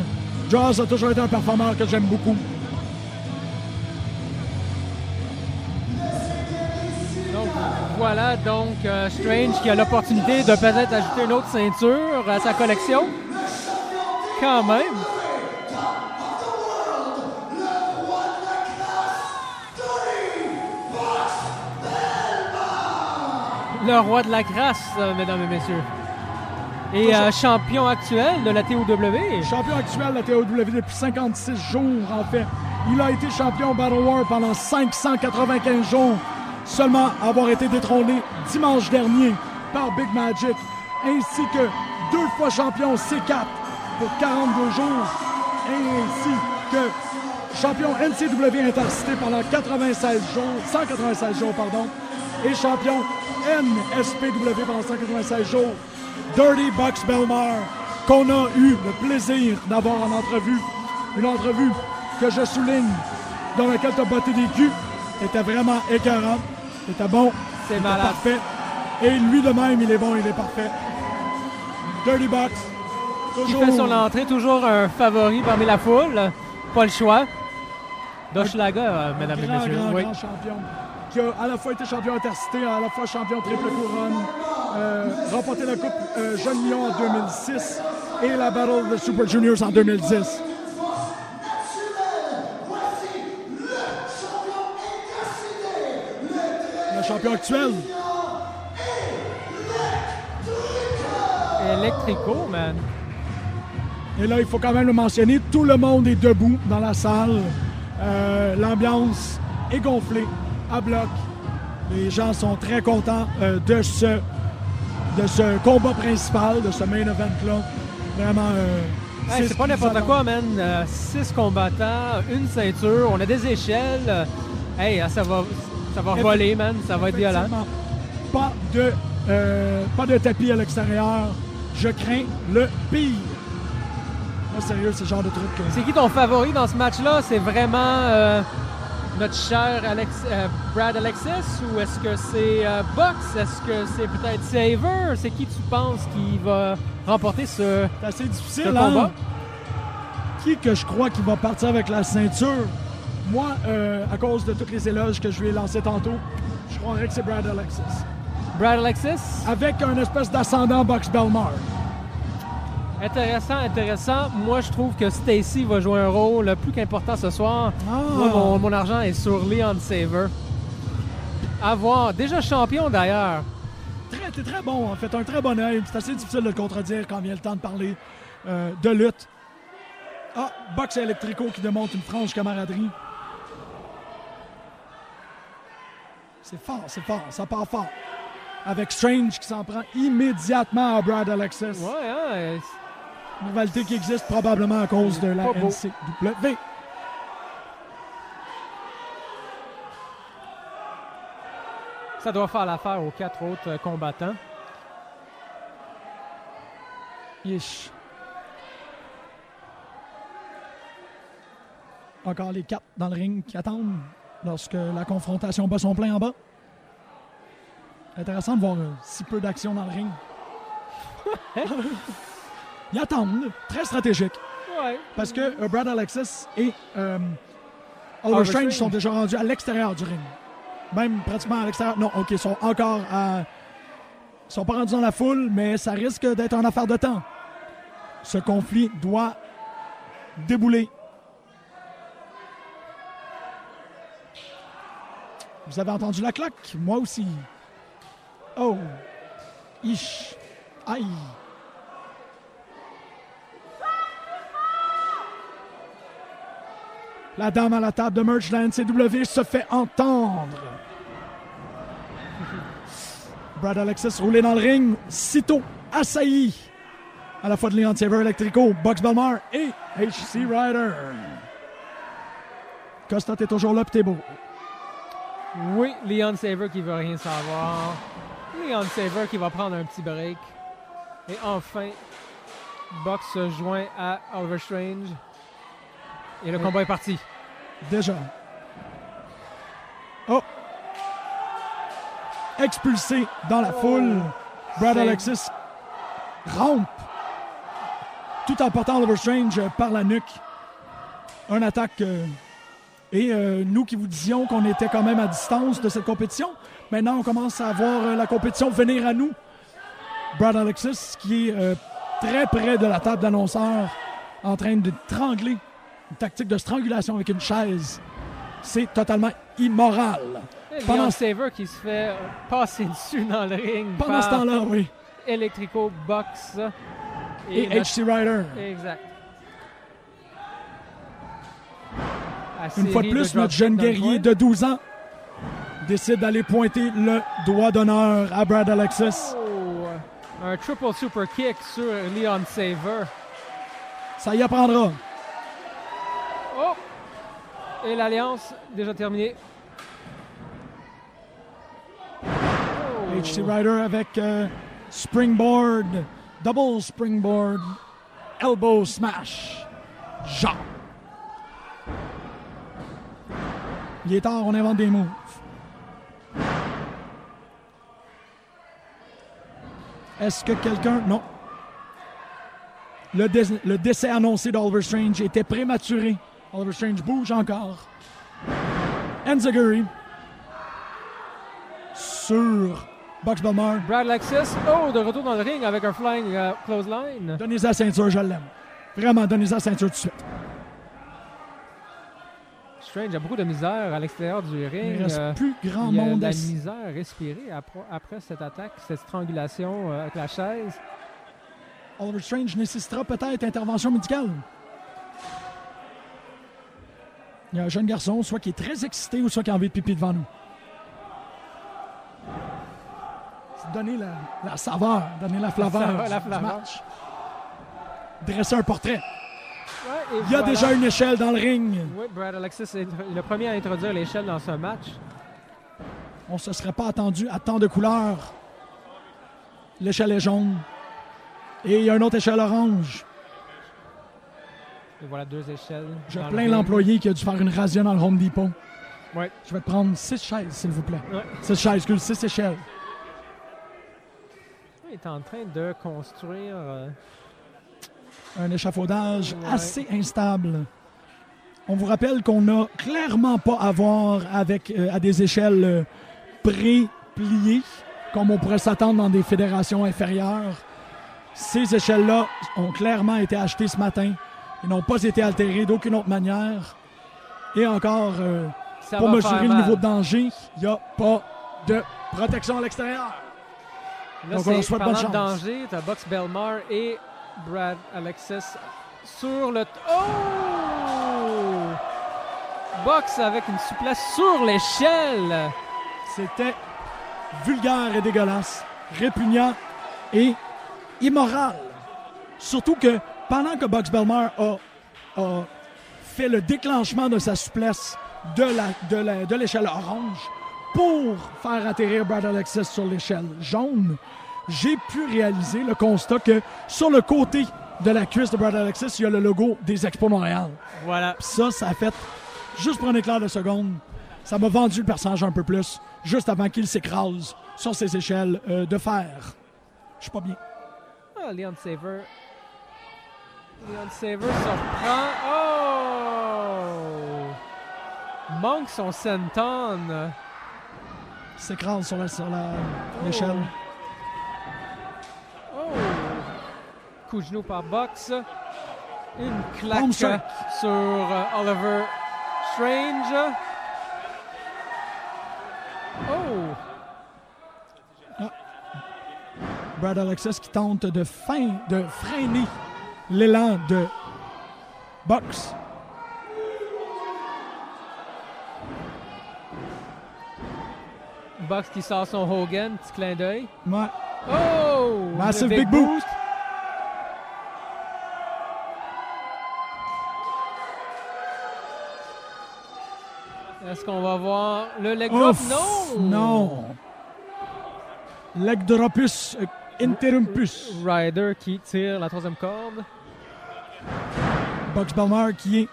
Draws a toujours été un performeur que j'aime beaucoup. Voilà donc euh, Strange qui a l'opportunité de peut-être ajouter une autre ceinture à sa collection. Quand même. Le roi de la grâce, euh, mesdames et messieurs. Et euh, champion actuel de la TOW. Champion actuel de la TOW depuis 56 jours, en fait. Il a été champion Battle War pendant 595 jours, seulement avoir été détrôné dimanche dernier par Big Magic, ainsi que deux fois champion C4 pour 42 jours, ainsi que champion NCW Intercité pendant 96 jours, 196 jours, pardon, et champion NSPW pendant 196 jours. Dirty Bucks Belmar, qu'on a eu le plaisir d'avoir en entrevue. Une entrevue que je souligne, dans laquelle tu as botté des culs. Était vraiment écœurant. C'était bon. C'est malade. parfait. Et lui de même, il est bon, il est parfait. Dirty Bucks. Qui Toujours. fait son entrée, toujours un favori parmi la foule. Pas le choix. Doschlager, euh, mesdames et grand, messieurs. grand, Oui. grand champion. Qui a à la fois été champion intercité, à la fois champion triple couronne, euh, remporté la Coupe euh, Jeune Lion en 2006 et la Battle de Super Juniors en 2010. Champion actuel. Electrico, man. Et là, il faut quand même le mentionner, tout le monde est debout dans la salle. Euh, L'ambiance est gonflée, à bloc. Les gens sont très contents euh, de, ce, de ce combat principal, de ce main event-là. Vraiment. euh, Hey, c'est pas n'importe quoi, man. Six combattants, une ceinture, on a des échelles. Hey, ça va, ça va voler, man. Ça va être violent. Pas de, euh, pas de tapis à l'extérieur. Je crains le pire. Moi, sérieux, c'est le genre de truc. que- C'est qui ton favori dans ce match-là? C'est vraiment euh, notre cher Alex, euh, Brad Alexis? Ou est-ce que c'est Box? Est-ce que c'est peut-être Saver? C'est qui tu penses qui va remporter ce, C'est assez ce difficile, combat? hein? Qui que je crois qui va partir avec la ceinture? Moi, euh, à cause de tous les éloges que je lui ai lancés tantôt, je croirais que c'est Brad Alexis. Brad Alexis? Avec un espèce d'ascendant Box Belmar. Intéressant, intéressant. Moi, je trouve que Stacy va jouer un rôle le plus qu'important ce soir. Ah. Moi, mon, mon argent est sur Leon Saver. À voir. Déjà champion d'ailleurs. Très, t'es très bon, en fait. Un très bon œil. C'est assez difficile de le contredire quand vient le temps de parler euh, de lutte. Ah, Box Electrico qui démontre une franche camaraderie. C'est fort, c'est fort. Ça part fort. Avec Strange qui s'en prend immédiatement à Brad Alexis. Ouais, hein, Une rivalité qui existe probablement à cause de la. NCW. ça doit faire l'affaire aux quatre autres euh, combattants. Yeesh. Encore les quatre dans le ring qui attendent lorsque la confrontation bat son plein en bas. Intéressant de voir euh, si peu d'action dans le ring. *laughs* Ils attendent, très stratégique. Ouais. Parce que euh, Brad Alexis et euh, Oliver Strange. sont déjà rendus à l'extérieur du ring. Même pratiquement à l'extérieur. Non, OK, ils sont encore à. Ils sont pas rendus dans la foule, mais ça risque d'être une affaire de temps. Ce conflit doit débouler. Vous avez entendu la claque? Moi aussi. Oh. Ish. Aïe. La dame à la table de merch de la NCW se fait entendre. *laughs* Brad Alexis roulé dans le ring, sitôt assailli à la fois de Leon Saver Electrico, Box Belmar et HC Rider. Costa, t'es toujours là, t'es beau. Oui, Leon Saver qui veut rien savoir. Leon Saver qui va prendre un petit break. Et enfin, Box se joint à Oliver Strange. Et le combat est parti. Déjà. Oh! Expulsé dans la foule. Brad Alexis rampe tout en portant Oliver Strange par la nuque. Un attaque. euh, et euh, nous qui vous disions qu'on était quand même à distance de cette compétition, maintenant on commence à voir euh, la compétition venir à nous. Brad Alexis qui est euh, très près de la table d'annonceurs en train de trangler une tactique de strangulation avec une chaise. C'est totalement immoral. Et Pendant Leon Saver qui se fait passer dessus dans le ring. Pendant ce temps-là, oui. Electrico Box. Et, notre- HC Rider. Exact. Une fois de plus, notre jeune guerrier de 12 ans décide d'aller pointer le doigt d'honneur à Brad Alexis. Oh, un triple super kick sur Leon Saver. Ça y apprendra. Oh! Et l'alliance déjà terminée. Oh. HC Rider avec euh, springboard, double springboard, elbow smash. Jean. Il est tard, on invente des moves. Est-ce que quelqu'un. Non. Le, dé- le décès annoncé d'Oliver Strange était prématuré. Oliver Strange bouge encore. Enziguri sur Box Belmar. Brad Lexus, oh, de retour dans le ring avec un flying clothesline. Donnez la ceinture, je l'aime. Vraiment, donnez la ceinture tout de suite. Strange a beaucoup de misère à l'extérieur du ring. Il ne reste Euh, plus grand il y a monde de la misère à respirer après, après cette attaque, cette strangulation euh, avec la chaise. Oliver Strange nécessitera peut-être intervention médicale. Il y a un jeune garçon, soit qui est très excité ou soit qui a envie de pipi devant nous. C'est donner la, la saveur, donner la *laughs* flaveur, saveur, du- la du flaveur. match. Dresser un portrait. Ouais, Il y a voilà. déjà une échelle dans le ring. Oui, Brad Alexis est le premier à introduire l'échelle dans ce match. On ne se serait pas attendu à tant de couleurs. L'échelle est jaune. Et il y a une autre échelle orange. Et voilà deux échelles. Je plains l'employé qui a dû faire une razzia dans le Home Depot. Ouais. Je vais te prendre six chaises, s'il vous plaît. Ouais. Six chaises, excuse, six échelles. Il est en train de construire. euh, Un échafaudage Ouais. assez instable. On vous rappelle qu'on n'a clairement pas à voir avec euh, à des échelles euh, pré-pliées, comme on pourrait s'attendre dans des fédérations inférieures. Ces échelles-là ont clairement été achetées ce matin. Ils n'ont pas été altérées d'aucune autre manière. Et encore, euh, pour mesurer le niveau de danger, il n'y a pas de protection à l'extérieur. Là, Donc, on leur souhaite bonne chance. danger, Box Belmar et Brad Alexis sur le... Oh! Box avec une souplesse sur l'échelle. C'était vulgaire et dégueulasse, répugnant et immoral. Surtout que pendant que Box Belmar a, fait le déclenchement de sa souplesse de l'échelle orange pour faire atterrir Brad Alexis sur l'échelle jaune, j'ai pu réaliser le constat que sur le côté de la cuisse de Brad Alexis, il y a le logo des Expos Montréal. Voilà. Ça, ça a fait, juste pour un éclair de seconde, ça m'a vendu le personnage un peu plus, juste avant qu'il s'écrase sur ses échelles euh, de fer. Je suis pas bien. Ah, Leon Saver. Leon Saver se reprend. Oh! Manque son senton. S'écrase sur la- sur la- l'échelle. Oh! Coup de genou par Box. Une claque sur euh, Oliver Strange. Oh! Brad Alexis qui tente de, fin, de freiner l'élan de Box. Box qui sort son Hogan, petit clin d'œil. Ouais. Oh! Massive big boost. Est-ce qu'on va voir le leg drop? Ouf, Non! Non. Leg dropus interrumpus. Ryder qui tire la troisième corde. Box Belmar qui est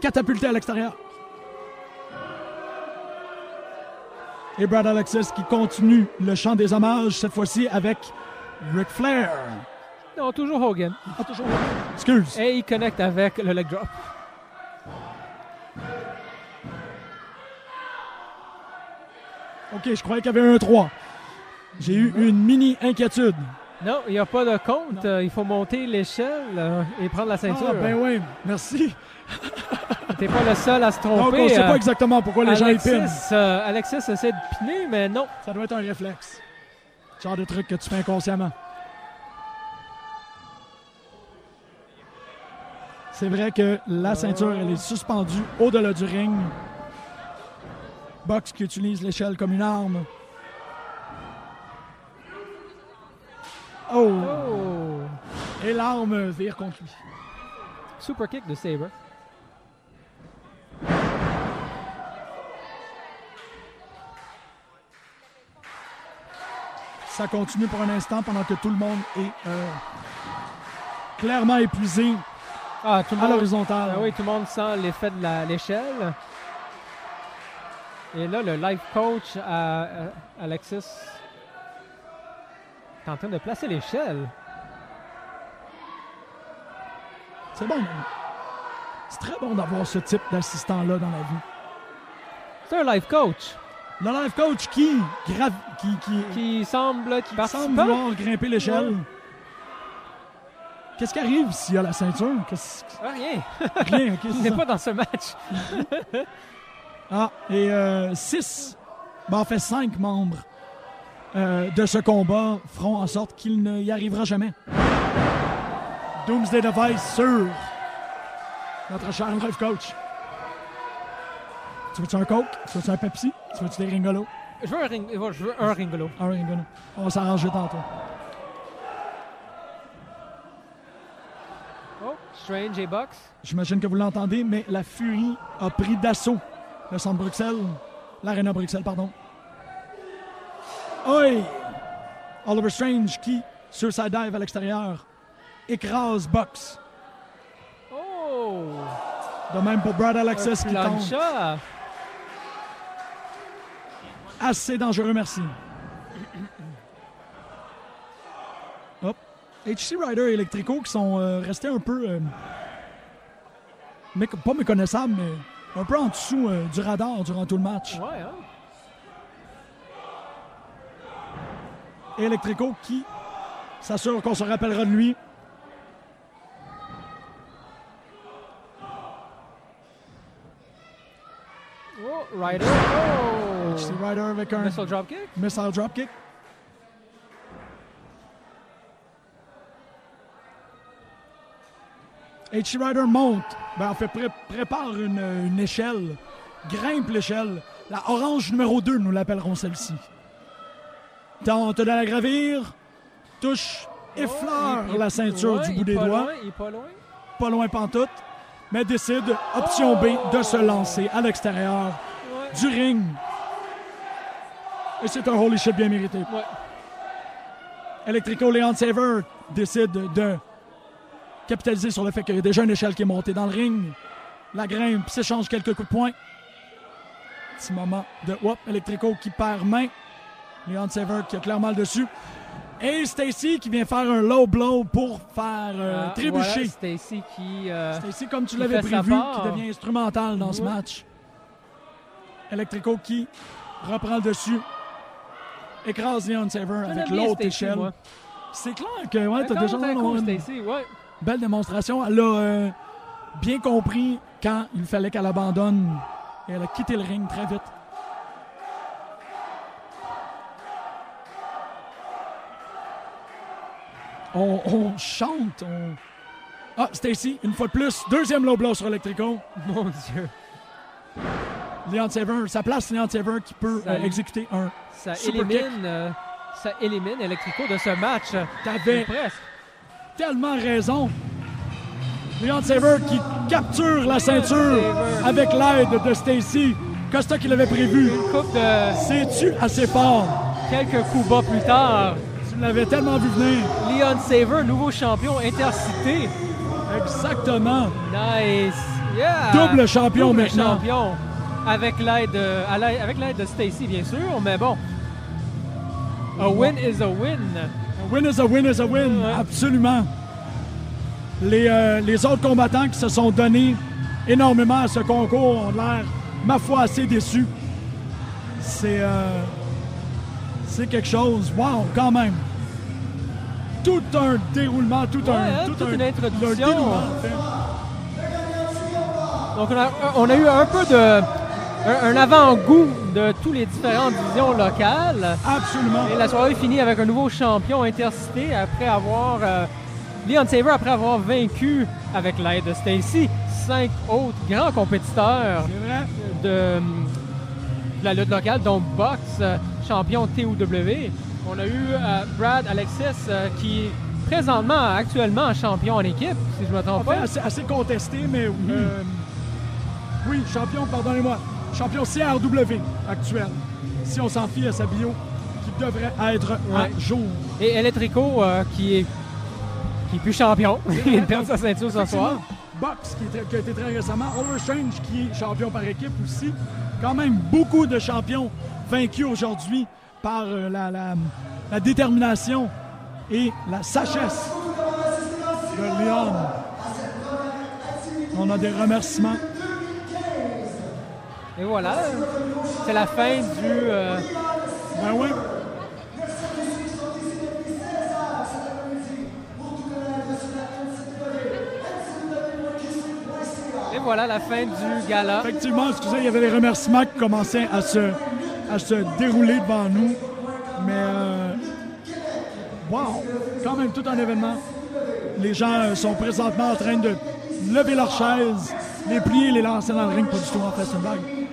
catapulté à l'extérieur. Et Brad Alexis qui continue le chant des hommages, cette fois-ci avec Ric Flair. Non, toujours Hogan. Ah, toujours. Excuse. Et il connecte avec le leg drop. OK, je croyais qu'il y avait un 3. J'ai eu une mini inquiétude. Non, il n'y a pas de compte. Euh, Il faut monter l'échelle euh, et prendre la ceinture. Ah, ben oui, merci. T'es pas le seul à se Donc, tromper. on sait euh, pas exactement pourquoi les gens pinent. euh, Alexis essaie de piner, mais non. Ça doit être un réflexe. Genre de truc que tu fais inconsciemment. C'est vrai que la ceinture, elle est suspendue au-delà du ring. Box qui utilise l'échelle comme une arme. Oh! Oh! Et l'arme vire contre lui. Super kick de Sabre. Ça continue pour un instant pendant que tout le monde est euh, clairement épuisé Ah, tout le à l'horizontale. Ah oui, tout le monde sent l'effet de l'échelle. Et là, le life coach à, à- Alexis est en train de placer l'échelle. C'est bon. C'est très bon d'avoir ce type d'assistant-là dans la vie. C'est un life coach Le life coach qui, grave, qui, qui, qui semble qui qui semble vouloir grimper l'échelle. Qu'est-ce qui arrive s'il y a la ceinture? Ah, rien. *laughs* Rien, ok, Il n'est pas dans ce match. *laughs* Ah, et 6, ben en fait 5 membres euh, de ce combat feront en sorte qu'il ne y arrivera jamais. Doomsday Device sur notre cher life coach. Tu veux-tu un Coke? Tu veux-tu un Pepsi? Tu veux-tu des Ringolos? Je veux un, ring- je veux un ringolo. Un Ringolo. On va s'arranger tantôt. Oh, Strange et Box. J'imagine que vous l'entendez, mais la furie a pris d'assaut le centre Bruxelles, l'Arena Bruxelles, pardon. Oi! Oliver Strange qui, sur sa dive à l'extérieur, écrase Box. Oh! De même pour Brad Alexis qui tombe. Assez dangereux, merci. Hop. HC Rider et Electrico qui sont euh, restés un peu. euh, pas méconnaissables, mais un peu en dessous euh, du radar durant tout le match. Ouais, hein? Et Electrico qui s'assure qu'on se rappellera de lui. Oh, Ryder. Oh! C'est Ryder avec un Missile dropkick. missile dropkick. H. Rider monte. Ben, en fait, pré- prépare une, une échelle. Grimpe l'échelle. La orange numéro 2, nous l'appellerons celle-ci. Tente de la gravir. Touche, effleure Oh, la ceinture ouais, du bout des pas doigts. loin, il est pas loin. Pas loin pantoute. Mais décide, option B, de se lancer à l'extérieur Ouais. du ring. Et c'est un holy shit bien mérité. Ouais. Electrico Leon Saver décide de capitaliser sur le fait qu'il y a déjà une échelle qui est montée dans le ring. La grimpe s'échange quelques coups de poing. Petit moment de whoop, Electrico qui perd main. Leon Saver qui a clairement le dessus. Et Stacy qui vient faire un low blow pour faire euh, Ah, trébucher. voilà, Stacy qui. euh, Stacy, comme tu l'avais prévu, qui devient instrumental dans ce match. Electrico qui reprend le dessus. Écrase Leon Saver avec l'autre échelle. C'est clair que ouais, t'as déjà une ouais. belle démonstration. Elle a euh, bien compris quand il fallait qu'elle abandonne. Et elle a quitté le ring très vite. On, on chante. On... Ah, Stacy, une fois de plus, deuxième low blow sur Electrico. Mon Dieu. Leon Saver, ça place Leon Saver qui peut Ça euh, exécuter un. Ça Super élimine, euh, ça élimine Electrico de ce match. T'avais Presque. tellement raison. Leon Saver qui capture la ceinture avec l'aide de Stacy. Costa qui l'avait prévu. De C'est-tu assez fort? quelques coups bas plus tard. Tu l'avais tellement vu venir. Leon Saver, nouveau champion intercité. Exactement. Nice. Yeah. Double champion Double maintenant. champion. Avec l'aide avec l'aide de Stacy, bien sûr, mais bon. A win is a win. A win is a win is a win. Ouais. Absolument. Les, euh, les autres combattants qui se sont donnés énormément à ce concours ont l'air, ma foi, assez déçus. C'est. euh, c'est quelque chose. Wow, quand même. Tout un déroulement, tout Ouais, un. hein, tout toute un, une introduction. un dénouement, en fait. Donc, on a, on a eu un peu de. Un, un avant-goût de toutes les différentes divisions locales. Absolument. Et la soirée finit avec un nouveau champion intercité après avoir. euh, Leon Saver, après avoir vaincu, avec l'aide de Stacy, cinq autres grands compétiteurs de, de la lutte locale, dont Box, euh, champion TOW. On a eu euh, Brad Alexis, euh, qui est présentement, actuellement, champion en équipe, si je ne me trompe pas. assez, assez contesté, mais euh, oui, champion, pardonnez-moi, champion CRW actuel, si on s'en fie à sa bio, qui devrait être Ouais. à jour. Et Electrico, euh, qui est qui est plus champion. Il perdre sa ceinture ce soir. Box, qui, est très- qui a été très récemment, Oliver Strange, qui est champion par équipe aussi. Quand même beaucoup de champions vaincus aujourd'hui par euh, la, la- la détermination et la sagesse de Léon. On a des remerciements. Et voilà, c'est la fin du... euh, Ben oui. et voilà la fin du gala. Effectivement, excusez, il y avait les remerciements qui commençaient à se, à se dérouler devant nous. Mais, euh, wow, quand même tout un événement. Les gens euh, sont présentement en train de lever leurs chaises, les plier, les lancer dans le ring, pas du tout en fait, c'est une blague.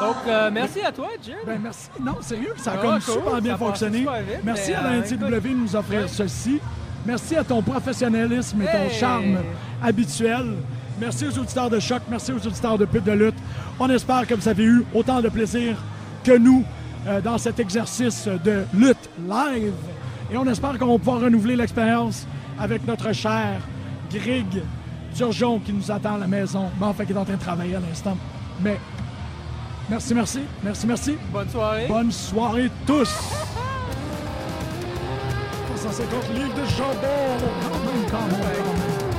Donc, euh, merci à toi, Jim. Ben merci. Non, sérieux, ça a Ah, comme cool, super bien fonctionné. super vite, merci à la euh, NCW de nous offrir ceci. Merci à ton professionnalisme et ton charme habituel. Merci aux auditeurs de choc, merci aux auditeurs de pub de lutte. On espère que vous avez eu autant de plaisir que nous euh, dans cet exercice de lutte live. Et on espère qu'on va pouvoir renouveler l'expérience avec notre cher Grig Turgeon qui nous attend à la maison. Mais enfin, qui est en train de travailler à l'instant. Mais merci, merci, merci, merci. Bonne soirée. Bonne soirée tous! 350 livres de jambon! Quand même, quand même, quand même.